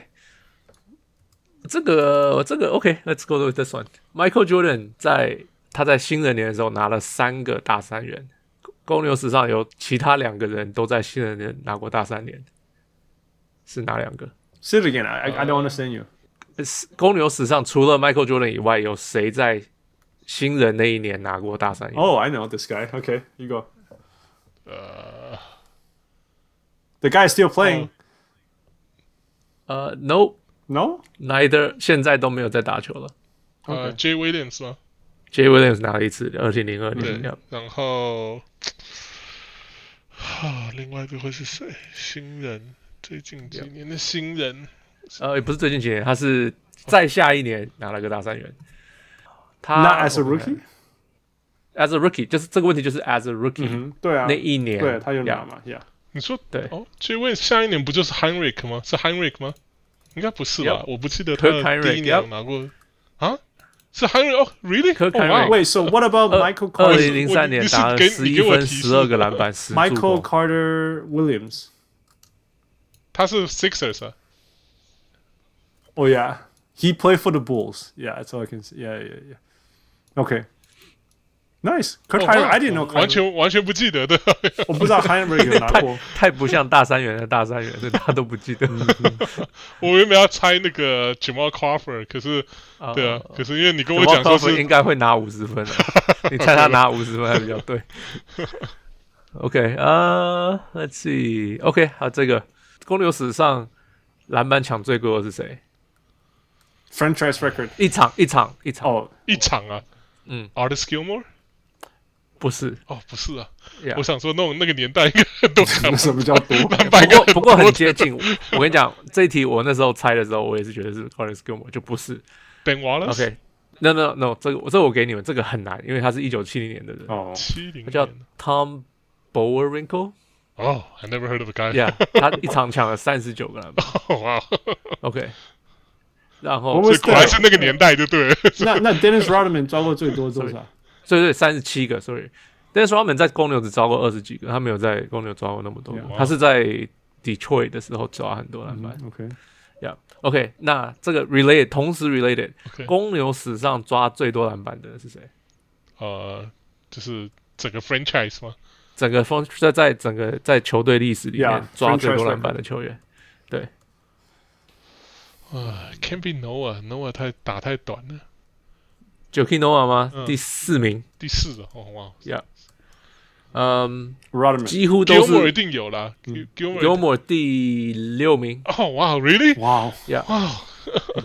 这个这个 OK，Let's go with this one. Michael Jordan 在他在新人年的时候拿了三个大三元。公牛史上有其他两个人都在新人年拿过大三元。 是哪两个？Say it again. I I don't understand you. 公牛史上除了 Michael Jordan 以外，有谁在新人那一年拿过大三元？Oh, I know this guy. Okay, you go. Uh, the guy is still playing. 呃、uh,，No, No, neither. 现在都没有在打球了。呃、uh,，Jay Williams 吗？Jay Williams 拿了一次，二零零二年。然后，啊，另外一个会是谁？新人。最近几年的新人，呃，也不是最近几年，他是再下一年拿了个大三元。他 Not as a rookie，as a rookie，就是这个问题，就是 as a rookie，对啊，那一年，对，他有拿嘛，Yeah，你说对哦，这位下一年不就是 Heinrich 吗？是 Heinrich 吗？应该不是吧？我不记得他第一年拿过啊，是 Heinrich 哦，Really？Wait，so what about Michael Carter？二零零三年打了十一分、十二个篮板、十助攻。Michael Carter Williams。他是 Sixers 啊。Oh yeah, he played for the Bulls. Yeah, that's all I can say. Yeah, yeah, yeah. Okay. Nice. Kurt Heinrich, I didn't know. 完全完全不记得的。我不知道 Heinrich 有拿过。太不像大三元的大三元，所以他都不记得。我原本要猜那个 Jamal Crawford，可是对啊，可是因为你跟我讲说是应该会拿五十分，你猜他拿五十分还比较对。OK，呃，Let's see。OK，好，这个。 公牛史上篮板抢最多的是谁？Franchise record 一场一场一场。哦，一场啊，嗯，Artis Gilmore 不是。哦，不是啊，我想说那种那个年代应该都抢什么叫多？不过不过很接近。我跟你讲，这一题我那时候猜的时候，我也是觉得是 Artis Gilmore，就不是。Ben Wallace。OK，no no no，这个这个我给你们，这个很难，因为他是一九七零年的人。哦，七零，他叫 Tom Boerwinkle。哦、oh,，I never heard of a guy。Yeah，他一场抢了三十九个篮板。哇，OK。然后，所以果然是那个年代就对了。那那 Dennis Rodman 抓过最多多少？所以对，三十七个。Sorry，Dennis Rodman 在公牛只抓过二十几个，他没有在公牛抓过那么多。Yeah. 他是在 Detroit 的时候抓很多篮板。OK，Yeah，OK。那这个 related，同时 related，、okay. 公牛史上抓最多篮板的是谁？呃，就是整个 franchise 吗？整个风在在整个在球队历史里面抓最多篮板的球员，对。啊，Can't be Noah，Noah 太打太短了。Joakim Noah 吗？第四名。第四哦，哇。Yeah。嗯，Rodman 几乎都是。Gilmore 一定有啦。Gilmore 第六名。哦，哇，Really？哇，Yeah。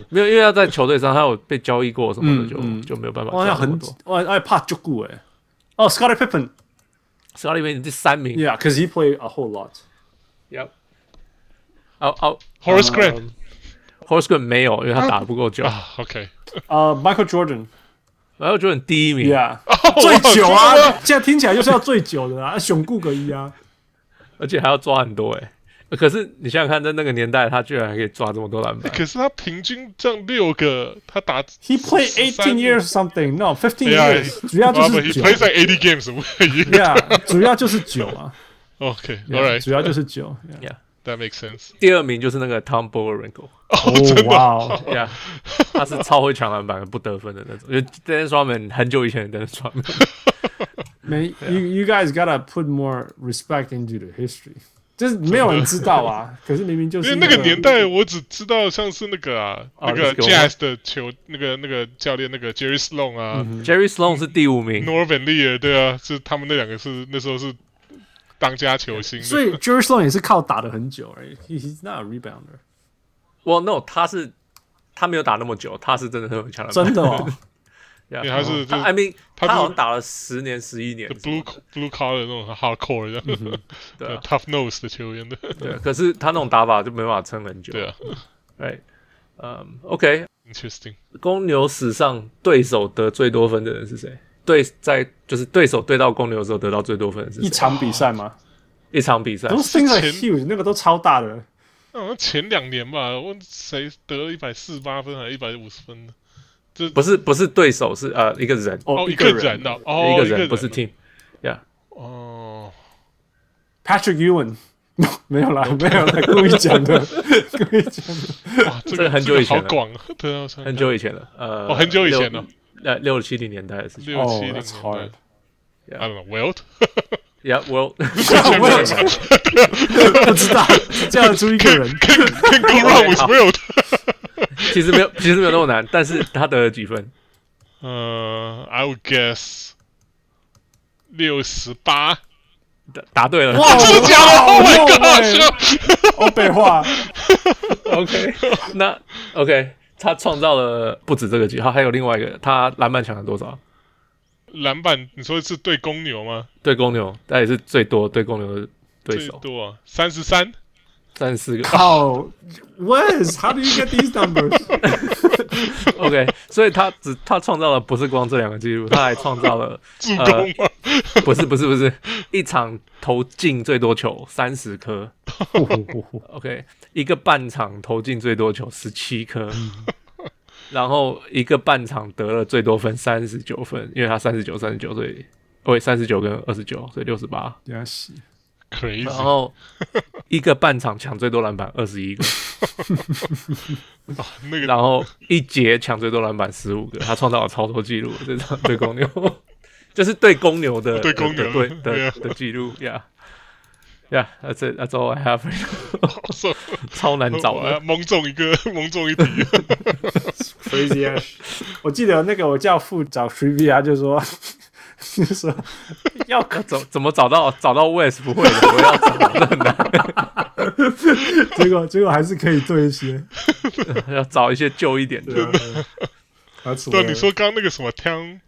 没有，因为要在球队上，他有被交易过什么的，就就没有办法。哇，很，哇，哎，怕就顾哎。哦，Scottie Pippen。Scottie Pippen 第三名。Yeah, because he played a whole lot. Yep. 哦哦，Horace Grant，Horace Grant 没有，因为他打不够久。OK。呃，Michael Jordan，Michael Jordan 第一名。Yeah，最久啊！现在听起来就是要最久的啊，熊顾个一啊，而且还要抓很多哎。 可是你想想看，在那个年代，他居然还可以抓这么多篮板。可是他平均这样六个，他打 He played eighteen years something, no fifteen years，主要就是九。He plays like eighty games a year，主要就是九啊。OK，All right，主要就是九。Yeah，that makes sense。第二名就是那个 Tom Boerwinkle。哦，哇，Yeah，他是超会抢篮板、不得分的那种。因为 Dennis Rodman 很久以前的 Dennis Rodman。Man, you you guys gotta put more respect into the history. 就是没有人知道啊，可是明明就是因为那个年代，我只知道像是那个啊，那个 Jazz 的球，那个那个教练那个 Jerry Sloan 啊，Jerry Sloan 是第五名，Norv and Lear 对啊，是他们那两个是那时候是当家球星。所以 Jerry Sloan 也是靠打的很久而已，He's not a rebounder。Well, no，他是他没有打那么久，他是真的很有强的，真的哦。因为他是，I mean，他好像打了十年、十一年，blue blue collar 那种 hardcore 这样，对，tough nose 的球员的。对，可是他那种打法就没办法撑很久。对啊，哎，嗯，OK，interesting。公牛史上对手得最多分的人是谁？对，在就是对手对到公牛的时候得到最多分的是？一场比赛吗？一场比赛。都是 huge，那个都超大的。好像前两年吧，问谁得了一百四十八分还是一百五十分呢？这不是不是对手，是呃一个人。哦，一个人。的哦，一个人不是 team，yeah，哦，Patrick Ewing，没有啦，没有啦，故意讲的，故意讲的，哇，这个很久以前了，好广，对啊，很久以前了，呃，哦，很久以前了，呃，六七零年代的事情，六七零年代，I don't know，Wilt，yeah，Wilt，不知道，叫得出一个人，Can go wrong with Wilt。其实没有，其实没有那么难，但是他得了几分？呃、uh,，I would guess 六十八，答答对了。哇，真的假的？Oh my god！欧北话。OK，那 OK，他创造了不止这个记录，还有另外一个，他篮板抢了多少？篮板，你说是对公牛吗？对公牛，那也是最多对公牛的对手。最多啊，三十三。三十四个。靠，Wes，How do you get these numbers？OK，okay, 所以他只他创造了不是光这两个记录，他还创造了 助攻不是不是不是，一场投进最多球三十颗，OK，一个半场投进最多球十七颗，然后一个半场得了最多分三十九分，因为他三十九三十九，所以哦，三十九跟二十九，所以六十八。Crazy. 然后一个半场抢最多篮板 二十一个，那个，然后一节抢最多篮板十五个，他创造了超多记录。这场对公牛，就是对公牛的对公牛对的的记录呀呀，That's it, that's all I have. 超难找的，蒙中一个，蒙中一题。Crazy Ash，我记得那个我教父找 Trivia 就说。就 是说要 怎怎么找到找到 Wes 不会的，我要找很难。结果结果还是可以对一些，要找一些旧一点的。对，你说刚刚那个什么 Tom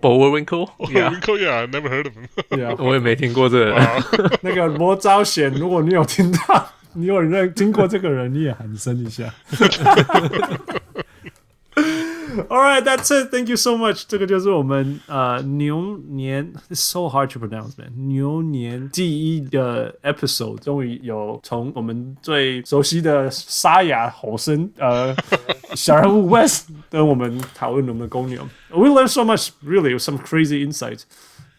Boerwinkle，Boerwinkle，Yeah，I never heard of him，yeah，。我也没听过这个人。那个罗昭贤，如果你有听到，你有人听过这个人，你也喊声一下。All right, that's it. Thank you so much. 这个就是我们呃牛年，It's so hard to pronounce, man. 牛年第一个 episode，终于有从我们最熟悉的沙哑吼声，呃，小人物 Wes 跟我们讨论我们的公牛。We learned so much, really, some crazy insight.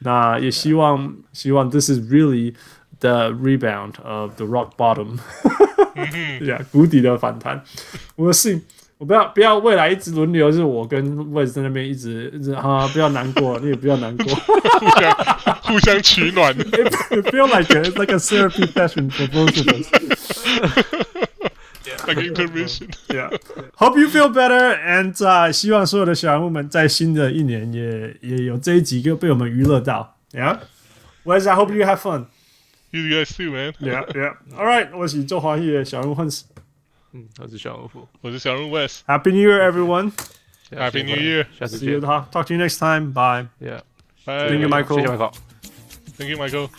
那也希望希望 this is really the rebound of the rock bottom. yeah, 谷底的反弹。We'll see. 我不要不要，未来一直轮流，是我跟 Wes 在那边一直一直啊，不要难过，你也不要难过，互相互相取暖。It feel like it's like a therapy session for both of us. Like intermission. Yeah. Hope you feel better. And 在希望所有的小人物们在新的一年也也有这一集个被我们娱乐到。Yeah. Wes, I hope you have fun. You guys too, man. Yeah, yeah. All right. 我是周华毅的小人物 Hans。嗯，我是小人物，我是小人物 Wes。Happy New Year, everyone. Happy New Year. 下次 See you. Talk to you next time. Bye. Yeah. Bye. Thank you, Michael. 谢谢 Michael. Thank you, Michael.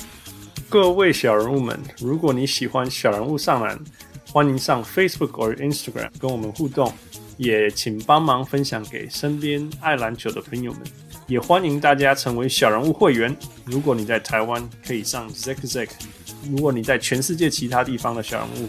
各位小人物们，如果你喜欢小人物上篮，欢迎上 Facebook 或 Instagram 跟我们互动，也请帮忙分享给身边爱篮球的朋友们。也欢迎大家成为小人物会员。如果你在台湾，可以上 Zack Zack；如果你在全世界其他地方的小人物，